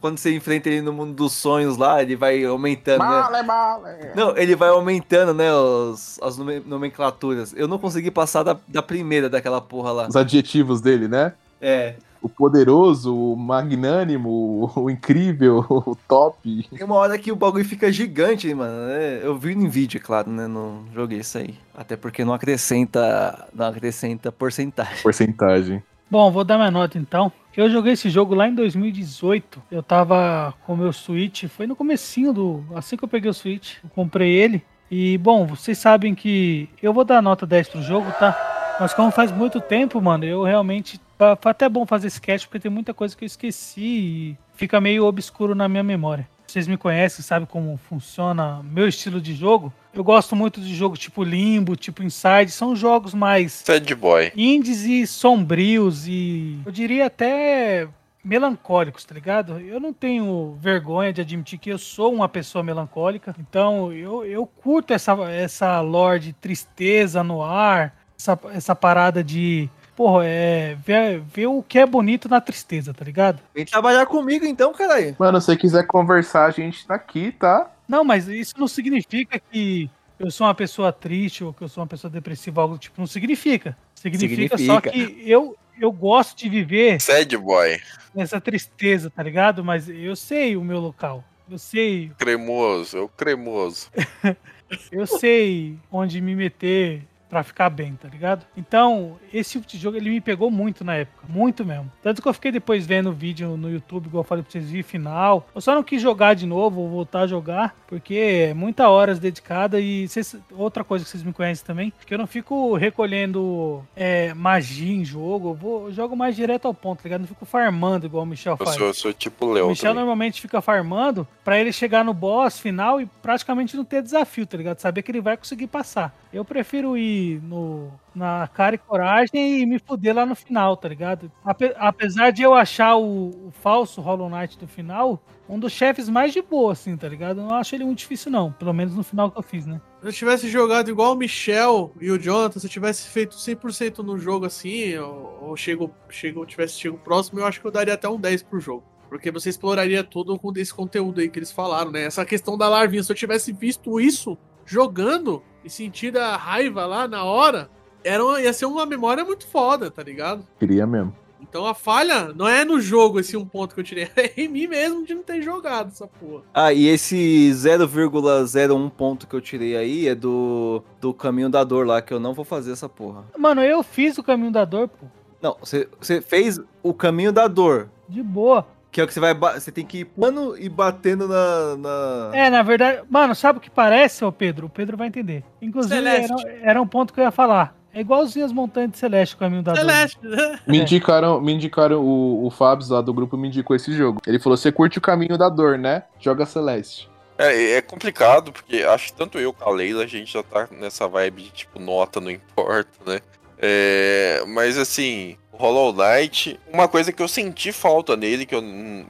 Quando você enfrenta ele no mundo dos sonhos lá, ele vai aumentando. né? Não, ele vai aumentando, né, os, as nome- nomenclaturas. Eu não consegui passar da, da primeira daquela porra lá. Os adjetivos dele, né? É. O poderoso, o magnânimo, o incrível, [LAUGHS] o top. Tem uma hora que o bagulho fica gigante, mano. né? Eu vi em vídeo, é claro, né? Não joguei isso aí. Até porque não acrescenta. Não acrescenta porcentagem. Porcentagem. Bom, vou dar minha nota então. Eu joguei esse jogo lá em 2018. Eu tava com o meu Switch, foi no comecinho do, assim que eu peguei o Switch, eu comprei ele. E bom, vocês sabem que eu vou dar nota 10 pro jogo, tá? Mas como faz muito tempo, mano, eu realmente foi até bom fazer sketch porque tem muita coisa que eu esqueci e fica meio obscuro na minha memória. Vocês me conhecem, sabem como funciona meu estilo de jogo. Eu gosto muito de jogo tipo Limbo, tipo Inside, são jogos mais Sad boy. indies e sombrios e eu diria até melancólicos, tá ligado? Eu não tenho vergonha de admitir que eu sou uma pessoa melancólica, então eu, eu curto essa, essa lore de tristeza no ar, essa, essa parada de, porra, é ver, ver o que é bonito na tristeza, tá ligado? Vem trabalhar comigo então, caralho. Mano, se você quiser conversar, a gente tá aqui, tá? Não, mas isso não significa que eu sou uma pessoa triste ou que eu sou uma pessoa depressiva, algo do tipo, não significa. Significa, só Significa. que eu, eu gosto de viver Sad boy. nessa tristeza, tá ligado? Mas eu sei o meu local. Eu sei, Cremoso, o cremoso. [LAUGHS] eu sei onde me meter pra ficar bem, tá ligado? Então, esse tipo de jogo ele me pegou muito na época, muito mesmo. Tanto que eu fiquei depois vendo o vídeo no YouTube, igual eu falei pra vocês, vi final. Eu só não quis jogar de novo, ou voltar a jogar, porque é muita horas dedicada e vocês- outra coisa que vocês me conhecem também, que eu não fico recolhendo é, magia em jogo, eu, vou, eu jogo mais direto ao ponto, tá ligado? Não fico farmando igual o Michel Eu faz. sou, eu sou tipo o O Michel também. normalmente fica farmando pra ele chegar no boss final e praticamente não ter desafio, tá ligado? Saber que ele vai conseguir passar. Eu prefiro ir no, na cara e coragem e me fuder lá no final, tá ligado? Ape- apesar de eu achar o, o falso Hollow Knight do final um dos chefes mais de boa, assim, tá ligado? Eu não acho ele muito difícil, não. Pelo menos no final que eu fiz, né? Se eu tivesse jogado igual o Michel e o Jonathan, se eu tivesse feito 100% no jogo assim, ou, chego, chego, tivesse chego próximo, eu acho que eu daria até um 10 pro jogo. Porque você exploraria tudo com esse conteúdo aí que eles falaram, né? Essa questão da larvinha, se eu tivesse visto isso jogando e sentido a raiva lá na hora, era uma- ia ser uma memória muito foda, tá ligado? Queria mesmo. Então a falha não é no jogo esse um ponto que eu tirei, [LAUGHS] é em mim mesmo de não ter jogado essa porra. Ah, e esse 0,01 ponto que eu tirei aí é do, do caminho da dor lá, que eu não vou fazer essa porra. Mano, eu fiz o caminho da dor, pô. Não, você você fez o caminho da dor. De boa. Que é o que você vai. Você tem que ir pulando e batendo na. na... É, na verdade, mano, sabe o que parece, ô Pedro? O Pedro vai entender. Inclusive, era, era um ponto que eu ia falar. É igualzinho as montanhas de Celeste, o caminho da dor. Celeste, né? Me indicaram, me indicaram o, o Fabs lá do grupo me indicou esse jogo. Ele falou: você curte o caminho da dor, né? Joga Celeste. É, é complicado, porque acho que tanto eu com a Leila, a gente já tá nessa vibe de tipo, nota não importa, né? É, mas assim, Hollow Knight, uma coisa que eu senti falta nele, que eu,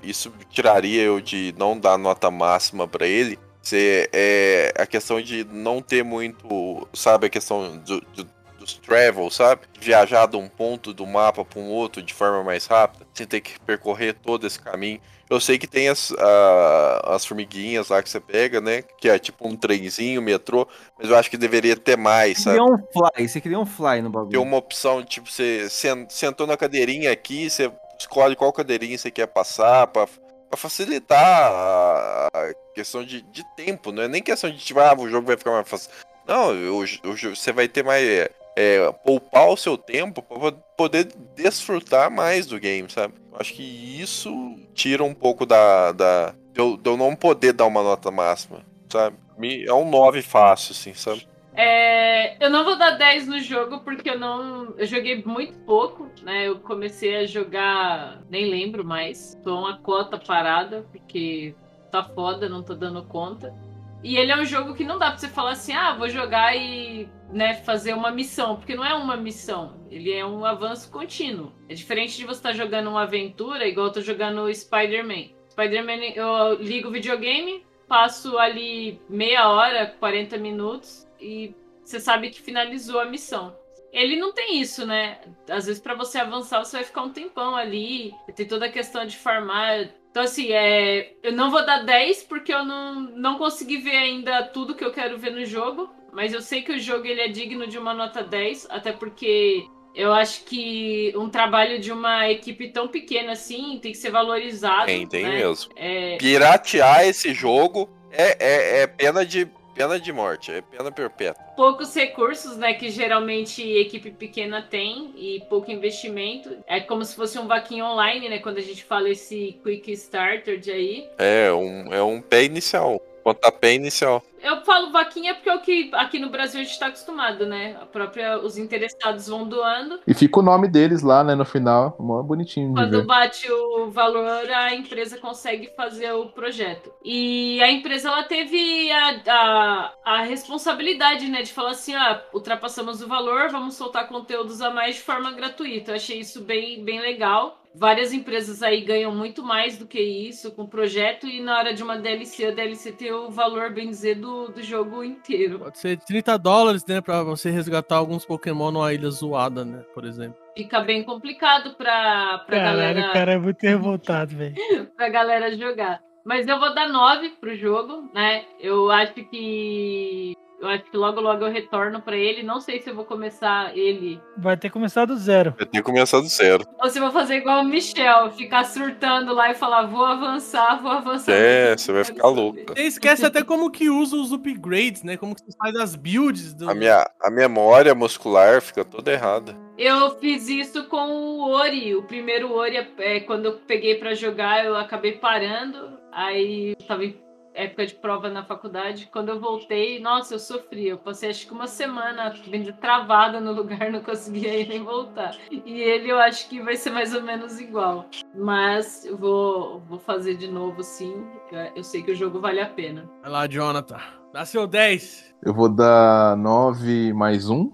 isso tiraria eu de não dar nota máxima pra ele, é a questão de não ter muito, sabe, a questão do, do- dos travel, sabe? Viajar de um ponto do mapa para um outro de forma mais rápida, sem ter que percorrer todo esse caminho. Eu sei que tem as, a- as formiguinhas lá que você pega, né? Que é tipo um trenzinho, metrô, mas eu acho que deveria ter mais, Você sabe? queria um fly, você queria um fly no bagulho. Ter uma opção, tipo, você sen- sentou na cadeirinha aqui, você escolhe qual cadeirinha você quer passar pra, pra facilitar a, a questão de, de tempo, não é nem questão de, tipo, ah, o jogo vai ficar mais fácil. Não, o, o você vai ter mais. é, é, poupar o seu tempo pra po- poder desfrutar mais do game, sabe? Acho que isso tira um pouco da. da de, eu, de eu não poder dar uma nota máxima, sabe? É um 9 fácil, assim, sabe? É, eu não vou dar 10 no jogo porque eu não. Eu joguei muito pouco, né? Eu comecei a jogar. Nem lembro mais. Tô uma cota parada, porque tá foda, não tô dando conta. E ele é um jogo que não dá pra você falar assim, ah, vou jogar e né, fazer uma missão, porque não é uma missão, ele é um avanço contínuo. É diferente de você estar jogando uma aventura, igual eu tô jogando Spider-Man. Spider-Man, eu ligo o videogame, passo ali meia hora, 40 minutos e você sabe que finalizou a missão. Ele não tem isso, né? Às vezes para você avançar você vai ficar um tempão ali, tem toda a questão de farmar. Então assim, é, eu não vou dar 10 porque eu não, não consegui ver ainda tudo que eu quero ver no jogo, mas eu sei que o jogo ele é digno de uma nota 10, até porque eu acho que um trabalho de uma equipe tão pequena assim tem que ser valorizado. Tem, tem né? mesmo. É, Piratear esse jogo é, é, é pena de pena de morte, é pena perpétua. poucos recursos, né, que geralmente equipe pequena tem e pouco investimento. É como se fosse um vaquinho online, né, quando a gente fala esse quick starter de aí. É um, é um pé inicial, pontapé inicial. Eu falo vaquinha porque é o que aqui no Brasil a gente está acostumado, né? A própria os interessados vão doando. E fica o nome deles lá, né, no final. Mó bonitinho Quando ver. bate o valor, a empresa consegue fazer o projeto. E a empresa ela teve a, a, a responsabilidade, né, de falar assim, ah, ultrapassamos o valor, vamos soltar conteúdos a mais de forma gratuita. Eu achei isso bem, bem legal. Várias empresas aí ganham muito mais do que isso com o projeto e na hora de uma DLC, a DLC tem o valor, bem dizer, do, do jogo inteiro. Pode ser 30 dólares, né? Pra você resgatar alguns Pokémon numa ilha zoada, né? Por exemplo. Fica bem complicado pra, pra Caralho, galera. o cara é muito revoltado, velho. [LAUGHS] pra galera jogar. Mas eu vou dar 9 pro jogo, né? Eu acho que. Eu acho que logo logo eu retorno pra ele. Não sei se eu vou começar ele. Vai ter começado do zero. Eu tenho que começar do zero. Ou se eu vou fazer igual o Michel, ficar surtando lá e falar, vou avançar, vou avançar. É, você vai ficar louca. Você esquece até como que usa os upgrades, né? Como que você faz as builds. Do... A minha a memória muscular fica toda errada. Eu fiz isso com o Ori. O primeiro Ori, é, quando eu peguei pra jogar, eu acabei parando. Aí eu tava em época de prova na faculdade. Quando eu voltei, nossa, eu sofri. Eu passei acho que uma semana travada no lugar, [LAUGHS] não conseguia ir nem voltar. E ele eu acho que vai ser mais ou menos igual. Mas eu vou, vou fazer de novo sim. Eu sei que o jogo vale a pena. Vai lá, Jonathan. Dá seu 10. Eu vou dar 9 mais 1.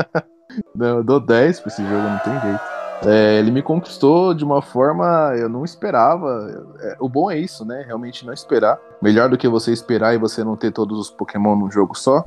[LAUGHS] não, eu dou 10 pra esse jogo, não tem jeito. É, ele me conquistou de uma forma eu não esperava. É, o bom é isso, né? Realmente não esperar. Melhor do que você esperar e você não ter todos os Pokémon num jogo só.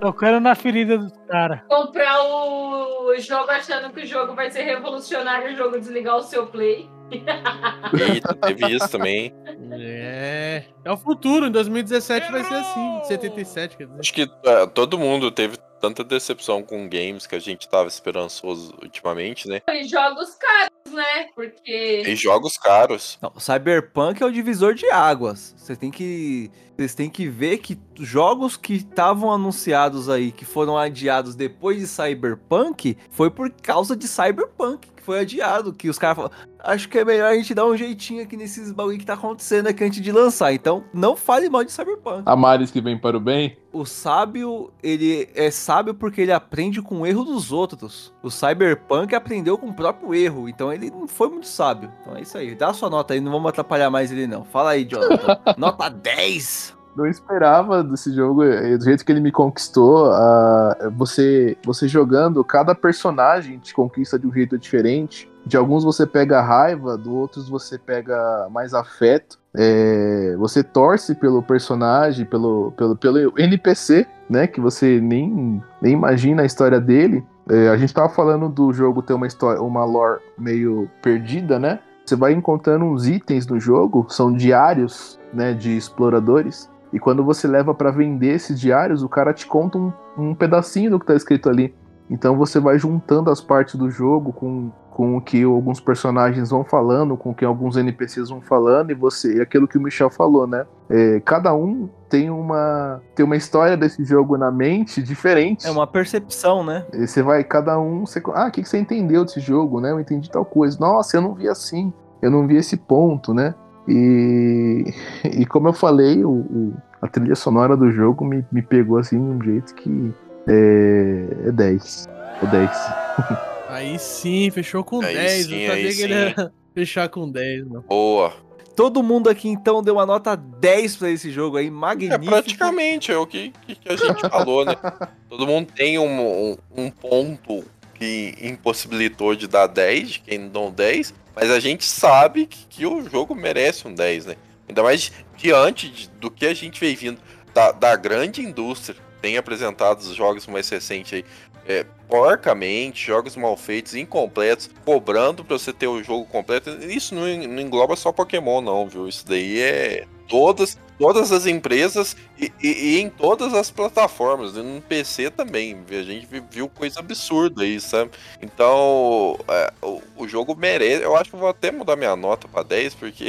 Tocando na ferida dos caras. Comprar o jogo achando que o jogo vai ser revolucionário, o jogo desligar o seu play. Eita, teve isso também. É. É o futuro, em 2017 vai ser assim. 77, quer dizer. Acho que é, todo mundo teve tanta decepção com games que a gente tava esperançoso ultimamente, né? E jogos caros, né? Porque. E jogos caros. Não, Cyberpunk é o divisor de águas. Você tem que. Vocês têm que ver que jogos que estavam anunciados aí, que foram adiados depois de Cyberpunk, foi por causa de Cyberpunk, que foi adiado. Que os caras falaram, acho que é melhor a gente dar um jeitinho aqui nesses bagulho que tá acontecendo aqui antes de lançar. Então, não fale mal de Cyberpunk. A Maris que vem para o bem. O sábio, ele é sábio porque ele aprende com o erro dos outros. O Cyberpunk aprendeu com o próprio erro, então ele não foi muito sábio. Então é isso aí. Dá a sua nota aí, não vamos atrapalhar mais ele não. Fala aí, Jonathan. [LAUGHS] nota 10. Não esperava desse jogo, do jeito que ele me conquistou. ah, você, você jogando, cada personagem te conquista de um jeito diferente. De alguns você pega raiva, do outros você pega mais afeto. É, você torce pelo personagem, pelo, pelo, pelo NPC, né? Que você nem, nem imagina a história dele. É, a gente tava falando do jogo ter uma história, uma lore meio perdida, né? Você vai encontrando uns itens no jogo, são diários, né, de exploradores. E quando você leva pra vender esses diários, o cara te conta um, um pedacinho do que tá escrito ali. Então você vai juntando as partes do jogo com, com o que alguns personagens vão falando, com o que alguns NPCs vão falando, e você. E aquilo que o Michel falou, né? É, cada um tem uma, tem uma história desse jogo na mente diferente. É uma percepção, né? E Você vai, cada um. Você, ah, o que, que você entendeu desse jogo, né? Eu entendi tal coisa. Nossa, eu não vi assim. Eu não vi esse ponto, né? E, e como eu falei, o, o- a trilha sonora do jogo me, me pegou assim de um jeito que é, é 10. É 10. [LAUGHS] Aí sim, fechou com Aí 10. sim, eu sabia que ele sim. ia [LAUGHS] fechar com 10, mano. Boa. Todo mundo aqui então deu uma nota 10 pra esse jogo aí, É magnífico. praticamente, é o que, que- que a gente falou, né? [LAUGHS] Todo mundo tem um, um, um ponto que impossibilitou de dar 10, de quem não deu 10, mas a gente sabe que, que o jogo merece um 10, né? Ainda mais diante de- do que a gente vem vindo da, da grande indústria, tem apresentado os jogos mais recentes aí, é, porcamente, jogos mal feitos, incompletos, cobrando pra você ter o jogo completo. Isso não, não engloba só Pokémon, não, viu? Isso daí é todas, todas as empresas e, e- e em todas as plataformas, e no PC também. A gente vi- viu coisa absurda aí, sabe? Então, é, o, o jogo merece. Eu acho que eu vou até mudar minha nota pra 10, porque.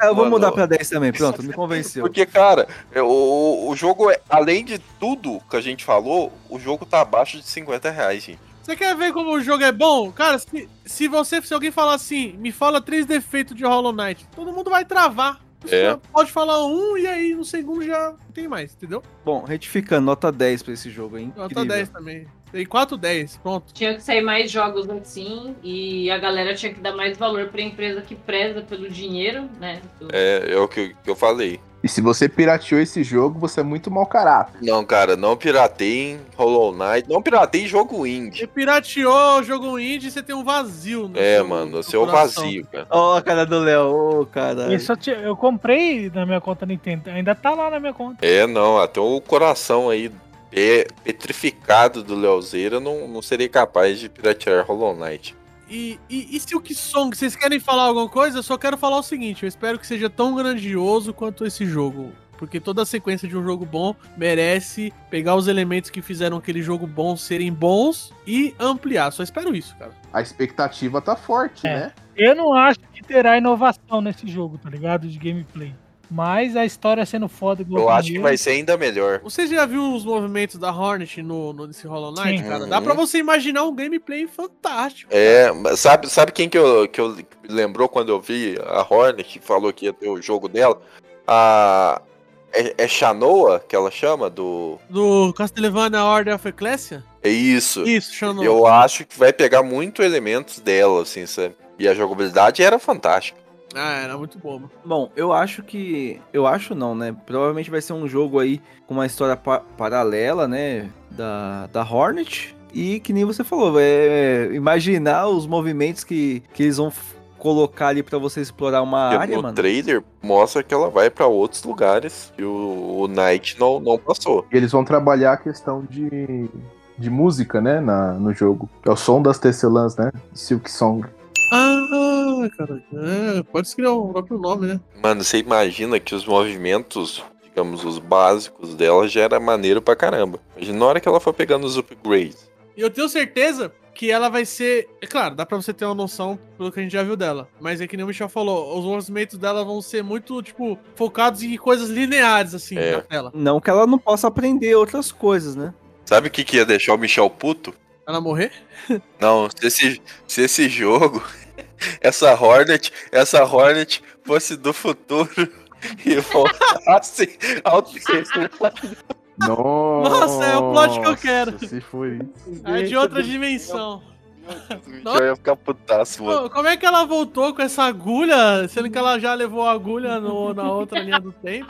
É, eu vou mano, mudar pra 10 também, pronto, me convenceu. porque, cara, é, o, o jogo, é, além de tudo que a gente falou, o jogo tá abaixo de 50 reais, gente. Você quer ver como o jogo é bom? Cara, se, se você, se alguém falar assim, me fala três defeitos de Hollow Knight, todo mundo vai travar. É. Pode falar um e aí no segundo já não tem mais, entendeu? Bom, retificando, nota 10 pra esse jogo, hein? Nota 10 também. Tem 4, 10, pronto. Tinha que sair mais jogos assim e a galera tinha que dar mais valor pra empresa que preza pelo dinheiro, né? do- É, é o que eu falei. E se você pirateou esse jogo, você é muito mau caráter. Não, cara, não pirateiem Hollow Knight. Não pirateiem jogo indie. Você pirateou o jogo indie e você tem um vazio. No É, mano, no seu coração. vazio, cara. Ó, a cara do Léo, ô, cara. Isso eu, eu comprei na minha conta Nintendo. Ainda tá lá na minha conta. É, não, até o coração aí pe- petrificado do Leozeira não, não seria capaz de piratear Hollow Knight. E, e, e se o Song, vocês querem falar alguma coisa? Eu só quero falar o seguinte: eu espero que seja tão grandioso quanto esse jogo. Porque toda a sequência de um jogo bom merece pegar os elementos que fizeram aquele jogo bom serem bons e ampliar. Só espero isso, cara. A expectativa tá forte, É. né? Eu não acho que terá inovação nesse jogo, tá ligado? De gameplay. Mas a história sendo foda igual Eu o acho que vai ser ainda melhor. Você já viu os movimentos da Hornet no, no nesse Hollow Knight, Sim. cara? Dá pra você imaginar um gameplay fantástico. É, mas sabe, sabe quem que eu, que eu lembrou quando eu vi a Hornet que falou que ia ter o jogo dela? A. É, é Shanoa que ela chama? Do. Do Castlevania Order of Ecclesia? É isso. Isso, Shanoa. Eu acho que vai pegar muito elementos dela, assim, sabe? E a jogabilidade era fantástica. Ah, era muito bom. Bom, eu acho que. Eu acho não, né? Provavelmente vai ser um jogo aí com uma história pa- paralela, né? Da, da Hornet. E que nem você falou, é imaginar os movimentos que, que eles vão colocar ali pra você explorar uma Porque área, no mano. trailer mostra que ela vai pra outros lugares que o, o Knight não, não passou. E eles vão trabalhar a questão de, de música, né? Na, no jogo. É o som das tecelãs, né? Silk Song. Ah, cara. É, pode escrever o próprio nome, né? Mano, você imagina que os movimentos, digamos, os básicos dela já era maneiro pra caramba. Imagina na hora que ela for pegando os upgrades. E eu tenho certeza que ela vai ser. É claro, dá pra você ter uma noção pelo que a gente já viu dela. Mas é que nem o Michel falou, os movimentos dela vão ser muito, tipo, focados em coisas lineares, assim, É. na tela. Não que ela não possa aprender outras coisas, né? Sabe o que, que ia deixar o Michel puto? Ela morrer? Não, se esse, se esse jogo, essa Hornet, essa Hornet fosse do futuro e voltasse ao terceiro. Nossa, é o plot que eu quero. Se for isso. É de outra dimensão. Michel ia ficar putaço, mano. Como é que ela voltou com essa agulha, sendo que ela já levou a agulha no- na outra linha do tempo?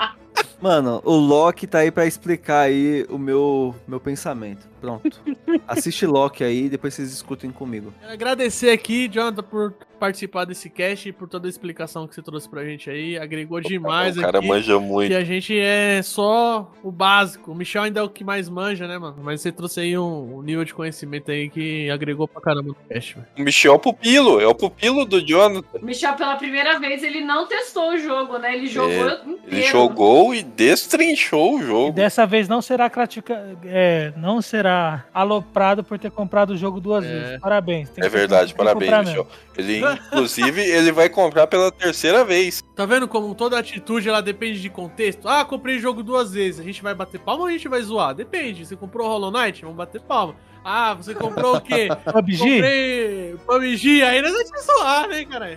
Mano, o Loki tá aí pra explicar aí o meu, meu pensamento. Pronto. Assiste Loki aí, depois vocês discutem comigo. Quero agradecer aqui, Jonathan, por participar desse cast e por toda a explicação que você trouxe pra gente aí. Agregou [LAUGHS] demais o cara aqui. manja muito. E a gente é só o básico. O Michel ainda é o que mais manja, né, mano? Mas você trouxe aí um, um nível de conhecimento aí que agregou pra caramba no cast, velho. O Michel é o pupilo, é o pupilo do Jonathan. O Michel, pela primeira vez, ele não testou o jogo, né? Ele jogou É, inteiro. Ele jogou e destrinchou o jogo. Dessa vez não será critica... é, não será aloprado por ter comprado o jogo duas É. vezes. Parabéns. tem É verdade, parabéns, mesmo. Michel. Ele, inclusive, ele vai comprar pela terceira vez. Tá vendo como toda atitude ela depende de contexto? Ah, comprei jogo duas vezes. A gente vai bater palma ou a gente vai zoar? Depende. Você comprou Hollow Knight? Vamos bater palma. Ah, você comprou o quê? [LAUGHS] PUBG? Comprei PUBG. Aí nós vamos te zoar, né, cara?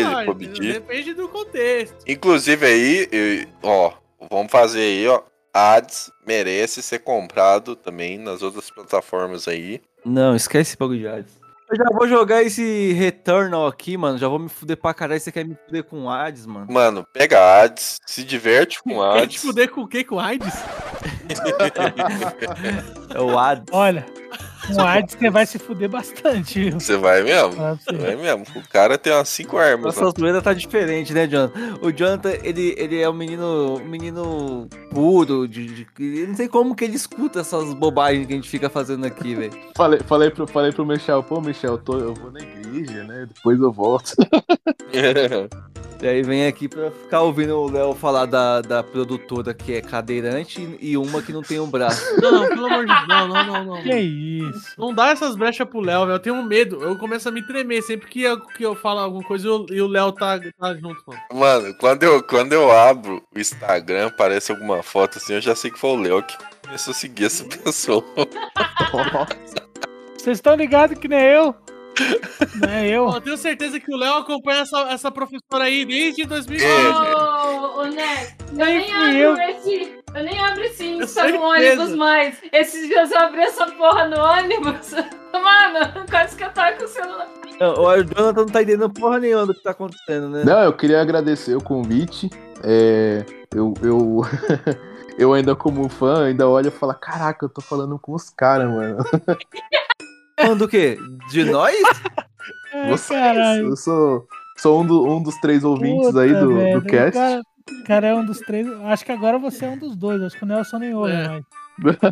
Zoar, PUBG. Depende do contexto. Inclusive aí, eu- ó, vamos fazer aí, ó. Hades merece ser comprado também nas outras plataformas aí. Não, esquece esse bagulho de Hades. Eu já vou jogar esse Returnal aqui, mano. Já vou me fuder pra caralho. Você quer me fuder com Hades, mano? Mano, pega Hades, se diverte com Quer te Hades. fuder com o quê? Com AIDS? É o Hades. [LAUGHS] Olha, com AIDS você vai se fuder bastante, viu? Você vai mesmo? Pra você. Vai mesmo. O cara tem umas cinco armas. Nossa zoeira tá diferente, né, Jonathan? O Jonathan, ele, ele é um menino, um menino puro, de, de- eu não sei como que ele escuta essas bobagens que a gente fica fazendo aqui, velho. [LAUGHS] Falei, falei, pro, falei pro Michel, pô, Michel, eu, tô, eu vou na igreja, né? Depois eu volto. [LAUGHS] E aí vem aqui pra ficar ouvindo o Léo falar da, da produtora que é cadeirante e uma que não tem um braço. Não, não, pelo amor de Deus. Não, não, não, não. Que isso? Não dá essas brechas pro Léo, velho. Eu tenho medo. Eu começo a me tremer sempre que eu, que eu falo alguma coisa e o- e o Léo tá, tá junto, mano. Mano, quando eu, quando eu abro o Instagram, aparece alguma foto assim, eu já sei que foi o Léo que começou a seguir essa [LAUGHS] pessoa. Vocês estão ligados que nem eu? Não é eu. Eu tenho certeza que o Léo acompanha essa, essa professora aí desde 2009. Ô, ô, Né, eu Nem abro esse. Eu nem abro esse Insta no ônibus mais. Esses dias eu abri essa porra no ônibus. [LAUGHS] Mano, quase que eu tava com o celular. Não, o Jonathan não tá entendendo porra nenhuma do que tá acontecendo, né? Não, eu queria agradecer o convite. É, eu, eu, [LAUGHS] eu ainda como fã, ainda olho e falo, caraca, eu tô falando com os caras, mano. [LAUGHS] Falando do quê? De nós? [LAUGHS] Ai, Vocês, caralho. eu sou, sou um, do- um dos três ouvintes Puta, aí do, velho, do cast. O cara, o cara é um dos três. Acho que agora você é um dos dois. Acho que o Nelson nem olha É. mais.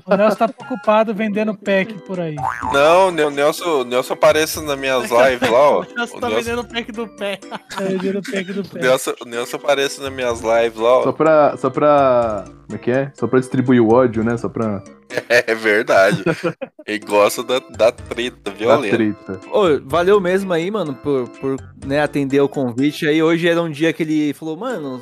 O Nelson tá preocupado vendendo pack por aí. Não, o Nelson, o Nelson aparece nas minhas lives lá, ó. [LAUGHS] O Nelson O tá Nelson, vendendo o pack do pé. Tá vendendo pack do o pé. Nelson, o Nelson aparece nas minhas lives lá, Só ó. pra, só pra. Como é que é? Só pra distribuir o ódio, né? Só pra [LAUGHS] É verdade. Ele gosta da, da treta violenta. treta. Ô, valeu mesmo aí, mano, por, por né, atender o convite. Aí hoje era um dia que ele falou, mano,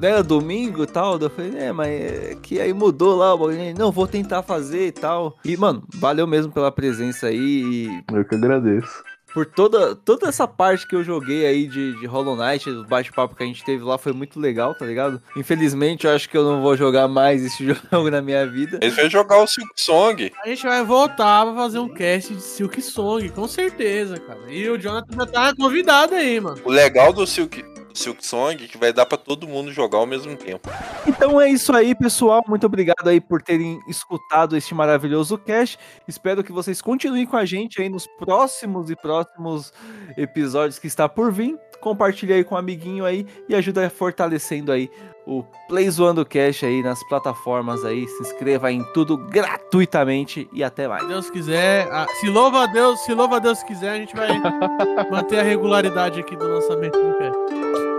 não era domingo e tal. Eu falei, é, mas é que aí mudou lá o bagulho. Ele, Não, vou tentar fazer e tal. E, mano, valeu mesmo pela presença aí e Eu que agradeço. Por toda, toda essa parte que eu joguei aí de, de Hollow Knight, o bate-papo que a gente teve lá foi muito legal, tá ligado? Infelizmente, eu acho que eu não vou jogar mais esse [LAUGHS] jogo na minha vida. Ele veio jogar o Silk Song. A gente vai voltar pra fazer um cast de Silk Song, com certeza, cara. E o Jonathan já tá convidado aí, mano. O legal do Silk, Silk Song que vai dar pra todo mundo jogar ao mesmo tempo. Então é isso aí, pessoal. Muito obrigado aí por terem escutado este maravilhoso cast. Espero que vocês continuem com a gente aí nos próximos e próximos episódios que está por vir. Compartilhe aí com um amiguinho aí e ajuda fortalecendo aí o Play Zoando Cast aí nas plataformas aí. Se inscreva em tudo gratuitamente e até mais. Se Deus quiser, ah, se louva a Deus, se louva a Deus quiser, a gente vai [LAUGHS] manter a regularidade aqui do lançamento do cast.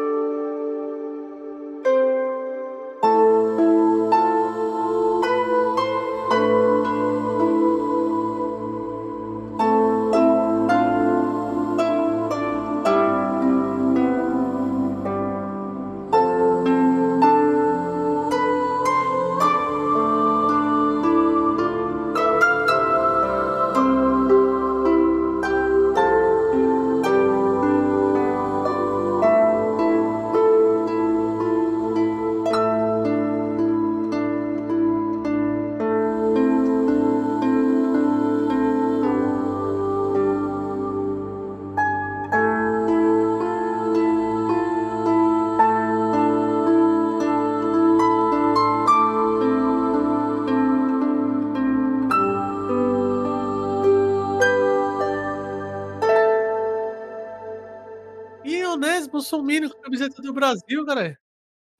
Do Brasil, cara.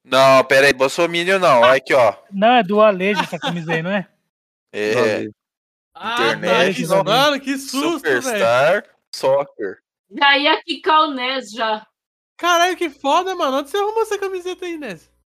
Não, pera aí, Bolsominion não. Olha aqui, ó. [LAUGHS] Não, é do Alejo essa camisa aí, não é? É, Ah, Internet, tá, mano, que susto. Superstar Soccer. Já ia quicar o Nes já. Caralho, que foda, mano. Onde você arrumou essa camiseta aí, Nes?